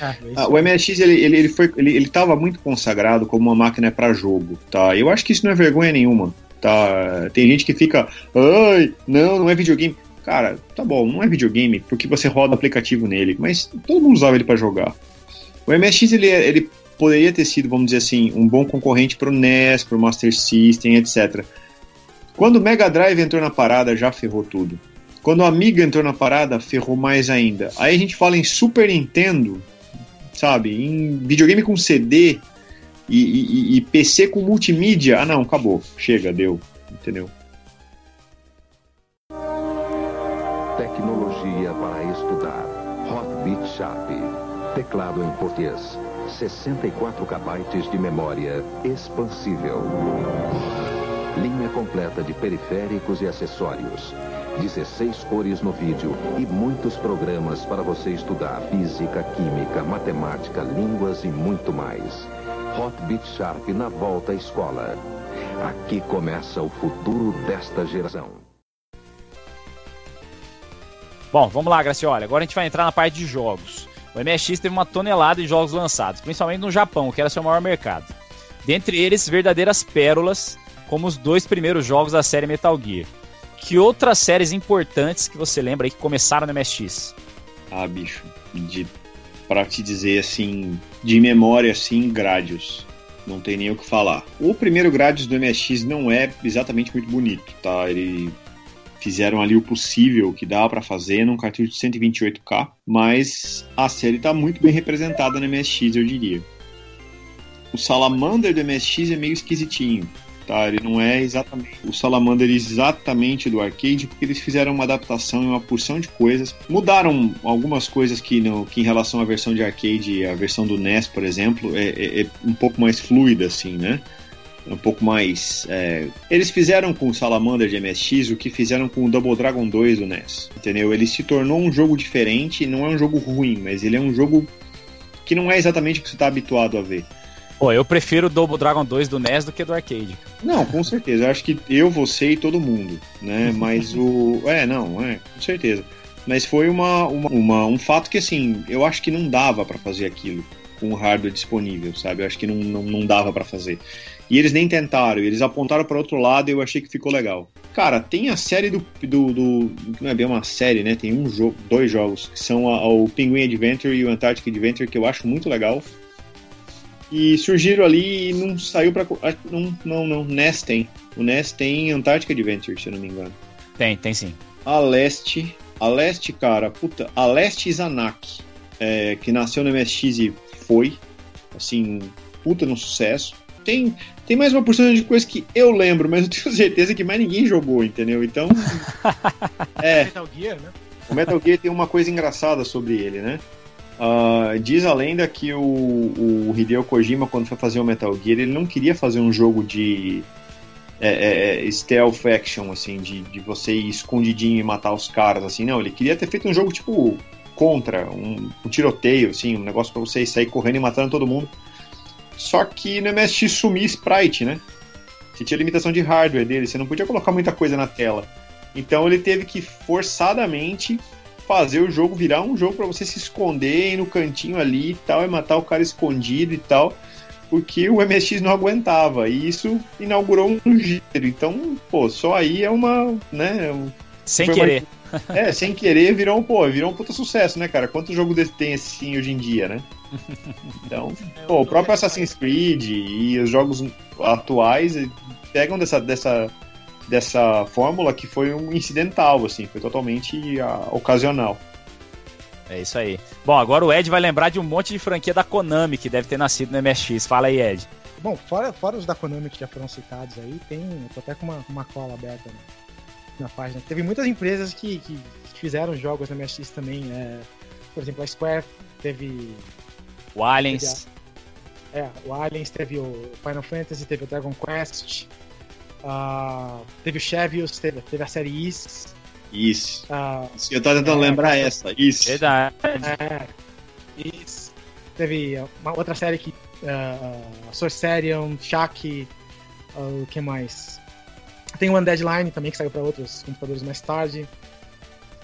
Ah, ah, o MSX ele, ele, ele foi ele, ele tava muito consagrado como uma máquina para jogo, tá? Eu acho que isso não é vergonha nenhuma, tá? Tem gente que fica, ai, não, não é videogame. Cara, tá bom, não é videogame porque você roda aplicativo nele, mas todo mundo usava ele para jogar. O MSX ele, ele poderia ter sido, vamos dizer assim, um bom concorrente pro NES, pro Master System, etc. Quando o Mega Drive entrou na parada, já ferrou tudo. Quando o Amiga entrou na parada, ferrou mais ainda. Aí a gente fala em Super Nintendo, sabe? Em videogame com CD e, e, e PC com multimídia. Ah, não, acabou. Chega, deu. Entendeu?
Teclado em português. 64 KB de memória expansível. Linha completa de periféricos e acessórios. 16 cores no vídeo e muitos programas para você estudar física, química, matemática, línguas e muito mais. Hotbit Sharp na volta à escola. Aqui começa o futuro desta geração.
Bom, vamos lá, Graciola. Agora a gente vai entrar na parte de jogos. O MSX teve uma tonelada de jogos lançados, principalmente no Japão, que era seu maior mercado. Dentre eles, verdadeiras pérolas, como os dois primeiros jogos da série Metal Gear. Que outras séries importantes que você lembra aí que começaram no MSX?
Ah, bicho, de para te dizer assim, de memória assim, Gradius. Não tem nem o que falar. O primeiro Gradius do MSX não é exatamente muito bonito, tá? Ele fizeram ali o possível que dá para fazer num cartucho de 128K, mas a série está muito bem representada no MSX, eu diria. O Salamander do MSX é meio esquisitinho, tá? Ele não é exatamente o Salamander exatamente do arcade, porque eles fizeram uma adaptação e uma porção de coisas. Mudaram algumas coisas que, no, que em relação à versão de arcade, a versão do NES, por exemplo, é, é, é um pouco mais fluida, assim, né? Um pouco mais. É... Eles fizeram com o Salamander de MSX o que fizeram com o Double Dragon 2 do NES, entendeu? Ele se tornou um jogo diferente, não é um jogo ruim, mas ele é um jogo que não é exatamente o que você está habituado a ver.
Pô, eu prefiro o Double Dragon 2 do NES do que do arcade.
Não, com certeza. Eu acho que eu, você e todo mundo, né? [laughs] Mas o. É, não, é, com certeza. Mas foi uma, uma, uma um fato que, assim, eu acho que não dava para fazer aquilo com o hardware disponível, sabe? Eu acho que não, não, não dava para fazer. E eles nem tentaram, eles apontaram para outro lado e eu achei que ficou legal. Cara, tem a série do, do, do, Não é bem uma série, né? Tem um jogo, dois jogos, que são a, o Penguin Adventure e o Antarctic Adventure, que eu acho muito legal. E surgiram ali e não saiu pra. Não, não, não. NES tem. O NES tem Antarctic Adventure, se eu não me engano.
Tem, tem sim.
A Leste. A Leste, cara, puta. A Leste Zanak, é, que nasceu no MSX e foi. Assim, puta no sucesso. Tem, tem mais uma porção de coisa que eu lembro, mas eu tenho [laughs] certeza que mais ninguém jogou, entendeu? Então. [laughs] é. Metal Gear, né? O Metal Gear tem uma coisa engraçada sobre ele, né? Uh, diz a lenda que o, o, Hideo Kojima, quando foi fazer o Metal Gear, ele não queria fazer um jogo de é, é, é, stealth action, assim, de, de você ir escondidinho e matar os caras, assim, não. Ele queria ter feito um jogo tipo contra, um, um tiroteio, assim, um negócio para você sair correndo e matando todo mundo. Só que no MSX sumia sprite, né? Você tinha limitação de hardware dele, você não podia colocar muita coisa na tela. Então ele teve que forçadamente fazer o jogo virar um jogo para você se esconder no cantinho ali e tal, e matar o cara escondido e tal, porque o MSX não aguentava. E isso inaugurou um gênero. Então, pô, só aí é uma, né, um,
sem querer. [laughs]
É, sem querer virou um, pô, virou um puta sucesso, né, cara? Quanto jogo desse tem assim hoje em dia, né? Então, [laughs] pô, o próprio Assassin's Creed e os jogos atuais pegam dessa, dessa, dessa fórmula que foi um incidental, assim, foi totalmente uh, ocasional.
É isso aí. Bom, agora o Ed vai lembrar de um monte de franquia da Konami que deve ter nascido no MSX. Fala aí, Ed.
Bom, fora, fora os da Konami que já foram citados aí, tem. Eu tô até com uma, uma cola aberta né, na página. Teve muitas empresas que, que fizeram jogos no MSX também. É, por exemplo, a Square teve
o Aliens.
A, é, o Aliens teve o Final Fantasy, teve o Dragon Quest, uh, teve o Chevios, teve, teve a série Is.
Isso. Uh, eu tava tentando é, lembrar essa. Isso.
Verdade.
É, isso. Teve uma outra série que. Uh, Sorcerion, Shaq. Uh, o que mais? Tem o Undeadline também, que saiu para outros computadores mais tarde.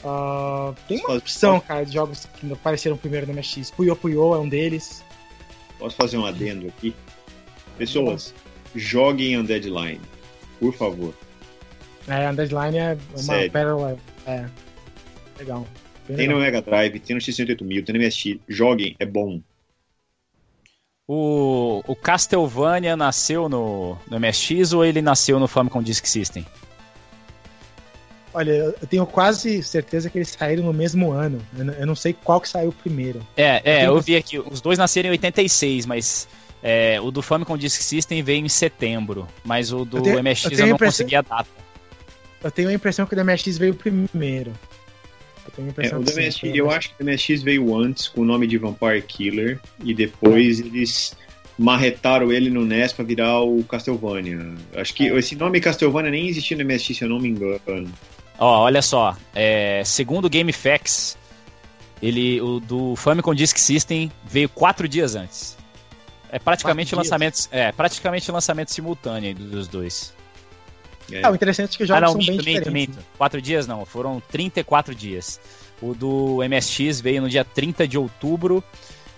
Uh, tem uma opção, cara, de jogos que apareceram primeiro no MSX. Puyo Puyo é um deles.
Posso fazer um adendo aqui? Pessoas, joguem Undead Line, por favor.
É, Undead Line é uma Sério? pérola. É. Legal.
Bem tem legal. no Mega Drive, tem no X68000, tem no MSX. Joguem, é bom.
O, o Castlevania nasceu no, no MSX ou ele nasceu no Famicom Disk System?
Olha, eu tenho quase certeza que eles saíram no mesmo ano. Eu não sei qual que saiu primeiro.
É, é, eu, eu vi aqui. Os dois nasceram em 86, mas é, o do Famicom Disk System veio em setembro. Mas o do eu tenho, MSX eu, eu não consegui a data.
Eu tenho a impressão que o do MSX veio primeiro.
Eu, tenho a impressão é, o MSX, eu acho que o MSX veio antes com o nome de Vampire Killer. E depois eles marretaram ele no NES pra virar o Castlevania. Acho que esse nome Castlevania nem existia no MSX, se eu não me engano.
Ó, olha só. É, segundo o GameFAQs, ele, o do Famicom Disk System veio quatro dias antes. É praticamente lançamento, é praticamente lançamento simultâneo dos dois.
É. Ah, o interessante é que os jogos ah, não, são bem minto, diferentes. Minto.
Quatro dias não, foram 34 dias. O do MSX veio no dia 30 de outubro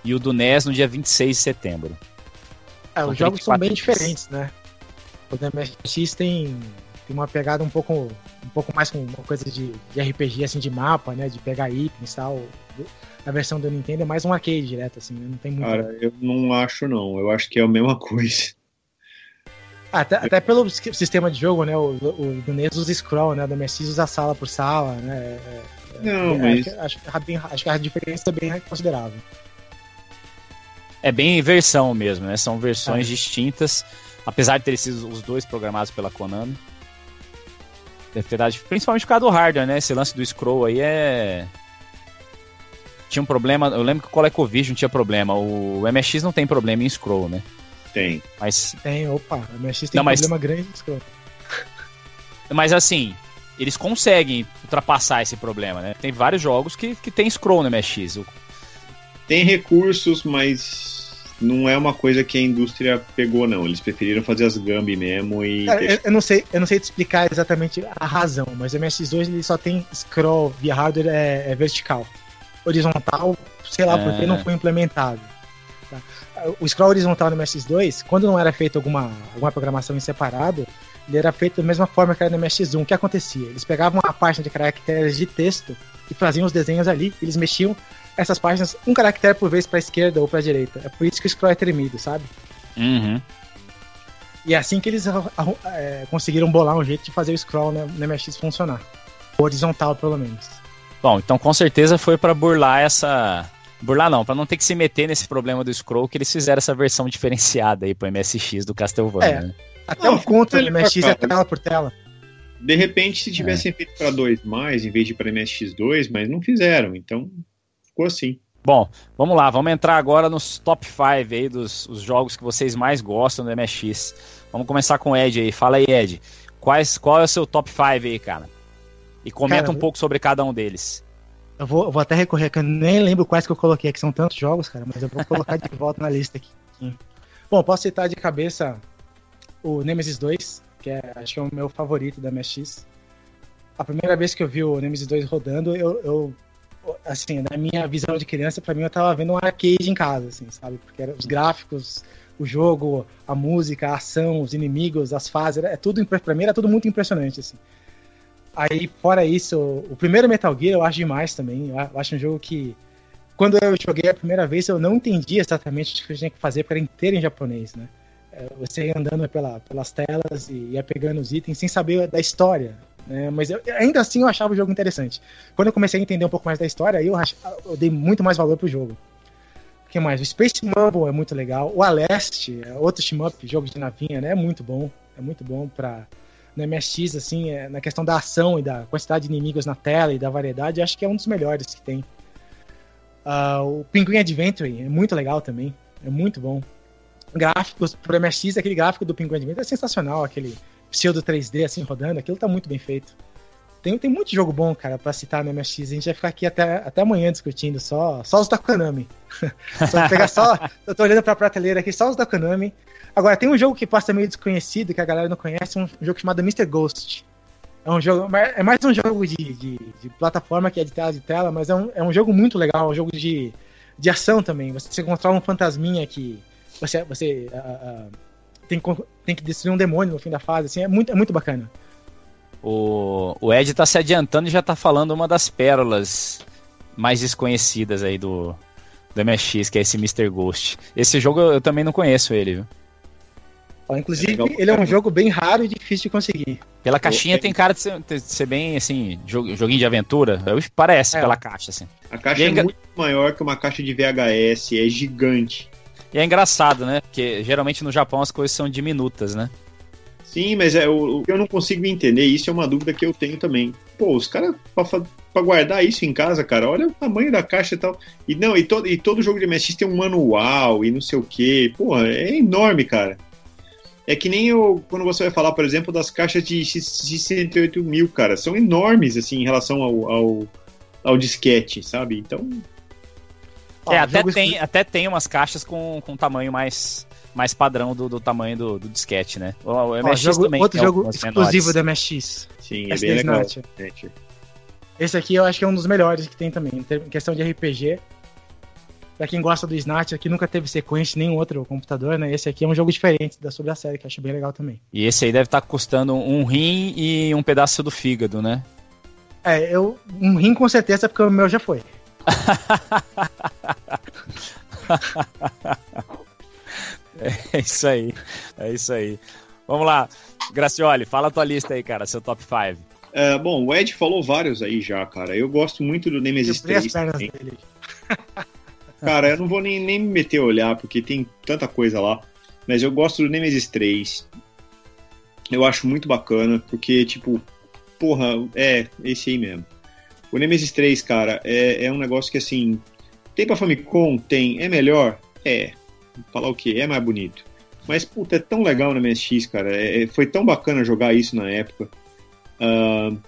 e o do NES no dia 26 de setembro.
É, os jogos são bem dias. diferentes, né? O do MSX tem tem uma pegada um pouco, um pouco mais com uma coisa de, de RPG, assim, de mapa, né? De pegar itens e tal. A versão do Nintendo é mais um arcade direto, assim, né, não tem muito.
Cara, eu não acho, não. Eu acho que é a mesma [laughs] coisa.
Até, até pelo sistema de jogo, né? O, o do NES usa scroll, né? Do MSX usa sala por sala, né? É,
é não, é, mas...
Acho, acho, acho que a diferença é bem considerável.
É bem versão mesmo, né? São versões é. distintas, apesar de terem sido os dois programados pela Konami. Deve ter dado, principalmente por causa do hardware, né? Esse lance do scroll aí é. Tinha um problema. Eu lembro que o ColecoVision tinha problema. O MSX não tem problema em scroll, né?
Tem.
Mas.
Tem, opa. O MSX tem não, mas... problema grande scroll. [laughs]
Mas assim, eles conseguem ultrapassar esse problema, né? Tem vários jogos que, que tem scroll no MSX.
Tem recursos, mas não é uma coisa que a indústria pegou, não. Eles preferiram fazer as Gambi mesmo e.
Cara, eu, eu, não sei, eu não sei te explicar exatamente a razão, mas o MSX2 ele só tem scroll via hardware é, é vertical. Horizontal, sei lá é. porque não foi implementado. O scroll horizontal no MSX2, quando não era feita alguma, alguma programação em separado, ele era feito da mesma forma que era no MSX1. O que acontecia? Eles pegavam uma página de caracteres de texto e faziam os desenhos ali, eles mexiam essas páginas um caractere por vez para esquerda ou para direita. É por isso que o scroll é tremido, sabe?
Uhum.
E é assim que eles é, conseguiram bolar um jeito de fazer o scroll no, no MSX funcionar. Horizontal, pelo menos.
Bom, então com certeza foi para burlar essa. Burlar não, para não ter que se meter nesse problema do scroll que eles fizeram essa versão diferenciada aí pro MSX do Castlevania.
É.
Né?
Até não, o contra do MSX é tela por tela.
De repente, se tivessem é. feito para 2 mais, em vez de para MSX2, mas não fizeram, então ficou assim.
Bom, vamos lá, vamos entrar agora nos top 5 aí dos jogos que vocês mais gostam do MSX. Vamos começar com o Ed aí. Fala aí, Ed. Quais, qual é o seu top 5 aí, cara? E comenta cara, um pouco sobre cada um deles.
Eu vou, eu vou até recorrer, que eu nem lembro quais que eu coloquei aqui, são tantos jogos, cara, mas eu vou colocar de volta na lista aqui. [laughs] Bom, posso citar de cabeça o Nemesis 2, que é, acho que é o meu favorito da MSX. A primeira vez que eu vi o Nemesis 2 rodando, eu, eu assim, na minha visão de criança, para mim eu tava vendo um arcade em casa, assim, sabe? Porque era os gráficos, o jogo, a música, a ação, os inimigos, as fases, é tudo para mim era tudo muito impressionante, assim. Aí, fora isso, o primeiro Metal Gear eu acho demais também. Eu acho um jogo que quando eu joguei a primeira vez, eu não entendi exatamente o que eu tinha que fazer, porque era inteiro em japonês, né? É, você ia andando pela, pelas telas e ia pegando os itens sem saber da história. Né? Mas eu, ainda assim eu achava o jogo interessante. Quando eu comecei a entender um pouco mais da história, aí eu, eu dei muito mais valor pro jogo. O que mais? O Space Mumble é muito legal. O Aleste, é outro team-up, jogo de navinha, né? É muito bom. É muito bom pra. No MSX, assim, é, na questão da ação e da quantidade de inimigos na tela e da variedade, acho que é um dos melhores que tem. Uh, o Pinguim Adventure é muito legal também. É muito bom. Gráficos pro MSX, aquele gráfico do Pinguim Adventure é sensacional, aquele pseudo 3D assim rodando, aquilo tá muito bem feito. Tem, tem muito jogo bom, cara, pra citar no MSX. A gente vai ficar aqui até, até amanhã discutindo, só, só os da Konami. [laughs] só pegar só. [laughs] Eu tô olhando pra prateleira aqui, só os da Konami. Agora, tem um jogo que passa meio desconhecido, que a galera não conhece, um jogo chamado Mr. Ghost. É um jogo. É mais um jogo de, de, de plataforma que é de tela de tela, mas é um, é um jogo muito legal, um jogo de, de ação também. Você controla um fantasminha que. Você. você uh, uh, tem, tem que destruir um demônio no fim da fase, assim, é muito, é muito bacana.
O, o Ed tá se adiantando e já tá falando uma das pérolas mais desconhecidas aí do, do MSX, que é esse Mr. Ghost. Esse jogo eu, eu também não conheço ele, viu?
Inclusive, é ele é um jogo bem raro e difícil de conseguir.
Pela caixinha tem cara de ser, de ser bem, assim, joguinho de aventura. Parece é. pela caixa, assim.
A caixa é, é muito maior que uma caixa de VHS, é gigante.
E é engraçado, né? Porque geralmente no Japão as coisas são diminutas, né?
Sim, mas é, o, eu não consigo entender. Isso é uma dúvida que eu tenho também. Pô, os caras, pra, guardar isso em casa, cara, olha o tamanho da caixa e tal. E não, e todo, e todo jogo de MSX tem um manual e não sei o que. Pô, é enorme, cara. É que nem eu, quando você vai falar, por exemplo, das caixas de X108 mil, cara, são enormes, assim, em relação ao, ao, ao disquete, sabe? Então,
é, até tem, até tem umas caixas com, com tamanho mais, mais padrão do, do tamanho do, do disquete, né?
O, o MSX jogo, também Outro jogo exclusivo do MSX.
Sim, é bem legal.
Esse aqui eu acho que é um dos melhores que tem também, em questão de RPG. Pra quem gosta do Snatch, aqui nunca teve sequência em nenhum outro computador, né? Esse aqui é um jogo diferente da sobre a série, que eu acho bem legal também.
E esse aí deve estar tá custando um rim e um pedaço do fígado, né?
É, eu, um rim com certeza, porque o meu já foi. [laughs] [laughs]
é isso aí. É isso aí. Vamos lá. Gracioli, fala a tua lista aí, cara, seu top 5.
É, bom, o Ed falou vários aí já, cara. Eu gosto muito do Nemesis 3. [laughs] cara, eu não vou nem, nem me meter a olhar, porque tem tanta coisa lá. Mas eu gosto do Nemesis 3. Eu acho muito bacana, porque, tipo, porra, é esse aí mesmo. O Nemesis 3, cara, é, é um negócio que assim. Tem pra Famicom? Tem. É melhor? É. Falar o quê? É mais bonito. Mas, puta, é tão legal no MSX, cara. É, é, foi tão bacana jogar isso na época. Uh,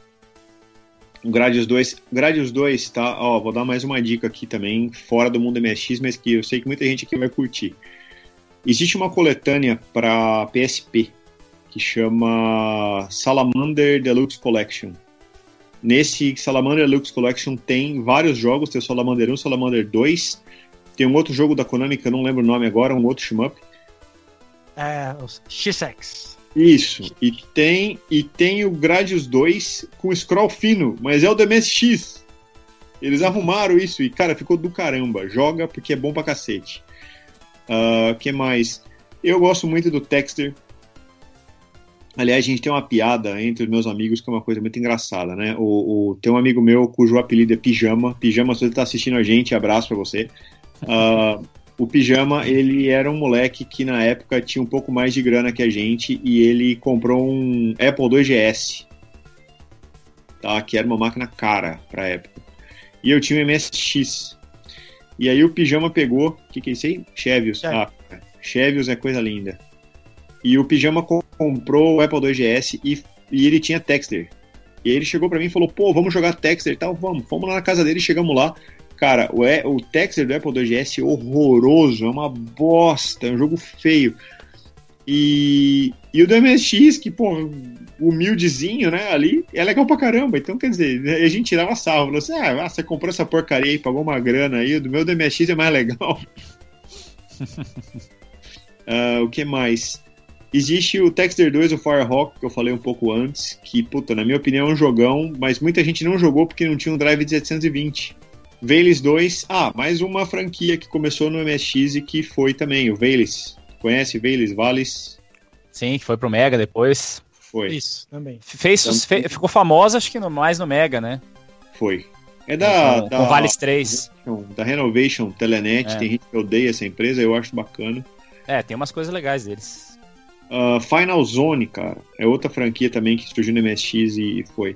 o Gradius 2. Gradius 2, tá? Ó, vou dar mais uma dica aqui também, fora do mundo MSX, mas que eu sei que muita gente aqui vai curtir. Existe uma coletânea para PSP que chama Salamander Deluxe Collection. Nesse Salamander Lux Collection tem vários jogos, tem o Salamander 1, Salamander 2, tem um outro jogo da Konami que eu não lembro o nome agora, um outro shmup.
É, os X-X.
Isso. E tem, e tem o Gradius 2 com scroll fino, mas é o do MSX. Eles arrumaram isso e, cara, ficou do caramba. Joga porque é bom pra cacete. Uh, que mais? Eu gosto muito do Texter. Aliás, a gente tem uma piada entre os meus amigos que é uma coisa muito engraçada, né? O, o tem um amigo meu cujo apelido é Pijama. Pijama, se você tá assistindo a gente, abraço pra você. Uh, o Pijama, ele era um moleque que na época tinha um pouco mais de grana que a gente e ele comprou um Apple 2GS, tá? Que era uma máquina cara pra época. E eu tinha um MSX. E aí o Pijama pegou, o que que é isso aí? Chevios. Ah, Chevios é coisa linda. E o Pijama comprou o Apple 2GS e, e ele tinha Texter. E aí ele chegou para mim e falou, pô, vamos jogar Texter e tal, vamos. Fomos lá na casa dele, chegamos lá, Cara, o, e, o Texter do Apple 2GS é horroroso, é uma bosta, é um jogo feio. E, e o do MSX, que, pô, humildezinho, né, ali, é legal pra caramba. Então, quer dizer, a gente tirava salvo. Falou assim, ah, você comprou essa porcaria aí, pagou uma grana aí, o do meu do MSX é mais legal. uh, [laughs] o que mais? Existe o Texter 2, o Firehawk, que eu falei um pouco antes, que, puta, na minha opinião é um jogão, mas muita gente não jogou porque não tinha um drive de 720. Veles 2, ah, mais uma franquia que começou no MSX e que foi também, o Veles. Conhece Veles, Vales?
Sim, que foi pro Mega depois.
Foi.
Isso, também.
Fez, então, fe, ficou famosa, acho que no, mais no Mega, né?
Foi. É da.
Com,
da
com Vales 3.
Da Renovation Telenet, é. tem gente que odeia essa empresa, eu acho bacana.
É, tem umas coisas legais deles.
Uh, Final Zone, cara, é outra franquia também que surgiu no MSX e foi.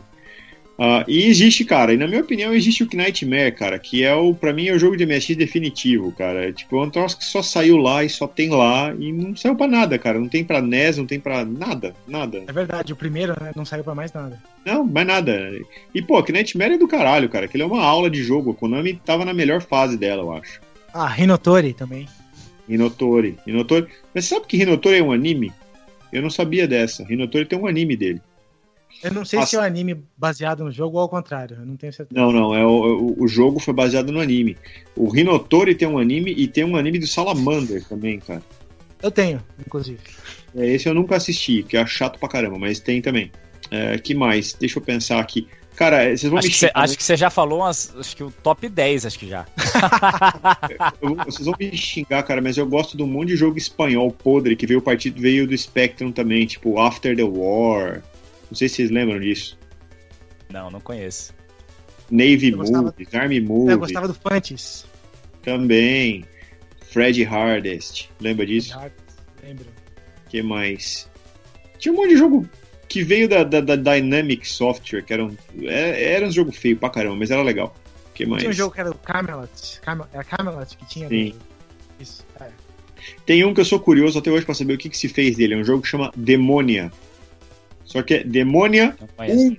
Uh, e existe, cara, e na minha opinião existe o Knightmare, cara, que é o, pra mim, é o jogo de MSX definitivo, cara. É, tipo, é um troço que só saiu lá e só tem lá e não saiu pra nada, cara. Não tem pra NES, não tem pra nada, nada.
É verdade, o primeiro, né, não saiu pra mais nada.
Não, mais nada. E, pô, Knightmare é do caralho, cara, que ele é uma aula de jogo. A Konami tava na melhor fase dela, eu acho.
Ah, Rinotori também.
Rinotori. Rinotori. Mas sabe que Rinotori é um anime? Eu não sabia dessa. Rinotori tem um anime dele.
Eu não sei Nossa. se é um anime baseado no jogo ou ao contrário, eu não tenho certeza.
Não, não, é o, o, jogo foi baseado no anime. O Rinotori tem um anime e tem um anime do Salamander também, cara.
Eu tenho, inclusive.
É, esse eu nunca assisti, que é chato pra caramba, mas tem também. É, que mais? Deixa eu pensar aqui. Cara, vocês vão
acho
me
xingar, que cê, Acho que você já falou umas, acho que o top 10, acho que já. [laughs]
eu, vocês vão me xingar, cara, mas eu gosto de um monte de jogo espanhol podre que veio, partido, veio do Spectrum também, tipo After the War, não sei se vocês lembram disso.
Não, não conheço.
Navy Movies, Army Movies.
Eu gostava do Fantis.
Também. Fred Hardest. Lembra disso?
Hardest, lembro.
que mais? Tinha um monte de jogo que veio da, da, da Dynamic Software, que era um, era, é, era um jogo feio pra caramba, mas era legal. que mais?
Tinha um jogo que era o Camelot. Camel, era Camelot que tinha.
Sim. Isso, é. Tem um que eu sou curioso até hoje pra saber o que, que se fez dele. É um jogo que chama Demonia. Só que é Demônia 1.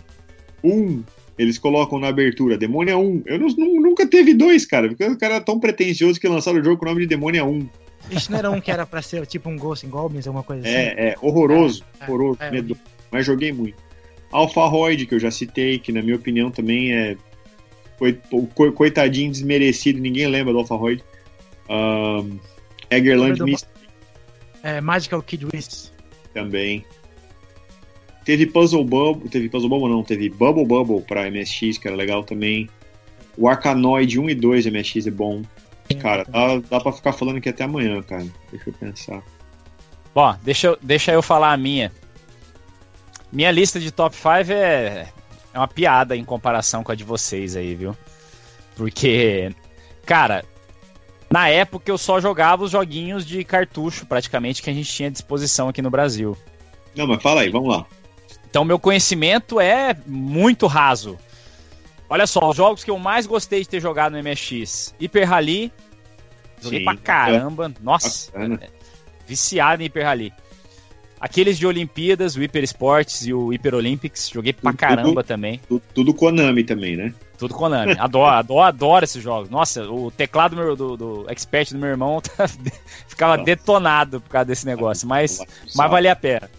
1. Eles colocam na abertura, Demônia 1. Eu não, nunca teve dois, cara. Porque o cara é tão pretencioso que lançaram o jogo com o nome de Demônia 1.
Isso não era um que era pra ser tipo um Ghost in Goblins, alguma coisa assim?
É, é, horroroso, é, horroroso, é, medo. Mas joguei muito. Alpha Roid, que eu já citei, que na minha opinião também é. Foi coitadinho desmerecido, ninguém lembra do Alpha Roid. Um, Eggerland Mystery.
É, Magical Kid Wiz.
Também. Teve Puzzle Bubble, teve Puzzle Bubble não, teve Bubble Bubble pra MSX, que era legal também. O Arcanoid 1 e 2 MSX é bom. Cara, dá, dá pra ficar falando aqui até amanhã, cara. Deixa eu pensar.
Bom, deixa eu, deixa eu falar a minha. Minha lista de top 5 é, é uma piada em comparação com a de vocês aí, viu? Porque, cara, na época eu só jogava os joguinhos de cartucho, praticamente, que a gente tinha à disposição aqui no Brasil.
Não, mas fala aí, vamos lá.
Então, meu conhecimento é muito raso. Olha só, os jogos que eu mais gostei de ter jogado no MSX: Hyper Rally. Joguei Sim, pra caramba. Nossa, é, viciado em Hyper Rally. Aqueles de Olimpíadas, o Hyper Sports e o Hyper Olympics, joguei pra tudo, caramba também.
Tudo, tudo, Konami também, né?
Tudo Konami. Adoro, adoro, adoro esses jogos. Nossa, o teclado do, do, do Expert do meu irmão [laughs] ficava Nossa. detonado por causa desse negócio, mas, mas valia a pena.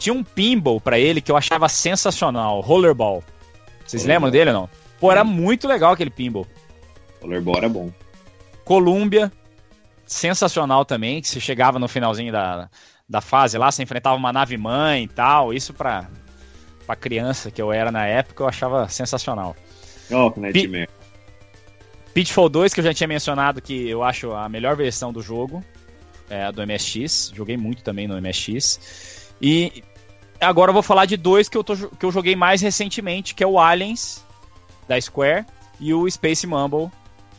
Tinha um pinball para ele que eu achava sensacional, Rollerball. Vocês rollerball. lembram dele ou não? Pô, era muito legal aquele pinball.
Rollerball era bom.
Columbia, sensacional também, que você chegava no finalzinho da, da fase lá, você enfrentava uma nave mãe e tal. Isso pra, pra criança que eu era na época, eu achava sensacional.
Ó, oh, Nightmare.
Pitfall 2, que eu já tinha mencionado que eu acho a melhor versão do jogo, é a do MSX. Joguei muito também no MSX. E agora eu vou falar de dois que eu, tô, que eu joguei mais recentemente, que é o Aliens, da Square, e o Space Mumble,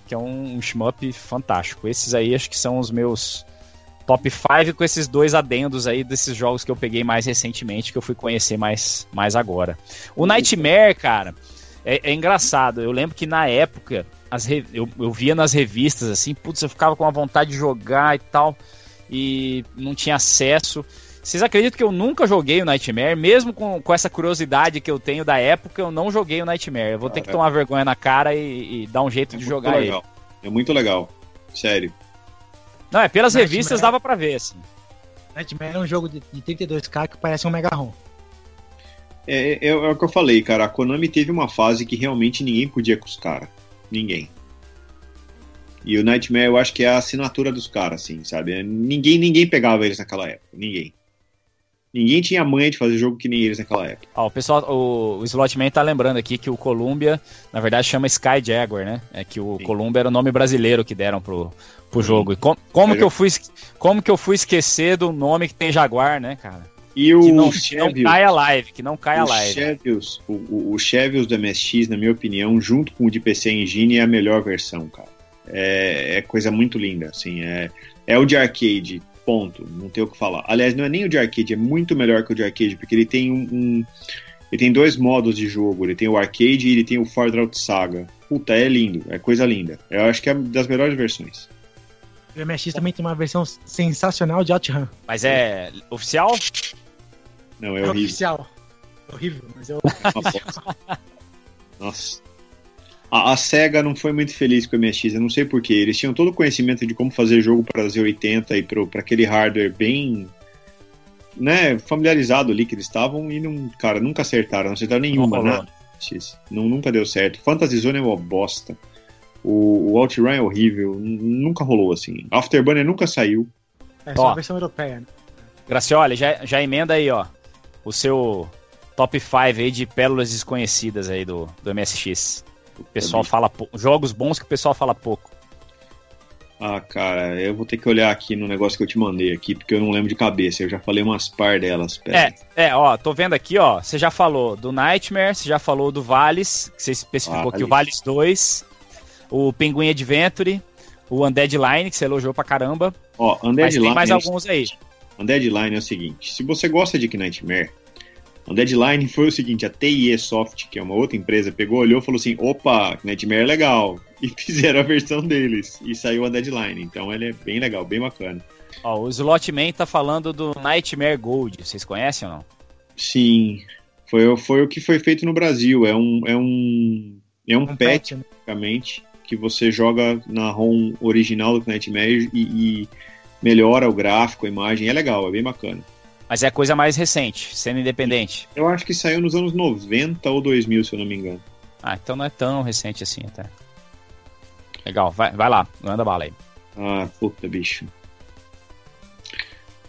que é um, um shmup fantástico. Esses aí acho que são os meus top 5 com esses dois adendos aí desses jogos que eu peguei mais recentemente, que eu fui conhecer mais, mais agora. O Nightmare, cara, é, é engraçado. Eu lembro que na época as eu, eu via nas revistas assim, putz, eu ficava com a vontade de jogar e tal, e não tinha acesso. Vocês acreditam que eu nunca joguei o Nightmare? Mesmo com, com essa curiosidade que eu tenho da época, eu não joguei o Nightmare. Eu vou ter que tomar vergonha na cara e, e dar um jeito
é
de jogar
legal.
ele.
É muito legal. Sério.
Não, é pelas
Nightmare.
revistas dava pra ver, assim.
Nightmare é um jogo de, de 32k que parece um Mega ROM.
É, é, é, o que eu falei, cara. A Konami teve uma fase que realmente ninguém podia com os caras. Ninguém. E o Nightmare eu acho que é a assinatura dos caras, assim, sabe? Ninguém, ninguém pegava eles naquela época. Ninguém. Ninguém tinha manha de fazer jogo que nem eles naquela época.
Ó, o pessoal, o, o Slotman tá lembrando aqui que o Columbia, na verdade, chama Sky Jaguar, né? É que o Sim. Columbia era o nome brasileiro que deram pro, pro jogo. E com, como, que eu fui, como que eu fui esquecer do nome que tem Jaguar, né, cara?
E o
que não,
Chevios,
não cai a live, que não cai a
o
live.
Chevios, o, o, o Chevios do MSX, na minha opinião, junto com o de PC Engine, é a melhor versão, cara. É, é coisa muito linda, assim. É, é o de arcade, ponto. Não tem o que falar. Aliás, não é nem o de arcade, é muito melhor que o de arcade, porque ele tem um, um ele tem dois modos de jogo. Ele tem o arcade e ele tem o Far Out Saga. Puta, é lindo, é coisa linda. Eu acho que é das melhores versões.
O MSX também tem uma versão sensacional de OutRun.
Mas é oficial?
Não, é,
É
horrível.
oficial. Horrível, mas é oficial.
Nossa. A, a SEGA não foi muito feliz com o MSX, eu não sei porquê. Eles tinham todo o conhecimento de como fazer jogo para Z80 e para aquele hardware bem né, familiarizado ali que eles estavam e não, cara, nunca acertaram, não acertaram nenhuma,
Não
né? MSX. Não, nunca deu certo. Fantasy Zone é uma bosta. O, o OutRun é horrível, nunca rolou assim. Afterburner nunca saiu.
É só
Ó.
a versão europeia. Né?
Gracioli, já, já emenda aí, ó. O seu top 5 aí de pérolas desconhecidas aí do, do MSX. O pessoal fala pouco. Jogos bons que o pessoal fala pouco.
Ah, cara, eu vou ter que olhar aqui no negócio que eu te mandei aqui, porque eu não lembro de cabeça. Eu já falei umas par delas. Pera
É, é, ó, tô vendo aqui, ó. Você já falou do Nightmare, você já falou do Vales, que você especificou aqui o Vales 2, o Penguin Adventure, o Undead Line, que você elogiou pra caramba.
Ó,
Mas
Undead
tem
Line,
mais
é o
alguns aí.
Undead Line é o seguinte: se você gosta de Nightmare, Undead Line foi o seguinte: a TIE Soft, que é uma outra empresa, pegou, olhou e falou assim: opa, Nightmare é legal. [laughs] E fizeram a versão deles. E saiu Undead Line. Então ele é bem legal, bem bacana.
Ó, o Slotman tá falando do Nightmare Gold. Vocês conhecem ou não?
Sim, foi, foi o que foi feito no Brasil. É um, é um, é um,
Um
patch,
né?
basicamente, que você joga na ROM original do Nightmare e, e melhora o gráfico, a imagem. É legal, é bem bacana.
Mas é coisa mais recente, sendo independente.
Eu acho que saiu nos anos 90 ou 2000, se eu não me engano.
Ah, então não é tão recente assim até. Legal, vai, vai lá, manda bala aí.
Ah, puta, bicho.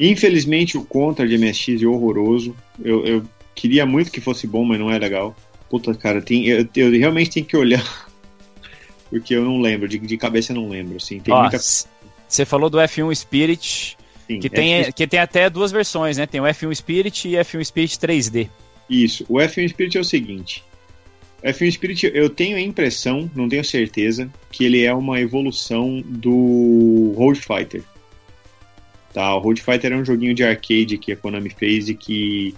Infelizmente o Contra de MSX é horroroso. Eu, eu queria muito que fosse bom, mas não é legal. Puta, cara, tem, eu, eu realmente tenho que olhar. [laughs] Porque eu não lembro, de, de cabeça eu não lembro, assim. Tem
Ó,
muita
Você falou do F1 Spirit,
sim,
que
é
tem,
difícil.
que tem até duas versões, né? Tem o F1 Spirit e F1 Spirit 3D.
Isso. O F1 Spirit é o seguinte. O F1 Spirit, eu tenho a impressão, não tenho certeza, que ele é uma evolução do Road Fighter. Tá, o Road Fighter é um joguinho de arcade que a Konami fez e que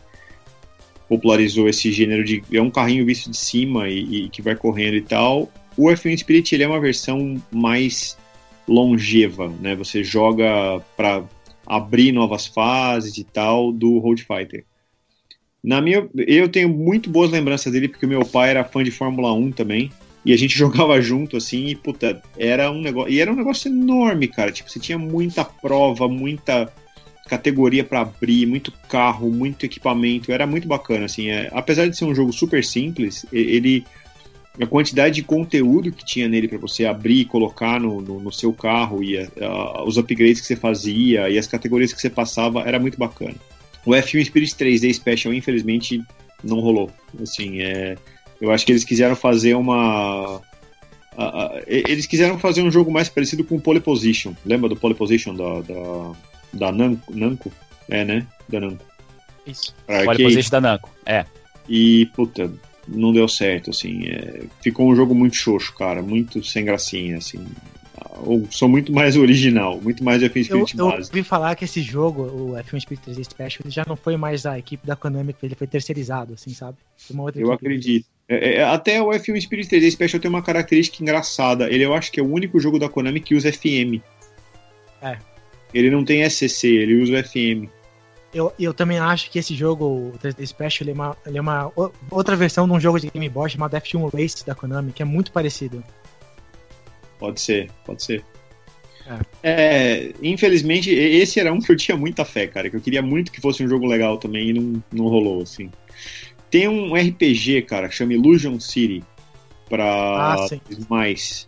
popularizou esse gênero de. É um carrinho visto de cima e, e que vai correndo e tal. O F1 Spirit ele é uma versão mais longeva, né? Você joga para abrir novas fases e tal do Road Fighter. Na minha, eu tenho muito boas lembranças dele porque meu pai era fã de Fórmula 1 também. E a gente [laughs] jogava junto, assim, e puta, era um negócio. E era um negócio enorme, cara. Tipo, você tinha muita prova, muita categoria para abrir, muito carro, muito equipamento. Era muito bacana, assim. É, apesar de ser um jogo super simples, ele a quantidade de conteúdo que tinha nele para você abrir e colocar no, no, no seu carro e a, a, os upgrades que você fazia e as categorias que você passava era muito bacana. O F1 Spirit 3D Special, infelizmente, não rolou. Assim, é, eu acho que eles quiseram fazer uma. eles quiseram fazer um jogo mais parecido com o Pole Position. Lembra do Pole Position da, da, da Namco? Namco? É, né? Da Namco.
Isso. Pole Position da Namco, é.
E, puta, não deu certo, assim. É, ficou um jogo muito xoxo, cara, muito sem gracinha, assim. Ou sou muito mais [laughs] original, muito mais F1 Spirit
eu, eu ouvi falar que esse jogo, o F1 Spirit 3D Special, ele já não foi mais a equipe da Konami, ele foi terceirizado, assim, sabe?
eu acredito. É, é, até o F1 Spirit 3D Special tem uma característica engraçada. Ele eu acho que é o único jogo da Konami que usa FM.
É.
Ele não tem SCC, ele usa o FM.
Eu, eu também acho que esse jogo, o 3D Special, ele é, uma, ele é uma outra versão de um jogo de Game Boy chamado F1 Race da Konami, que é muito parecido.
Pode ser, pode ser. É. é. infelizmente, esse era um que eu tinha muita fé, cara. Que eu queria muito que fosse um jogo legal também e não, não rolou, assim. Tem um RPG, cara, que chama Illusion City pra ah, mais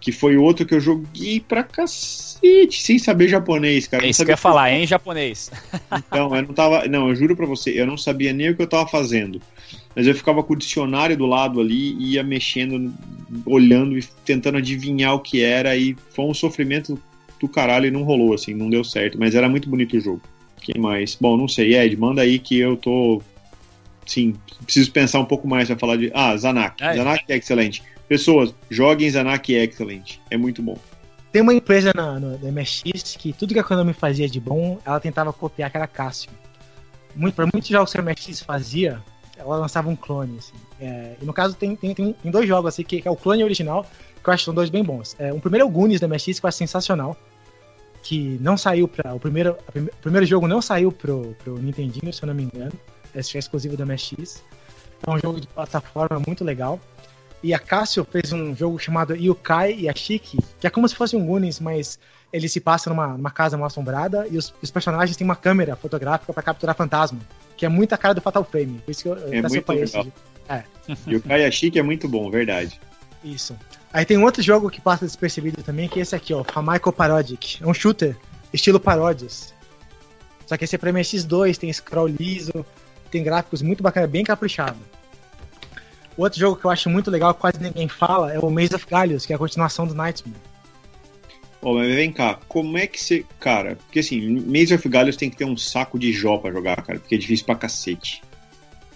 que foi outro que eu joguei pra cacete, sem saber japonês, cara.
É isso que eu ia falar, em japonês. [laughs]
Então, eu não tava. Não, eu juro pra você, eu não sabia nem o que eu tava fazendo. Mas eu ficava com o dicionário do lado ali, ia mexendo, olhando e tentando adivinhar o que era, e foi um sofrimento do caralho e não rolou, assim, não deu certo. Mas era muito bonito o jogo. Quem mais? Bom, não sei, Ed, manda aí que eu tô. Sim, preciso pensar um pouco mais pra falar de. Ah, Zanak. É, Zanak é excelente. Pessoas, joguem Zanak Excellent. É muito bom.
Tem uma empresa na, no, MSX que tudo que a Konami fazia de bom, ela tentava copiar, que era. Muito, para muitos jogos que a MSX fazia, ela lançava um clone. Assim. É, e no caso, tem, tem, tem, dois jogos assim, que, que, é o clone original, que eu acho que são dois bem bons. É, o primeiro é o Goonies da MSX, que eu acho sensacional. Que não saiu para O primeiro, prime, o primeiro jogo não saiu pro, pro Nintendinho, se eu não me engano. Esse é exclusivo da MSX. É um jogo de plataforma muito legal. E a Casio fez um jogo chamado Yukai Yashiki, que é como se fosse um Goonies, mas ele se passa numa, numa casa mal assombrada e os, os personagens têm uma câmera fotográfica para capturar fantasma, que é muito a cara do Fatal Frame. Por isso que eu,
é muito legal. É. [laughs] Yukai Yashiki é muito bom, verdade.
Isso. Aí tem outro jogo que passa despercebido também, que é esse aqui, ó, Famaico Parodic. É um shooter, estilo paródias. Só que esse é pra MSX2, tem scroll liso, tem gráficos muito bacana, bem caprichado. Outro jogo que eu acho muito legal, quase ninguém fala, é o Maze of Gallios, que é a continuação do Nightmare.
Ó, oh, mas vem cá, como é que você. Cara, porque assim, Maze of Gallios tem que ter um saco de jó pra jogar, cara, porque é difícil pra cacete.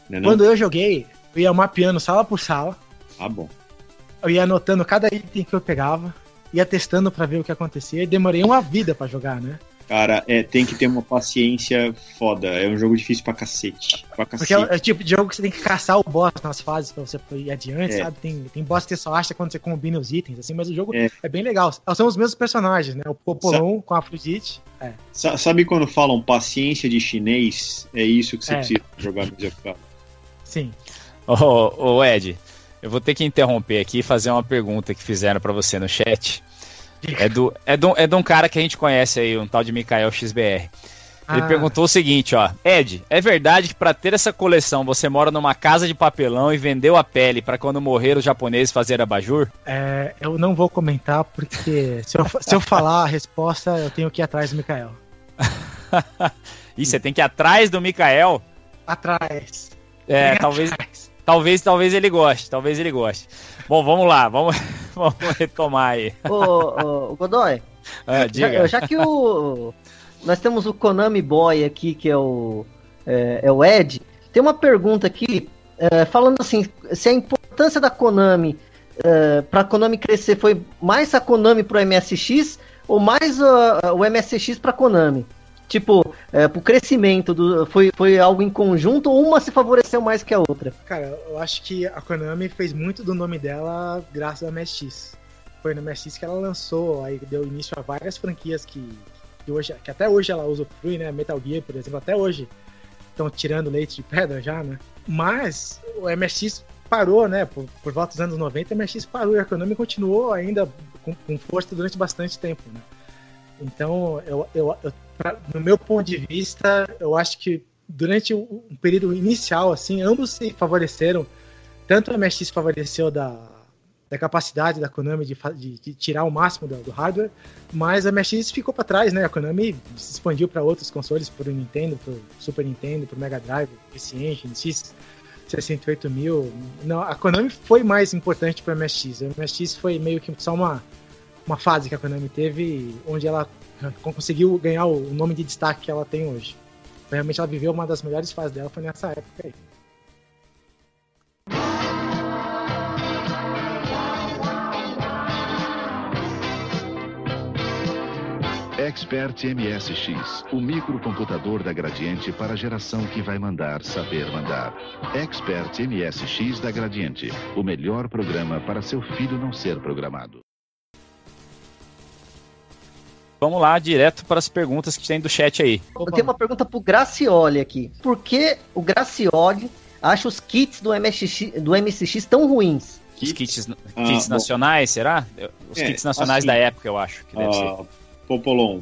Não é não? Quando eu joguei, eu ia mapeando sala por sala.
Ah, bom.
Eu ia anotando cada item que eu pegava, ia testando para ver o que acontecia e demorei uma vida para jogar, né?
Cara, é, tem que ter uma paciência foda. É um jogo difícil pra cacete. Pra cacete.
Porque é, é, o tipo de jogo que você tem que caçar o boss nas fases pra você ir adiante, é. sabe? Tem, tem boss que você só acha quando você combina os itens, assim, mas o jogo é, é bem legal. São os mesmos personagens, né? O Popolon com a Afrodite. É.
Sabe quando falam paciência de chinês? É isso que você é. precisa jogar no jogo.
Sim. Ô, ô, Ed, eu vou ter que interromper aqui e fazer uma pergunta que fizeram para você no chat. É, do, é, do, é de um cara que a gente conhece aí, um tal de Mikael XBR. Ele ah. perguntou o seguinte, ó. Ed, é verdade que para ter essa coleção você mora numa casa de papelão e vendeu a pele para quando morrer os japoneses fazer abajur?
É, eu não vou comentar porque se eu, se eu falar a resposta eu tenho que ir atrás do Mikael. [laughs]
Ih, você tem que ir atrás do Mikael?
Atrás.
É, talvez, atrás. Talvez, talvez ele goste, talvez ele goste. Bom, vamos lá, vamos, [laughs] vamos retomar aí.
Ô, ô Godoy, ah, já, já, que o. Nós temos o Konami Boy aqui, que é o, é, é o Ed, tem uma pergunta aqui, é, falando assim, se a importância da Konami é, para a Konami crescer foi mais a Konami para o MSX ou mais o MSX para a Konami? Tipo, é, pro crescimento do, foi, foi algo em conjunto ou uma se favoreceu mais que a outra?
Cara, eu acho que a Konami fez muito do nome dela graças ao MSX. Foi no MSX que ela lançou, aí deu início a várias franquias que, que, hoje, que até hoje ela usufrui, né? Metal Gear, por exemplo, até hoje estão tirando leite de pedra já, né? Mas o MSX parou, né? Por, por volta dos anos 90, o MSX parou e a Konami continuou ainda com, com força durante bastante tempo, né? Então, eu, eu, eu no meu ponto de vista, eu acho que durante um período inicial, assim, ambos se favoreceram tanto o MSX favoreceu da, da capacidade da Konami de, de, de tirar o máximo do, do, hardware, mas a MSX ficou para trás, né? A Konami se expandiu para outros consoles, para o Nintendo, para o Super Nintendo, para o Mega Drive, PC Engine, X 68000. Não, a Konami foi mais importante para a MSX. A MSX foi meio que só uma, uma fase que a Konami teve, onde ela conseguiu ganhar o nome de destaque que ela tem hoje. Realmente ela viveu uma das melhores fases dela, foi nessa época aí.
Expert MSX, o microcomputador da Gradiente para a geração que vai mandar saber mandar. Expert MSX da Gradiente, o melhor programa para seu filho não ser programado.
Vamos lá, direto para as perguntas que tem do chat aí.
Eu tenho uma pergunta pro Gracioli aqui. Por que o Gracioli acha os kits do MSX, do MSX tão ruins?
Os kits, ah, kits nacionais, será? Os é, kits nacionais assim, da época, eu acho que deve ah, ser.
Popolon,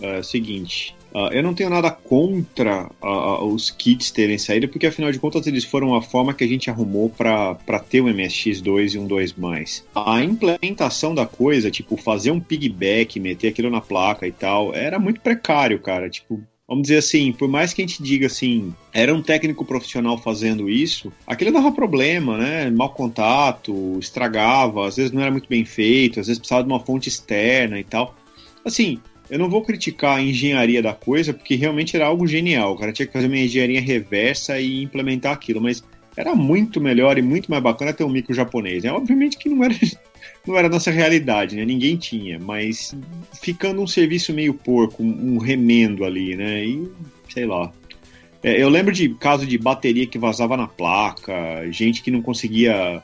é seguinte. Uh, eu não tenho nada contra uh, os kits terem saído, porque afinal de contas eles foram a forma que a gente arrumou para ter um MSX2 e um 2. A implementação da coisa, tipo, fazer um piggyback, meter aquilo na placa e tal, era muito precário, cara. Tipo, vamos dizer assim, por mais que a gente diga assim, era um técnico profissional fazendo isso, aquilo dava problema, né? Mal contato, estragava, às vezes não era muito bem feito, às vezes precisava de uma fonte externa e tal. Assim, eu não vou criticar a engenharia da coisa, porque realmente era algo genial. O cara tinha que fazer uma engenharia reversa e implementar aquilo, mas era muito melhor e muito mais bacana ter um micro japonês. Né? Obviamente que não era, [laughs] não era a nossa realidade, né? Ninguém tinha, mas ficando um serviço meio porco, um remendo ali, né? E sei lá. É, eu lembro de caso de bateria que vazava na placa, gente que não conseguia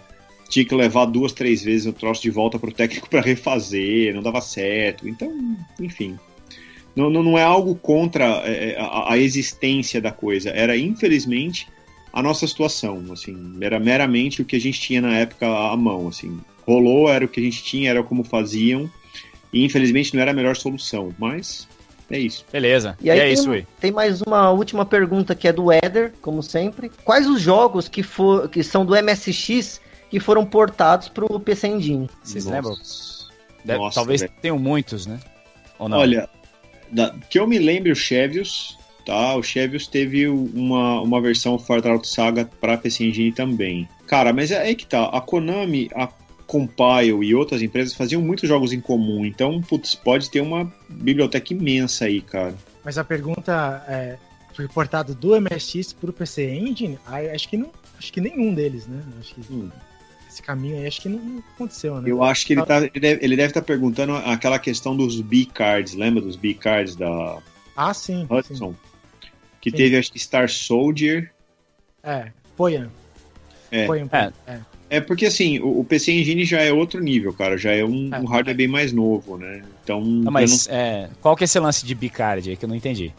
tinha que levar duas, três vezes o troço de volta para o técnico para refazer, não dava certo. Então, enfim. Não, não, não é algo contra é, é, a, a, existência da coisa. Era, infelizmente, a nossa situação. Assim, era meramente o que a gente tinha na época à mão. Assim. Rolou, era o que a gente tinha, era como faziam. E infelizmente não era a melhor solução. Mas é isso.
Beleza.
E, aí e é tem, isso aí. Tem mais uma última pergunta que é do Eder, como sempre. Quais os jogos que, for, que são do MSX que foram portados para o PC Engine.
Vocês lembram? Deve, Nossa, talvez véio. tenham muitos, né?
Olha, da, que eu me lembre o Chevios, tá? O Chevios teve uma, uma versão Fort Out Saga para PC Engine também. Cara, mas é aí que tá. A Konami, a Compile e outras empresas faziam muitos jogos em comum, então, putz, pode ter uma biblioteca imensa aí, cara.
Mas a pergunta é, foi portado do MSX para o PC Engine? Ah, acho que não, acho que nenhum deles, né? Acho que hum esse caminho aí, acho que não aconteceu, né?
Eu acho que ele, tá, ele, deve, ele estar tá perguntando aquela questão dos B-Cards, lembra dos B-Cards da
ah, sim,
Hudson?
Sim.
Que sim. teve, acho que Star Soldier.
É, Poyan.
É. Poyan, é. é. É porque assim, o, PC Engine já é outro nível, cara. Já é um, é, um hardware bem mais novo, né? Então.
Não, mas não... É, qual que é esse lance de B-Card aí que eu não entendi?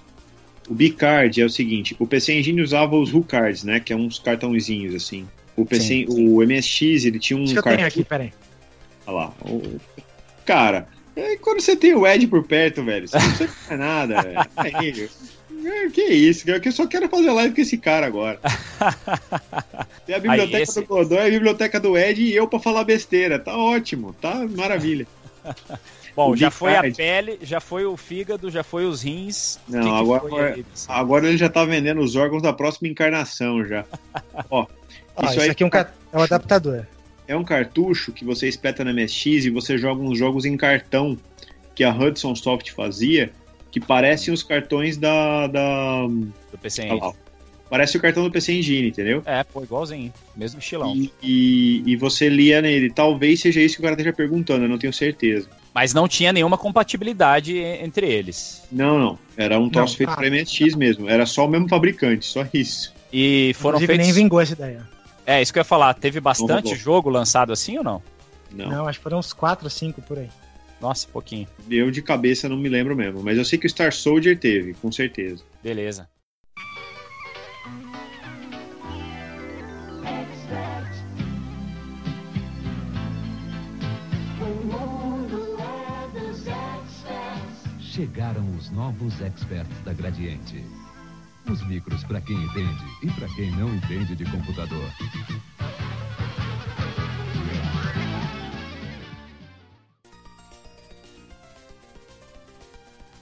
O B-Card é o seguinte: o PC Engine usava os HU-Cards, né? Que é uns cartãozinhos assim. O PC, sim, o MSX, ele tinha um
Deixa cartão... eu tenho aqui, peraí.
Olha lá. O... Cara, é quando você tem o Ed por perto, velho, você não precisa fazer nada, velho. [laughs] É, que isso, que eu só quero fazer live com esse cara agora. [laughs] Tem a biblioteca Aí, esse... do Godot, a biblioteca do Ed e eu pra falar besteira. Tá ótimo, tá maravilha. [laughs]
Bom, o já foi a pele, já foi o fígado, já foi os rins.
Não, que agora, que agora ele já tá vendendo os órgãos da próxima encarnação já. Ó,
ah, isso, isso aqui é um, é um adaptador.
É um cartucho que você espeta na MSX e você joga uns jogos em cartão que a Hudson Soft fazia, que parecem os cartões da. da...
Do PC Engine.
Parece o cartão do PC Engine, entendeu?
É, pô, igualzinho. Mesmo estilão.
E, e, e, você lia nele. Talvez seja isso que o cara esteja perguntando, eu não tenho certeza.
Mas não tinha nenhuma compatibilidade entre eles.
Não, não. Era um troço feito ah, para MSX mesmo. Era só o mesmo fabricante, só isso.
E foram Inclusive,
feitos... nem vingou essa ideia.
É, isso que eu ia falar. Teve bastante jogo lançado assim ou não?
Não. Não, acho que foram uns 4 ou 5 por aí.
Nossa, pouquinho.
Eu de cabeça não me lembro mesmo, mas eu sei que o Star Soldier teve, com certeza.
Beleza.
Chegaram os novos experts da Gradiente. Os micros para quem entende e para quem não entende de computador.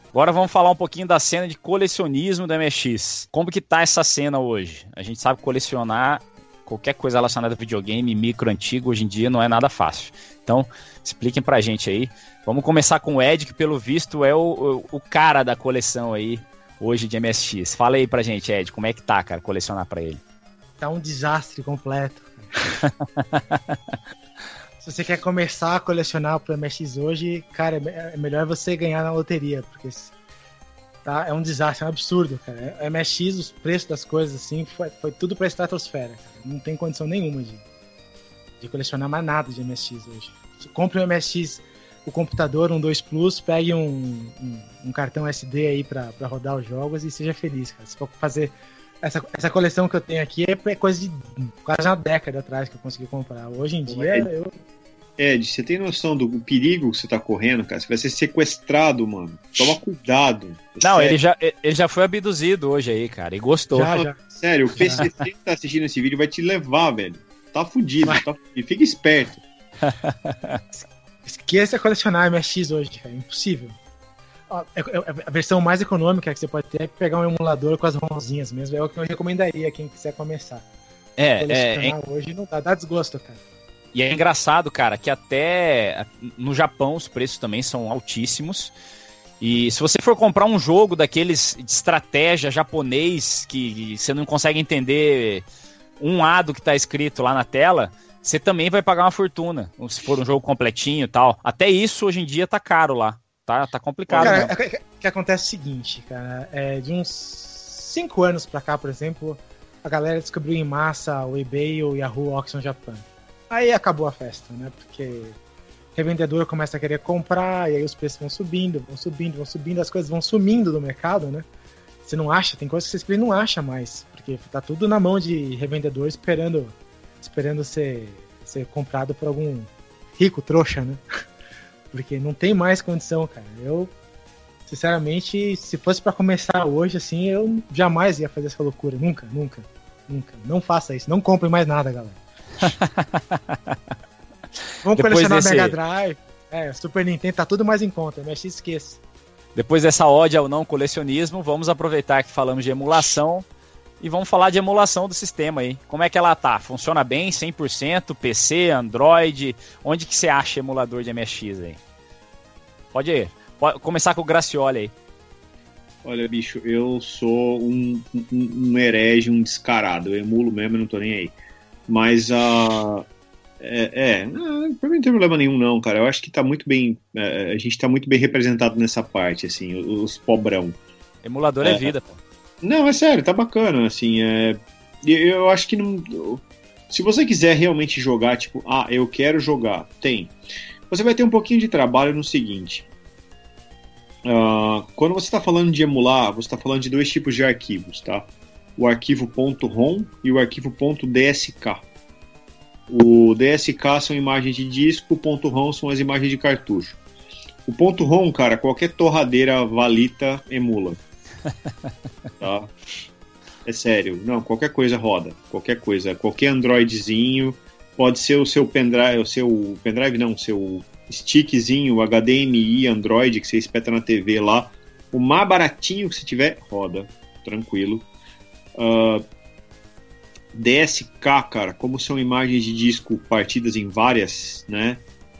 Agora vamos falar um pouquinho da cena de colecionismo do MX. Como que tá essa cena hoje? A gente sabe colecionar qualquer coisa relacionada a videogame, micro antigo, hoje em dia não é nada fácil. Então, expliquem pra gente aí. Vamos começar com o Ed, que pelo visto é o, o, o cara da coleção aí hoje de MSX. Fala aí pra gente, Ed, como é que tá, cara, colecionar pra ele?
Tá um desastre completo. [laughs] Se você quer começar a colecionar pro MSX hoje, cara, é melhor você ganhar na loteria, porque tá, é um desastre, é um absurdo, cara. O MSX, os preços das coisas, assim, foi, foi tudo pra estratosfera, cara. Não tem condição nenhuma de, de colecionar mais nada de MSX hoje. Compre um MSX, o computador, um 2 Plus, pegue um, um, um cartão SD aí pra, pra rodar os jogos e seja feliz, cara. Se for fazer essa, essa coleção que eu tenho aqui é, é coisa de quase uma década atrás que eu consegui comprar. Hoje em dia Ed, eu.
Ed, você tem noção do perigo que você tá correndo, cara? Você vai ser sequestrado, mano. Toma cuidado.
Não, ele já, ele já foi abduzido hoje aí, cara, e gostou.
Já, já. Sério, o PCC que tá assistindo esse vídeo vai te levar, velho. Tá fudido, tá fudido. Fica esperto. [laughs]
Esqueça colecionar MSX hoje, cara. É impossível. É, é, a versão mais econômica que você pode ter é pegar um emulador com as ROMzinhas mesmo. É o que eu recomendaria a quem quiser começar.
É, é, é,
hoje não dá, dá desgosto, cara.
E é engraçado, cara, que até no Japão os preços também são altíssimos. E se você for comprar um jogo daqueles de estratégia japonês que você não consegue entender um A do que está escrito lá na tela, você também vai pagar uma fortuna. Se for um jogo completinho e tal. Até isso hoje em dia tá caro lá. Tá, tá complicado.
Cara, o que, que, acontece é o seguinte, cara. É, de uns 5 anos pra cá, por exemplo, a galera descobriu em massa o eBay e o Yahoo Auction Japan. Aí acabou a festa, né? Porque revendedor começa a querer comprar, e aí os preços vão subindo, vão subindo, vão subindo, as coisas vão sumindo do mercado, né? Você não acha, tem coisas que você não acha mais, porque tá tudo na mão de revendedor esperando esperando ser, ser comprado por algum rico trouxa, né? [laughs] Porque não tem mais condição, cara. Eu, sinceramente, se fosse para começar hoje, assim, eu jamais ia fazer essa loucura. Nunca, nunca, nunca. Não faça isso. Não compre mais nada, galera. [laughs] Vamos Depois colecionar desse... Mega Drive. É, Super Nintendo tá tudo mais em conta, mas esqueça.
Depois dessa ódio ao não colecionismo, vamos aproveitar que falamos de emulação e vamos falar de emulação do sistema aí. Como é que ela tá? Funciona bem, 100%, PC, Android? Onde que você acha emulador de MSX aí? Pode ir. Pode começar com o Gracioli aí.
Olha, bicho, eu sou um, um, um herege, um descarado. Eu emulo mesmo, eu não tô nem aí. Mas a. Uh, é, é, não, pra mim não tem problema nenhum, não, cara. Eu acho que tá muito bem. É, a gente tá muito bem representado nessa parte, assim, os pobrão.
Emulador é, é vida, pô.
Não, é sério, tá bacana, assim, é... Eu acho que não... Se você quiser realmente jogar, tipo, ah, eu quero jogar, tem. Você vai ter um pouquinho de trabalho no seguinte. Uh, quando você está falando de emular, você está falando de dois tipos de arquivos, tá? O arquivo .rom e o arquivo .dsk. O DSK são imagens de disco, o .rom são as imagens de cartucho. O .rom, cara, qualquer torradeira valita emula. Tá? É sério. Não, qualquer coisa roda. Qualquer coisa. Qualquer Androidzinho. Pode ser o seu pendrive, o seu pendrive não, o seu stickzinho, HDMI Android que você espeta na TV lá. O mais baratinho que você tiver, roda. Tranquilo. Uh, ah, DSK, cara, como são imagens de disco partidas em várias, né?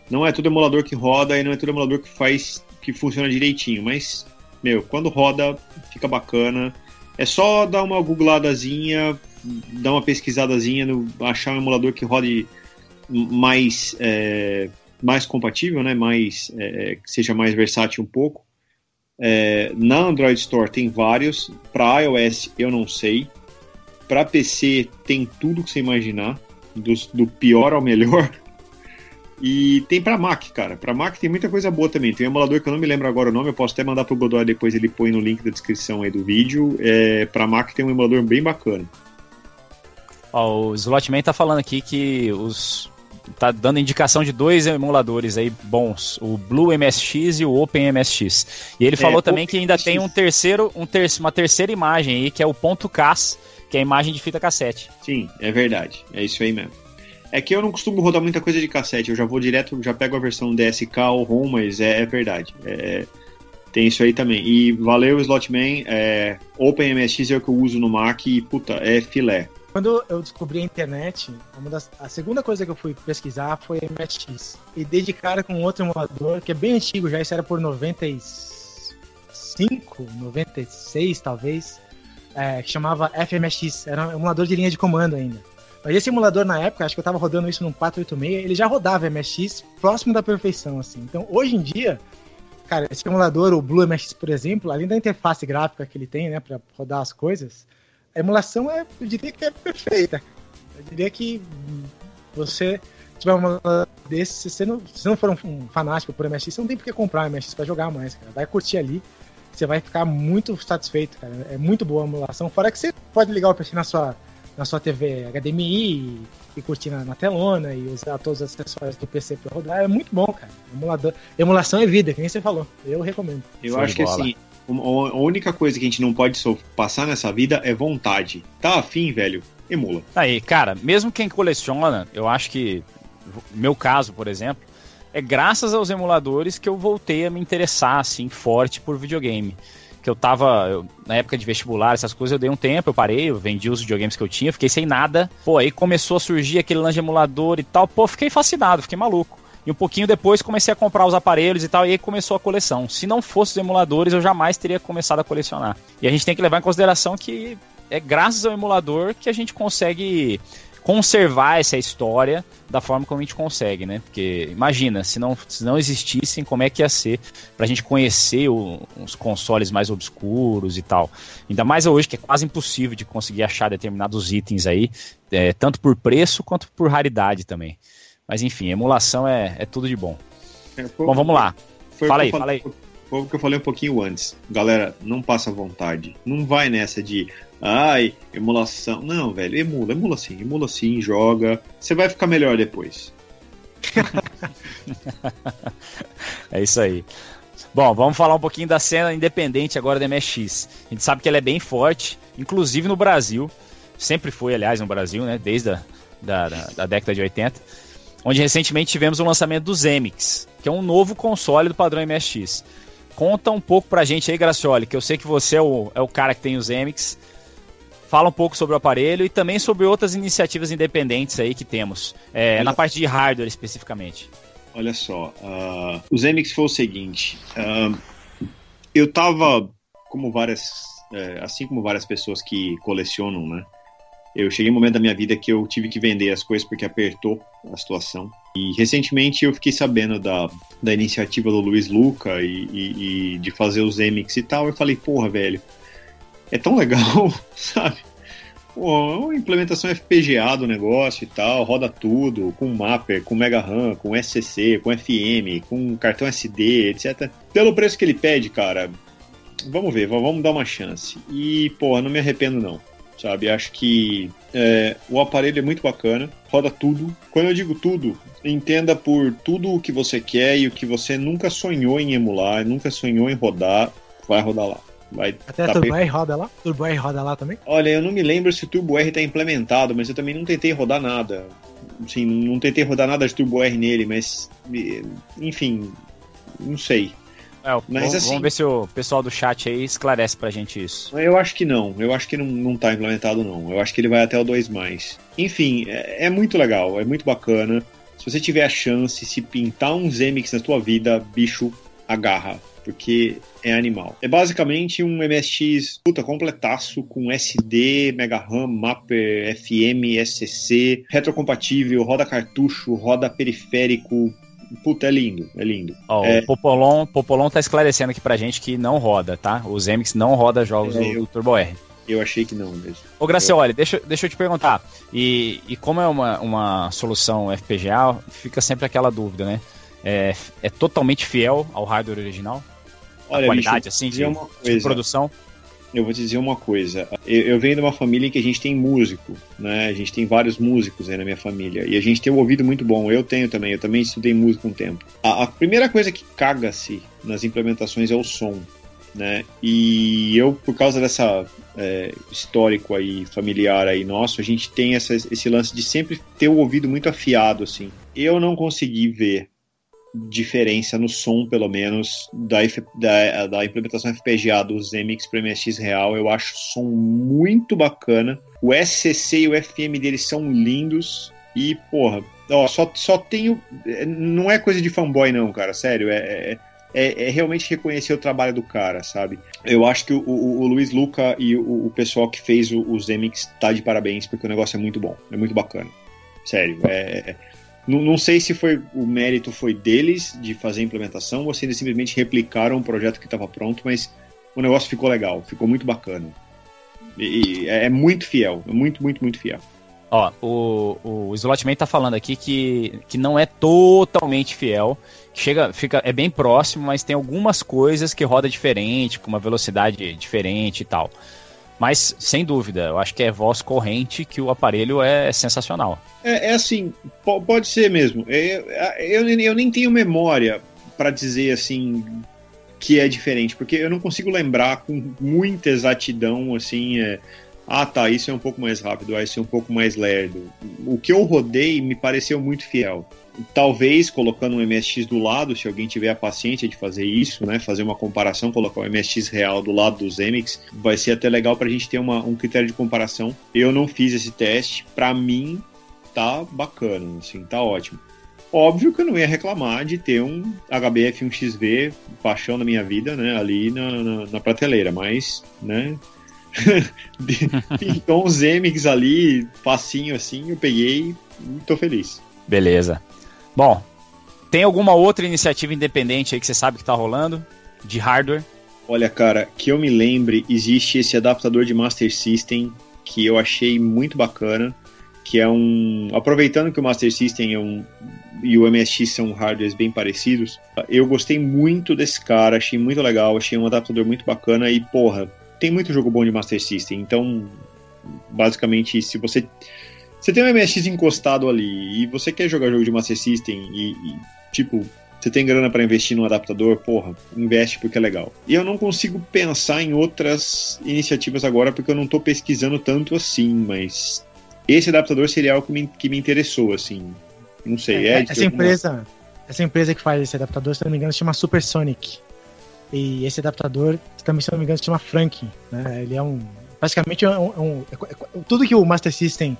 Não é todo emulador que roda e não é todo emulador que faz que funciona direitinho, mas meu, quando roda, fica bacana. É só dar uma googladazinha, dar uma pesquisadazinha, no, achar um emulador que rode mais, é, mais compatível, né? mais, é, que seja mais versátil um pouco. É, na Android Store tem vários, para iOS eu não sei, para PC tem tudo que você imaginar, do, do pior ao melhor. E tem para Mac, cara. Para Mac tem muita coisa boa também. Tem um emulador que eu não me lembro agora o nome, eu posso até mandar pro Godoy depois, ele põe no link da descrição aí do vídeo. É, para Mac tem um emulador bem bacana.
Ó, o Slotman tá falando aqui que os tá dando indicação de dois emuladores aí bons, o Blue MSX e o Open MSX. E ele é, falou também que ainda MSX. tem um terceiro, um ter uma terceira imagem aí, que é o ponto .cas, que é a imagem de fita cassete.
Sim, é verdade. É isso aí mesmo. É que eu não costumo rodar muita coisa de cassete, eu já vou direto, já pego a versão DSK ou ROM, mas é, é verdade. É, Tem isso aí também. E valeu, Slotman. É, OpenMSX é o que eu uso no Mac e, puta, é filé.
Quando eu descobri a internet, das, a segunda coisa que eu fui pesquisar foi MSX. E dei de cara com outro emulador, que é bem antigo já, isso era por 95, 96 talvez, é, que chamava FMSX. Era um emulador de linha de comando ainda. Mas esse emulador na época, acho que eu tava rodando isso num 486, ele já rodava MSX próximo da perfeição, assim. Então, hoje em dia, cara, esse emulador, o Blue MSX, por exemplo, além da interface gráfica que ele tem, né, para rodar as coisas, a emulação é, eu diria que é perfeita. Eu diria que você tiver uma desse, se você não, se não for um, fanático por MSX, você não tem por que comprar MSX para jogar mais, cara. Vai curtir ali, você vai ficar muito satisfeito, cara. É muito boa a emulação. Fora que você pode ligar o PC na sua na sua TV HDMI e, e curtir na, na, telona e usar todos os acessórios do PC para rodar. É muito bom, cara. Emulador, emulação é vida, que nem você falou. Eu recomendo.
Eu acho que assim, a única coisa que a gente não pode passar nessa vida é vontade. Tá afim, velho? Emula.
Aí, cara, mesmo quem coleciona, eu acho que, meu caso, por exemplo, é graças aos emuladores que eu voltei a me interessar, assim, forte por videogame que eu tava, eu, na época de vestibular, essas coisas, eu dei um tempo, eu parei, eu vendi os videogames que eu tinha, fiquei sem nada. Pô, aí começou a surgir aquele lance de emulador e tal. Pô, fiquei fascinado, fiquei maluco. E um pouquinho depois comecei a comprar os aparelhos e tal, e aí começou a coleção. Se não fosse os emuladores, eu jamais teria começado a colecionar. E a gente tem que levar em consideração que é graças ao emulador que a gente consegue conservar essa história da forma como a gente consegue, né? Porque imagina, se não, se não existissem, como é que ia ser pra gente conhecer o, os consoles mais obscuros e tal. Ainda mais hoje, que é quase impossível de conseguir achar determinados itens aí, é, tanto por preço quanto por raridade também. Mas enfim, emulação é, é tudo de bom. É, bom, vamos lá. Fala aí, fala aí.
Foi o que eu falei um pouquinho antes. Galera, não passa vontade. Não vai nessa de Ai, emulação. Não, velho, emula, emula sim, emula sim, joga. Você vai ficar melhor depois. [laughs]
é isso aí. Bom, vamos falar um pouquinho da cena independente agora da MSX. A gente sabe que ela é bem forte, inclusive no Brasil. Sempre foi, aliás, no Brasil, né? Desde a da, da, da década de 80. Onde recentemente tivemos o lançamento do Zemix, que é um novo console do padrão MSX. Conta um pouco pra gente aí, Gracioli, que eu sei que você é o, é o cara que tem os Zemix fala um pouco sobre o aparelho e também sobre outras iniciativas independentes aí que temos, é, na parte de hardware especificamente.
Olha só, uh, o Zemix foi o seguinte, uh, eu tava, como várias, é, assim como várias pessoas que colecionam, né, eu cheguei um momento da minha vida que eu tive que vender as coisas porque apertou a situação. E recentemente eu fiquei sabendo da, da iniciativa do Luiz Luca e, e, e de fazer os Zemix e tal. Eu falei, porra, velho, é tão legal, [laughs] sabe? Pô, uma implementação FPGA do negócio e tal, roda tudo, com mapper, com Mega RAM, com SCC, com FM, com cartão SD, etc. Pelo preço que ele pede, cara, vamos ver, vamos dar uma chance. E, pô, não me arrependo não, sabe? Acho que é, o aparelho é muito bacana, roda tudo. Quando eu digo tudo, entenda por tudo o que você quer e o que você nunca sonhou em emular, nunca sonhou em rodar, vai rodar lá. Vai
Até tá Turbo bem... R roda lá? Turbo R roda lá também?
Olha, eu não me lembro se o Turbo R está implementado, mas eu também não tentei rodar nada. Sim, não tentei rodar nada de Turbo R nele, mas enfim, não sei.
É, mas, vamos, assim, vamos ver se o pessoal do chat aí esclarece pra gente isso.
Eu acho que não, eu acho que não, não tá implementado não. Eu acho que ele vai até o 2 Enfim, é, é muito legal, é muito bacana. Se você tiver a chance, se pintar um Zemix na tua vida, bicho, agarra porque é animal. É basicamente um MSX puta completaço com SD, Mega RAM, Mapper, FM, SCC, retrocompatível, roda cartucho, roda periférico, Puta, é lindo, é lindo.
Ó, é... O Popolon, Popolon tá esclarecendo aqui pra gente que não roda, tá? Os MX não roda jogos é, do, eu... do Turbo R.
Eu achei que não mesmo.
Ô, Gracioli, deixa, deixa eu te perguntar. E, e como é uma, uma solução FPGA, fica sempre aquela dúvida, né? É, é totalmente fiel ao hardware original? Olha, qualidade, bicho, assim, de, de, produção?
Eu vou te dizer uma coisa. Eu, eu, venho de uma família em que a gente tem músico, né? A gente tem vários músicos aí na minha família. E a gente tem um ouvido muito bom. Eu tenho também. Eu também estudei música um tempo. A, a primeira coisa que caga-se nas implementações é o som. Né? E eu, por causa dessa é, histórico aí familiar aí nosso, a gente tem essa, esse lance de sempre ter o ouvido muito afiado, assim. Eu não consegui ver diferença no som, pelo menos, da, da, da implementação FPGA dos MX para MSX Real. Eu acho o som muito bacana. O SCC e o FM deles são lindos. E, porra, ó, só, só tenho. Não é coisa de fanboy, não, cara. Sério, é, é é, é, realmente reconhecer o trabalho do cara, sabe? Eu acho que o, o, o Luiz Luca e o, o, pessoal que fez os Zemix tá de parabéns, porque o negócio é muito bom, é muito bacana. Sério, é, é não, não, sei se foi o mérito foi deles de fazer a implementação ou se eles simplesmente replicaram um projeto que estava pronto, mas o negócio ficou legal, ficou muito bacana. E, e é, é muito fiel, é muito, muito, muito fiel.
Ó, o, o Slotman tá falando aqui que, que não é totalmente fiel. Chega, fica, é bem próximo, mas tem algumas coisas que roda diferente, com uma velocidade diferente e tal. Mas, sem dúvida, eu acho que é voz corrente que o aparelho é sensacional.
É, é assim, pode ser mesmo. Eu, eu, eu nem tenho memória para dizer assim que é diferente, porque eu não consigo lembrar com muita exatidão assim. É, ah tá, isso é um pouco mais rápido, ah, isso é um pouco mais lerdo. O que eu rodei me pareceu muito fiel talvez colocando um MSX do lado, se alguém tiver a paciência de fazer isso, né, fazer uma comparação, colocar o MSX real do lado dos MX, vai ser até legal para a gente ter uma, um critério de comparação. Eu não fiz esse teste, para mim tá bacana, assim, tá ótimo. Óbvio que eu não ia reclamar de ter um HBF1XV, paixão da minha vida, né, ali na, na, na prateleira, mas, né, [laughs] pintou uns MX ali, facinho assim, eu peguei e tô feliz.
Beleza. Bom, tem alguma outra iniciativa independente aí que você sabe que está rolando de hardware?
Olha, cara, que eu me lembre, existe esse adaptador de Master System que eu achei muito bacana, que é um, aproveitando que o Master System é um e o MSX são hardwares bem parecidos, eu gostei muito desse cara, achei muito legal, achei um adaptador muito bacana e porra, tem muito jogo bom de Master System, então basicamente se você você tem um MSX encostado ali e você quer jogar jogo de Master System e, e tipo, você tem grana para investir num adaptador, porra, investe porque é legal. E eu não consigo pensar em outras iniciativas agora porque eu não tô pesquisando tanto assim, mas esse adaptador seria algo que me, que me interessou, assim. Não sei, é.
é essa empresa, essa empresa que faz esse adaptador, se não me engano, se chama Supersonic. E esse adaptador, também, se não me engano, se chama Frank. Né? Ele é um. Basicamente, é um, é um, é, tudo que o Master System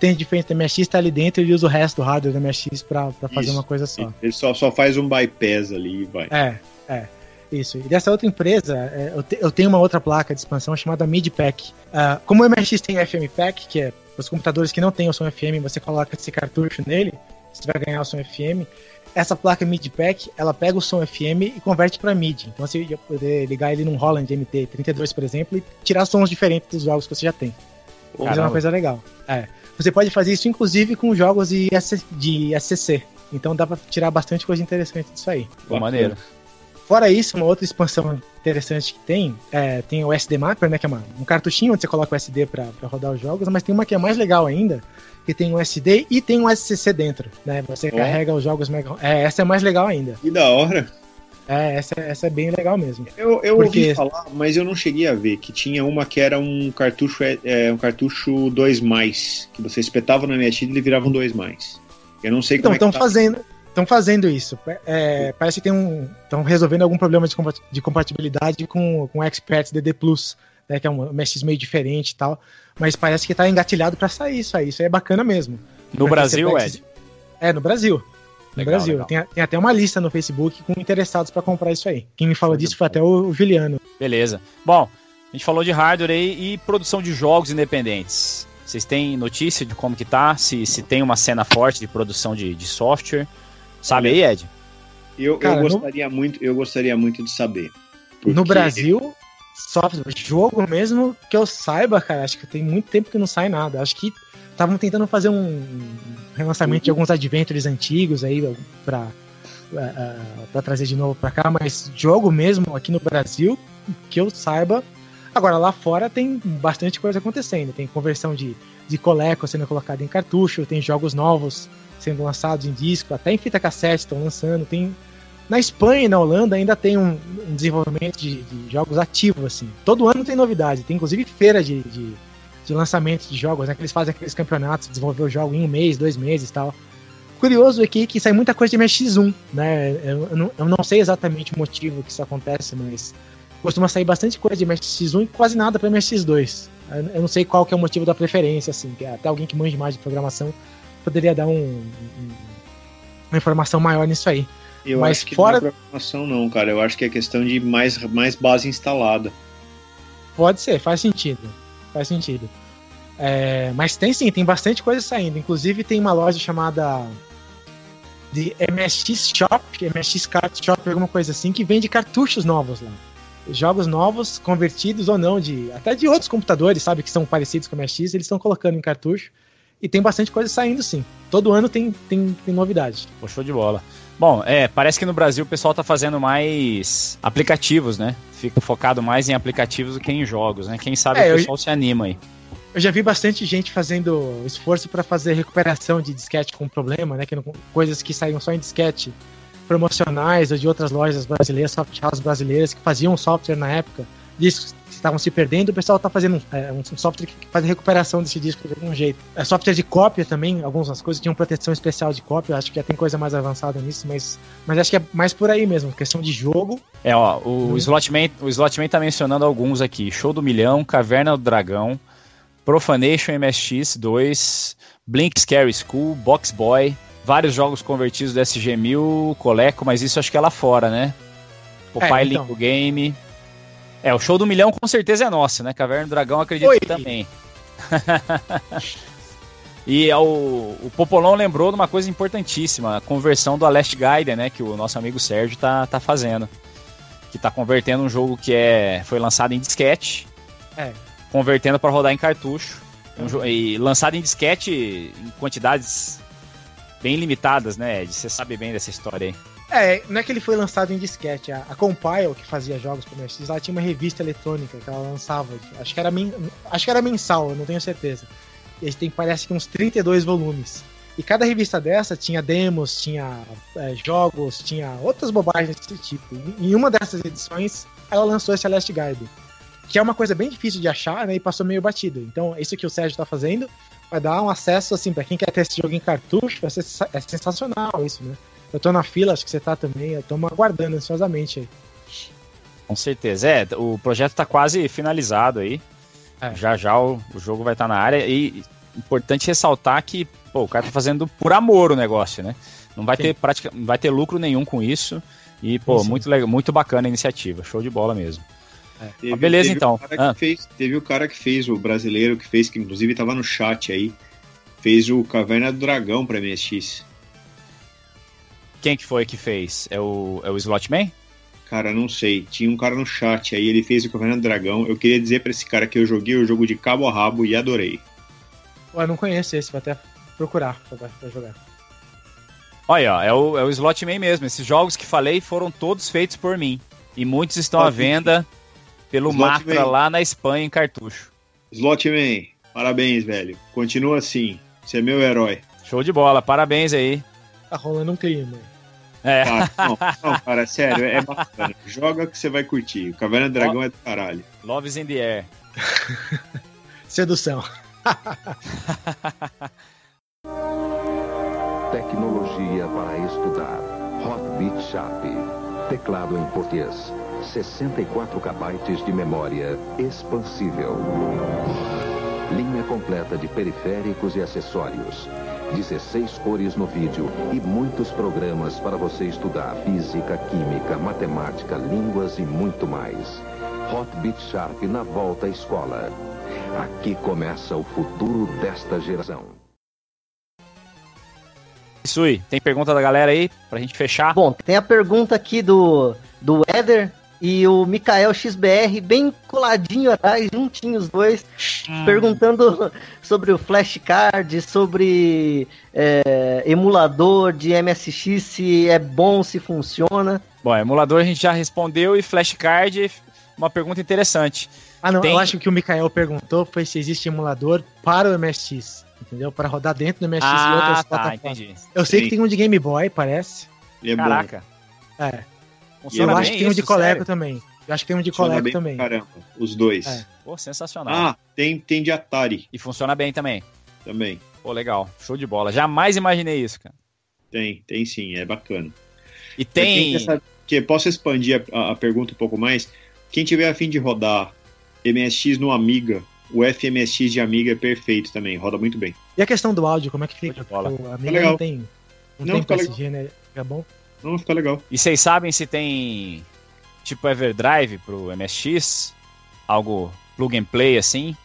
tem diferente do MSX, está ali dentro e ele usa o resto do hardware do MSX para fazer uma coisa só.
Ele só, só faz um bypass ali e vai.
É, é. Isso. E dessa outra empresa, é, eu, te, eu, tenho uma outra placa de expansão chamada MIDPAC. Uh, como o MSX tem FMPAC, que é os computadores que não têm o som FM, você coloca esse cartucho nele, você vai ganhar o som FM. Essa placa MIDPAC, ela pega o som FM e converte para MIDI. Então você ia poder ligar ele num Holland MT32, por exemplo, e tirar sons diferentes dos jogos que você já tem. Isso é uma coisa legal. É. Você pode fazer isso inclusive com jogos de, de SCC. Então dá pra tirar bastante coisa interessante disso aí.
Boa maneira.
Fora isso, uma outra expansão interessante que tem, é, tem o SD Mapper, né, que é uma, um cartuchinho onde você coloca o SD para rodar os jogos, mas tem uma que é mais legal ainda, que tem um SD e tem um SCC dentro, né? Você carrega os jogos mega... É, essa é mais legal ainda.
Que da hora.
É, essa, essa é bem legal mesmo.
Eu, eu Porque... ouvi falar, mas eu não cheguei a ver, que tinha uma que era um cartucho, é, é um cartucho 2 mais, que você espetava no MSX e ele virava um 2 mais. Eu não sei
então,
como
é que tá. fazendo Estão fazendo isso. É, parece que tem um. Estão resolvendo algum problema de, de compatibilidade com, com o Expert DD Plus, né, que é um MSX meio diferente e tal. Mas parece que está engatilhado para sair isso aí. Isso aí é bacana mesmo.
No Brasil, Ed?
É, no Brasil. No legal, Brasil. Legal. Tem, tem, até uma lista no Facebook com interessados para comprar isso aí. Quem me falou disso foi até o Juliano.
Beleza. Bom, a gente falou de hardware aí e produção de jogos independentes. Vocês têm notícia de como que tá? Se, se tem uma cena forte de produção de, de software? Sabe aí, Ed?
Eu, Cara, eu gostaria no... muito, eu gostaria muito de saber.
Porque... No Brasil, software, jogo mesmo que eu saiba, cara, acho que tem muito tempo que não sai nada. Acho que estavam tentando fazer um relançamento de alguns adventures antigos aí para uh, é, é, para trazer de novo para cá, mas jogo mesmo aqui no Brasil, que eu saiba. Agora lá fora tem bastante coisa acontecendo, tem conversão de, de coleco sendo colocada em cartucho, tem jogos novos sendo lançados em disco, até em fita cassete estão lançando, tem na Espanha e na Holanda ainda tem um, um desenvolvimento de, de, jogos ativo assim. Todo ano tem novidade, tem inclusive feira de, de de lançamento de jogos, né? Que eles fazem aqueles campeonatos, desenvolver o jogo em um mês, dois meses e tal. curioso aqui que sai muita coisa de MSX1, né? Eu, eu, não, eu não sei exatamente o motivo que isso acontece, mas costuma sair bastante coisa de MSX1 e quase nada para MSX2. Eu não sei qual que é o motivo da preferência, assim, que até alguém que manja mais de programação poderia dar um, um, uma informação maior nisso aí.
Eu
Mas
acho que
fora-
não é programação não, cara. Eu acho que é questão de mais, mais base instalada.
Pode ser, faz sentido. Faz sentido. É, mas tem sim, tem bastante coisa saindo. Inclusive tem uma loja chamada de MSX Shop, MSX Cart Shop, alguma coisa assim, que vende cartuchos novos lá. Jogos novos, convertidos ou não, de até de outros computadores, sabe, que são parecidos com o MSX, eles estão colocando em cartucho. E tem bastante coisa saindo sim. Todo ano tem, tem, tem novidade.
Pô, show de bola. Bom, é, parece que no Brasil o pessoal tá fazendo mais aplicativos, né? Fica focado mais em aplicativos do que em jogos, né? Quem sabe
É,
o
eu-
pessoal se anima aí.
Eu já vi bastante gente fazendo esforço para fazer recuperação de disquete com problema, né? Que não- coisas que saíam só em disquete promocionais ou de outras lojas brasileiras, soft houses brasileiras que faziam software na época, discos que estavam se perdendo, o pessoal tá fazendo é, um software que faz a recuperação desse disco de algum jeito. É, software de cópia também, algumas coisas tinham proteção especial de cópia, acho que já tem coisa mais avançada nisso, mas, mas acho que é mais por aí mesmo, questão de jogo.
É, ó, o
Hum.
Slotman, o Slotman tá mencionando alguns aqui. Show do Milhão, Caverna do Dragão, Profanation MSX 2, Blink Scary School, Box Boy, vários jogos convertidos do SG-1000, Coleco, mas isso acho que é lá fora, né? Popeye
É,
Link
então.
do Game. É, o Show do Milhão com certeza é nosso, né? Caverna do Dragão acredito
Oi.
que também. [laughs] E é o, Popolão lembrou de uma coisa importantíssima, a conversão do Alest Gaiden, né? Que o nosso amigo Sérgio tá, tá fazendo. Que tá convertendo um jogo que é, foi lançado em disquete,
É.
convertendo para rodar em cartucho. Um e lançado em disquete em quantidades bem limitadas, né, Ed? Você sabe bem dessa história aí.
É, não é que ele foi lançado em disquete. A, a Compile, que fazia jogos pro MSX, ela tinha uma revista eletrônica que ela lançava. Acho que era, acho que era mensal, eu não tenho certeza. E gente tem, parece que uns 32 volumes. E cada revista dessa tinha demos, tinha é, jogos, tinha outras bobagens desse tipo. E em uma dessas edições, ela lançou esse Last Guide. Que é uma coisa bem difícil de achar, né? E passou meio batido. Então, isso que o Sérgio tá fazendo vai dar um acesso, assim, pra quem quer ter esse jogo em cartucho, é sensacional isso, né? Eu tô na fila, acho que você tá também. Tô aguardando ansiosamente aí.
Com certeza. É, o projeto tá quase finalizado aí.
É.
Já já o, o jogo vai estar na área. E importante ressaltar que pô, o cara tá fazendo por amor o negócio, né? Não vai
Sim.
ter prática, não vai ter lucro nenhum com isso. E, pô,
Sim, sim.
muito legal, muito bacana a iniciativa. Show de bola mesmo.
Teve,
beleza,
teve
então.
O cara
Ah.
que fez, teve o cara que fez, o brasileiro que fez, que inclusive tava no chat aí, fez o Caverna do Dragão pra MSX.
Quem que foi que fez? É o, é o Slotman?
Cara, não sei. Tinha um cara no chat aí, ele fez o Caverna do Dragão. Eu queria dizer pra esse cara que eu joguei o jogo de cabo a rabo e adorei.
Eu não conheço esse, vou até procurar pra, pra jogar.
Olha, ó, é o, é o Slotman mesmo. Esses jogos que falei foram todos feitos por mim. E muitos estão à venda pelo
Slotman.
Matra lá na Espanha em cartucho.
Slotman, parabéns, velho. Continua assim. Você é meu herói.
Show de bola, parabéns aí.
Tá rolando um clima.
É.
Cara, não, não, cara, sério, é bacana. Joga que você vai curtir. O Caverna do Dragão é do caralho.
Loves in the Air. [laughs]
Sedução. [laughs]
Tecnologia para estudar. Hot Beat Sharp. Teclado em português. 64 KB de memória expansível. Linha completa de periféricos e acessórios. 16 cores no vídeo e muitos programas para você estudar física, química, matemática, línguas e muito mais. Hot Beat Sharp na volta à escola. Aqui começa o futuro desta geração.
Sui, tem pergunta da galera aí pra gente fechar?
Bom, tem a pergunta aqui do, do Éder e o Mikael XBR, bem coladinho atrás, juntinhos os dois, perguntando [laughs] sobre o flashcard, sobre é, emulador de MSX, se é bom, se funciona.
Bom, emulador a gente já respondeu e flashcard, uma pergunta interessante.
Ah, não,
Tem-
eu acho que o que o Mikael perguntou foi se existe emulador para o MSX. Entendeu? Para rodar dentro do MSX e
Ah,
outras
tá,
plataformas.
entendi.
Eu sei
Sim.
que tem um de Game Boy, parece.
É bom.
Caraca.
É.
Funciona
eu acho que tem um de Coleco
sério?
também. Eu acho que tem um de
Funciona
Coleco
bem
também.
caramba. Os dois.
É.
Pô, sensacional.
Ah, tem, tem de Atari
E funciona bem também.
também.
Pô, legal. Show de bola. Jamais imaginei isso, cara.
Tem, tem sim, é bacana.
E tem.
Que posso expandir a, a, pergunta um pouco mais? Quem tiver a fim de rodar MSX no Amiga, o FMSX de Amiga é perfeito também, roda muito bem.
E a questão do áudio, como é que fica?
O Amiga legal.
não tem, não, não tem PSG, legal. né? Fica bom?
Não, fica legal.
E vocês sabem se tem tipo Everdrive pro MSX? Algo plug and play assim?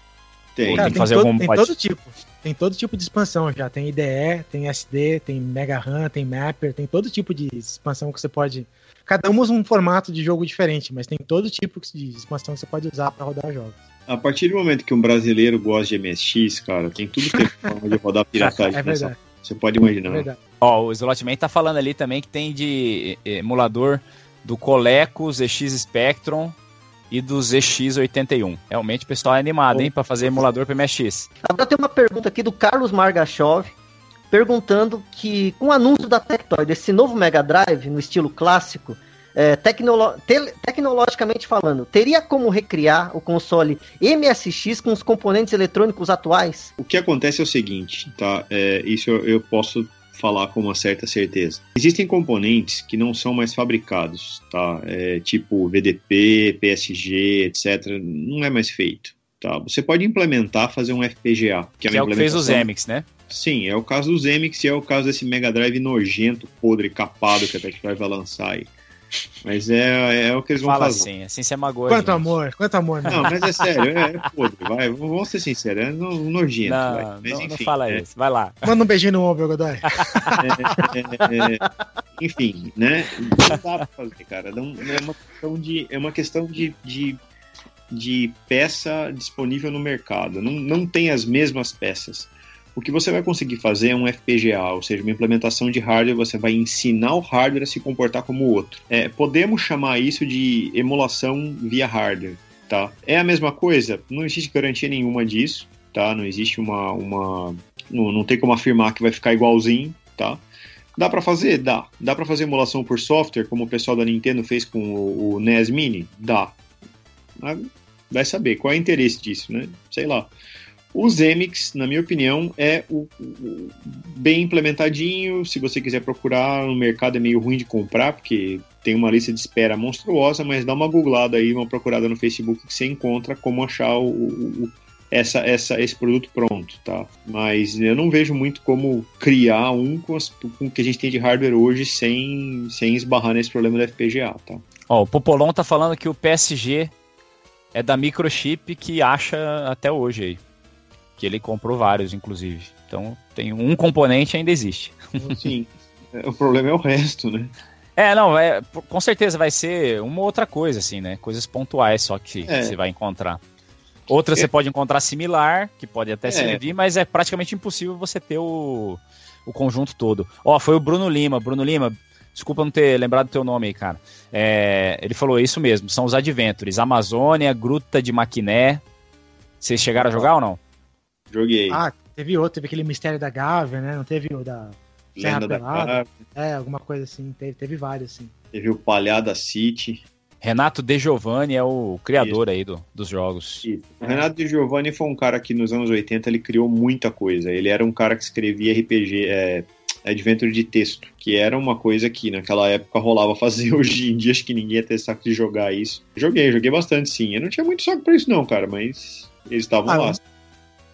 Tem. Cara, tem que fazer todo, algum tem todo tipo. Tem todo tipo de expansão já. Tem IDE, tem SD, tem Mega RAM, tem Mapper, tem todo tipo de expansão que você pode. Cada um usa um formato de jogo diferente, mas tem todo tipo de expansão que você pode usar para rodar jogos.
A partir do momento que um brasileiro gosta de MSX, cara, tem tudo que forma de rodar [laughs] piratagem.
é verdade.
Você pode imaginar. É
verdade. Ó, o Slotman tá falando ali também que tem de emulador do Coleco ZX Spectrum e do ZX81. Realmente o pessoal é animado, hein, para fazer emulador para MSX.
Agora tem uma pergunta aqui do Carlos Margachov, perguntando que com o anúncio da Tectoy desse novo Mega Drive no estilo clássico, é, tecnolo te tecnologicamente falando, teria como recriar o console MSX com os componentes eletrônicos atuais?
O que acontece é o seguinte, tá? É, isso eu, eu posso falar com uma certa certeza. Existem componentes que não são mais fabricados, tá? É, tipo VDP, PSG, etc. Não é mais feito. Tá? Você pode implementar, fazer um FPGA.
Que, é, que é o que fez os Zemix, né?
Sim, é o caso do Zemix e é o caso desse Mega Drive nojento, podre, capado que a Tectoy vai lançar aí. Mas é, é o que eles vão
Fala
fazer.
assim, assim você magoa.
Quanto amor, quanto amor.
Não, mas é sério, é, é podre, vai, vamos ser sinceros, é no, nojento.
Não,
vai.
Mas, não, enfim, não fala é, isso, vai lá.
Manda um beijinho no ombro, Godoy.
É, é, enfim, né? Não dá pra fazer, cara. Não, é uma questão de, é uma questão de, de, de peça disponível no mercado. Não, não tem as mesmas peças. O que você vai conseguir fazer é um FPGA, ou seja, uma implementação de hardware, você vai ensinar o hardware a se comportar como o outro. É, podemos chamar isso de emulação via hardware. Tá? É a mesma coisa? Não existe garantia nenhuma disso, tá? Não existe uma. uma não, não tem como afirmar que vai ficar igualzinho, tá? Dá para fazer? Dá. Dá para fazer emulação por software, como o pessoal da Nintendo fez com o, o NES Mini? Dá. Vai saber qual é o interesse disso, né? Sei lá. O Zemix, na minha opinião, é o, o, bem implementadinho. Se você quiser procurar no mercado, é meio ruim de comprar, porque tem uma lista de espera monstruosa, mas dá uma googlada aí, uma procurada no Facebook que você encontra como achar o, o, essa, essa, esse produto pronto, tá? Mas eu não vejo muito como criar um com, as, com o que a gente tem de hardware hoje sem, sem esbarrar nesse problema do FPGA, tá?
Ó, o Popolon tá falando que o PSG é da microchip que acha até hoje aí que ele comprou vários, inclusive. Então, tem um componente ainda existe.
Sim. o problema é o resto, né?
É, não, é, com certeza vai ser uma outra coisa, assim, né? Coisas pontuais só que é. você vai encontrar. Outra é. você pode encontrar similar, que pode até é. servir, mas é praticamente impossível você ter o, o conjunto todo. Ó, foi o Bruno Lima. Bruno Lima, desculpa não ter lembrado o teu nome aí, cara. É, ele falou isso mesmo, são os Adventures. Amazônia, Gruta de Maquiné. Vocês chegaram a jogar ou não?
Joguei.
Ah, teve outro, teve aquele Mistério da Gávea, né? Não teve o da
Serra Lenda Pelada?
Da é, alguma coisa assim. Teve, teve vários, sim.
Teve o Palhada City.
Renato De Giovanni é o criador Isso. aí do, dos jogos.
Isso. O Renato De Giovanni foi um cara que nos anos 80 ele criou muita coisa. Ele era um cara que escrevia RPG, é, adventure de texto, que era uma coisa que naquela época rolava fazer. [laughs] Hoje em dia acho que ninguém ia ter saco de jogar isso. Joguei, joguei bastante sim. Eu não tinha muito saco pra isso não, cara, mas eles estavam ah, lá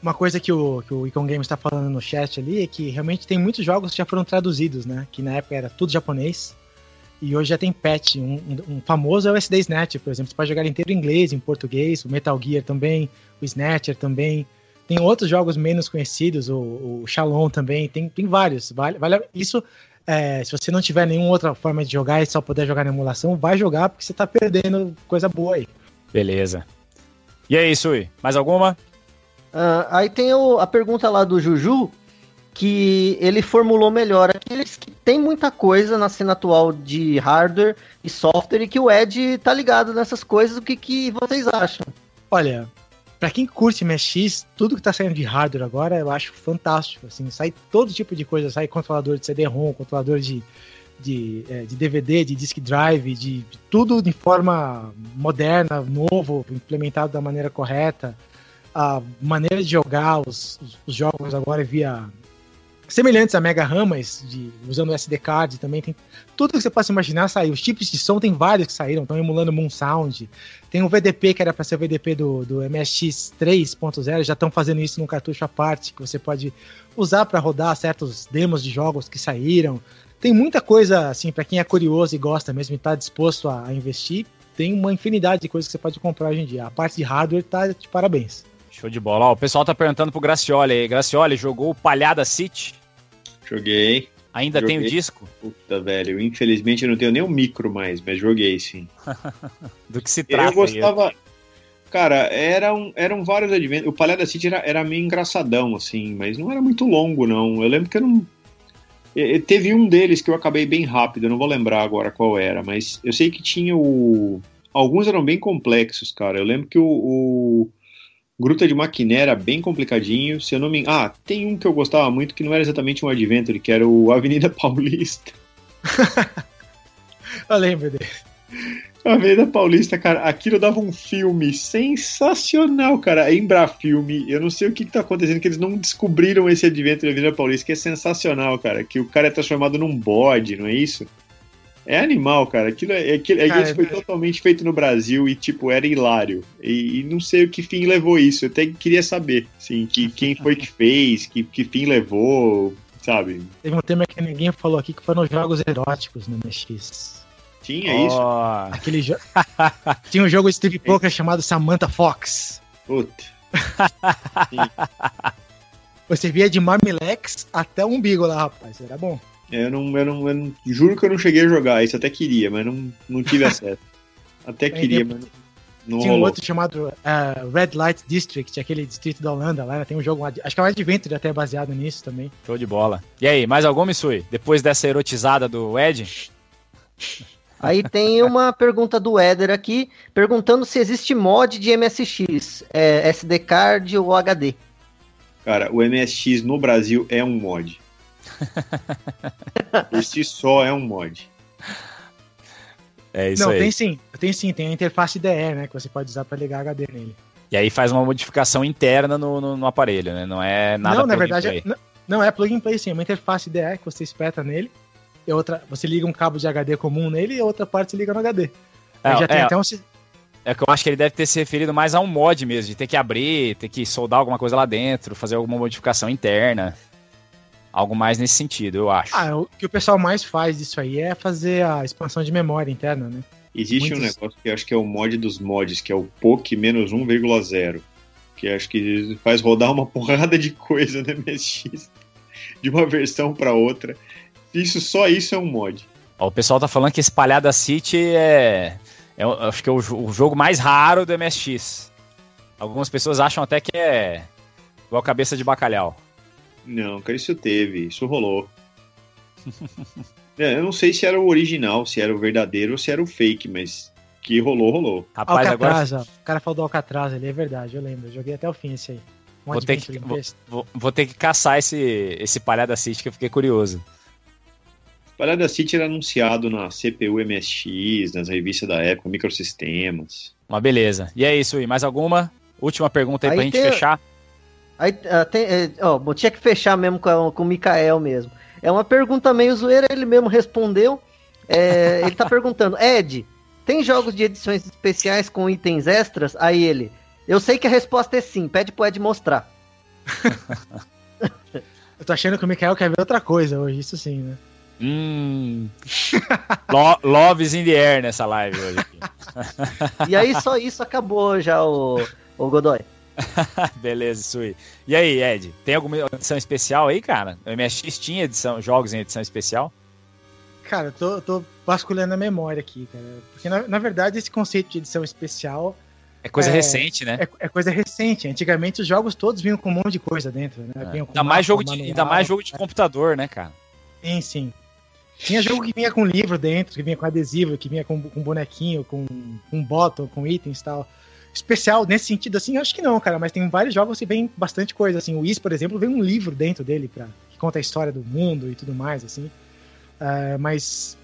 uma coisa que o, que o Icon Games está falando no chat ali é que realmente tem muitos jogos que já foram traduzidos, né? Que na época era tudo japonês. E hoje já tem patch. Um, um, famoso é o SD Snatcher, por exemplo. Você pode jogar inteiro em inglês, em português. O Metal Gear também. O Snatcher também. Tem outros jogos menos conhecidos. O, o Shalom também. Tem, tem vários. Vale, vale, isso, é, se você não tiver nenhuma outra forma de jogar e só puder jogar na emulação, vai jogar porque você está perdendo coisa boa aí.
Beleza. E aí, Sui? Mais alguma?
Uh, aí tem o, a pergunta lá do Juju, que ele formulou melhor. Aqueles que tem muita coisa na cena atual de hardware e software e que o Ed tá ligado nessas coisas, o que, que vocês acham?
Olha, para quem curte MSX, tudo que tá saindo de hardware agora eu acho fantástico. Assim, sai todo tipo de coisa, sai controlador de CD-ROM, controlador de, de, é, de, DVD, de disk drive, de, de tudo de forma moderna, novo, implementado da maneira correta a maneira de jogar os, os jogos agora via semelhantes a Mega RAM, mas de, usando SD card também tem tudo que você possa imaginar saiu. Os tipos de som tem vários que saíram, estão emulando Moon Sound. Tem o VDP que era para ser o VDP do, do MSX 3.0, já estão fazendo isso num cartucho à parte que você pode usar para rodar certos demos de jogos que saíram. Tem muita coisa assim para quem é curioso e gosta mesmo e está disposto a, a investir. Tem uma infinidade de coisas que você pode comprar hoje em dia. A parte de hardware tá de parabéns.
Show de bola. Ó, o pessoal tá perguntando pro Gracioli aí. Gracioli, jogou o Palhada City?
Joguei.
Ainda
Joguei.
tem o disco?
Puta, velho. Infelizmente eu não tenho nem o micro mais, mas joguei sim. [laughs]
Do que se trata?
eu gostava. Cara, eram, eram vários adventos. O Palhada City era, era meio engraçadão, assim, mas não era muito longo, não. Eu lembro que eu não. Teve um deles que eu acabei bem rápido, eu não vou lembrar agora qual era, mas eu sei que tinha o. Alguns eram bem complexos, cara. Eu lembro que o, o Gruta de Maquiné era bem complicadinho. Se eu não me. Ah, tem um que eu gostava muito que não era exatamente um Adventure, que era o [laughs] Avenida Paulista. [laughs]
Eu lembro dele.
Avenida Paulista, cara, aquilo dava um filme sensacional, cara. Embrafilme, eu não sei o que, que tá acontecendo, que eles não descobriram esse advento da Avenida Paulista, que é sensacional, cara. Que o cara é transformado num bode, não é isso? É animal, cara. Aquilo, é, aquilo, é que
Cara,
isso foi
é-
totalmente feito no Brasil e, tipo, era hilário. E, e não sei o que fim levou isso. Eu até queria saber, assim, que, quem [laughs] foi que fez, que, que fim levou, sabe?
Teve um tema que ninguém falou aqui que foram jogos eróticos no MSX.
Tinha isso.
Ó,
Aquele jo... [laughs] Tinha um jogo de strip poker chamado Samantha Fox.
Puta. [laughs]
Você via de Mamilex até o umbigo lá, rapaz. Era bom.
Eu não, eu não, eu não- juro que eu não cheguei a jogar, isso até queria, mas não, não tive [laughs] acesso. Até queria, mas não,
Tinha um
rolou.
outro chamado uh, Red Light District, aquele distrito da Holanda lá. Tem um jogo, acho que é um Adventure até baseado nisso também.
show de bola. E aí, mais alguma, Isui? Depois dessa erotizada do Ed?
Aí tem uma pergunta do Éder aqui, perguntando se existe mod de MSX, é, SD card ou HD.
Cara, o MSX no Brasil é um mod. [laughs] Por si só é um mod.
É isso
Não,
aí.
tem sim. Tem sim, tem a interface DE, né? Que você pode usar pra ligar HD nele.
E aí faz uma modificação interna no, no, no aparelho, né? Não é nada
não, na verdade, é, não, não é plug and play sim, é uma interface DE que você espeta nele. E outra, você liga um cabo de HD comum nele e a outra parte você liga no HD.
É,
já tem
é,
até um.
É que eu acho que ele deve ter se referido mais a um mod mesmo, de ter que abrir, ter que soldar alguma coisa lá dentro, fazer alguma modificação interna. Algo mais nesse sentido, eu acho.
Ah, o que o pessoal mais faz disso aí é fazer a expansão de memória interna, né?
Existe um
Muitos-
negócio que eu acho que é o mod dos mods, que é o POC menos 1,0. Que acho que faz rodar uma [laughs] porrada de coisa no MSX de uma versão para outra. Isso, só isso é um mod.
Ó, o pessoal tá falando que esse Palhada City é, é o- acho que é o, o jogo mais raro do MSX. Algumas pessoas acham até que é igual cabeça de bacalhau.
Não, cara, isso teve, isso rolou. É, eu não sei se era o original, se era o verdadeiro ou se era o fake, mas que rolou, rolou.
Rapaz, agora
Alcatraz, ó. O cara falou do Alcatraz ali, é verdade, eu lembro. Eu joguei até o fim esse aí. Um
Vou ter que- vou- vou, vou ter que caçar esse, esse Palhada City que eu fiquei curioso.
Palhada City era anunciado na CPU MSX, nas revistas da época, microsistemas.
Mas beleza. E é isso aí. Mais alguma? Última pergunta aí,
Aí
pra gente
tem-
fechar.
Aí ah, tem, é, ó, tinha que fechar mesmo com, com o Mikael mesmo. É uma pergunta meio zoeira, ele mesmo respondeu. É, [laughs] ele tá perguntando, Ed, tem jogos de edições especiais com itens extras? Aí ele, eu sei que a resposta é sim, pede pro Ed mostrar. [laughs]
Eu tô achando que o Mikael quer ver outra coisa hoje, isso sim, né?
Hum. [laughs] Lo- Loves in the air nessa live hoje. aqui.
E aí só isso acabou já o, o Godoy. [laughs]
Beleza, Sui. E aí, Ed, tem alguma edição especial aí, cara? O MSX tinha edição, jogos em edição especial?
Cara, eu tô, tô vasculhando a memória aqui, cara. Porque na, na verdade esse conceito de edição especial
É coisa
É,
recente, né?
é, é coisa recente. Antigamente os jogos todos vinham com um monte de coisa dentro, né?
É. Ainda mais,
mapa,
jogo de,
manual.
ainda mais jogo de computador, né, cara?
Sim, sim. Tinha jogo que vinha com livro dentro, que vinha com adesivo, que vinha com, com bonequinho, com, com bottom, com itens e tal. Especial nesse sentido, assim, acho que não, cara, mas tem vários jogos que vem bastante coisa, assim. O Is, por exemplo, vem um livro dentro dele pra, que conta a história do mundo e tudo mais, assim. Ah, mas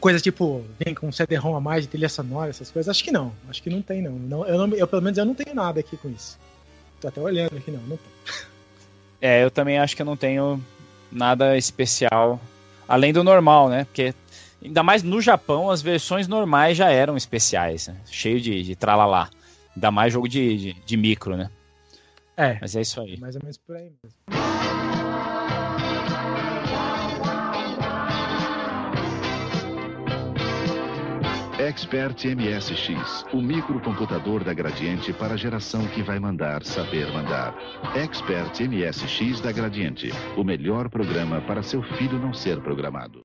coisas tipo, vem com um CD-ROM a mais de trilha sonora, essas coisas, acho que não. Acho que não tem, não. não, eu, não eu, pelo menos, eu não tenho nada aqui com isso. Tô até olhando aqui, não. não. [laughs]
É, eu também acho que eu não tenho nada especial além do normal, né? Porque ainda mais no Japão as versões normais já eram especiais, né? cheio de, de tralalá. Ainda mais jogo de, de, de micro, né?
É.
Mas é isso aí.
Mais ou menos por aí mesmo.
Expert MSX, o microcomputador da Gradiente para a geração que vai mandar saber mandar. Expert MSX da Gradiente, o melhor programa para seu filho não ser programado.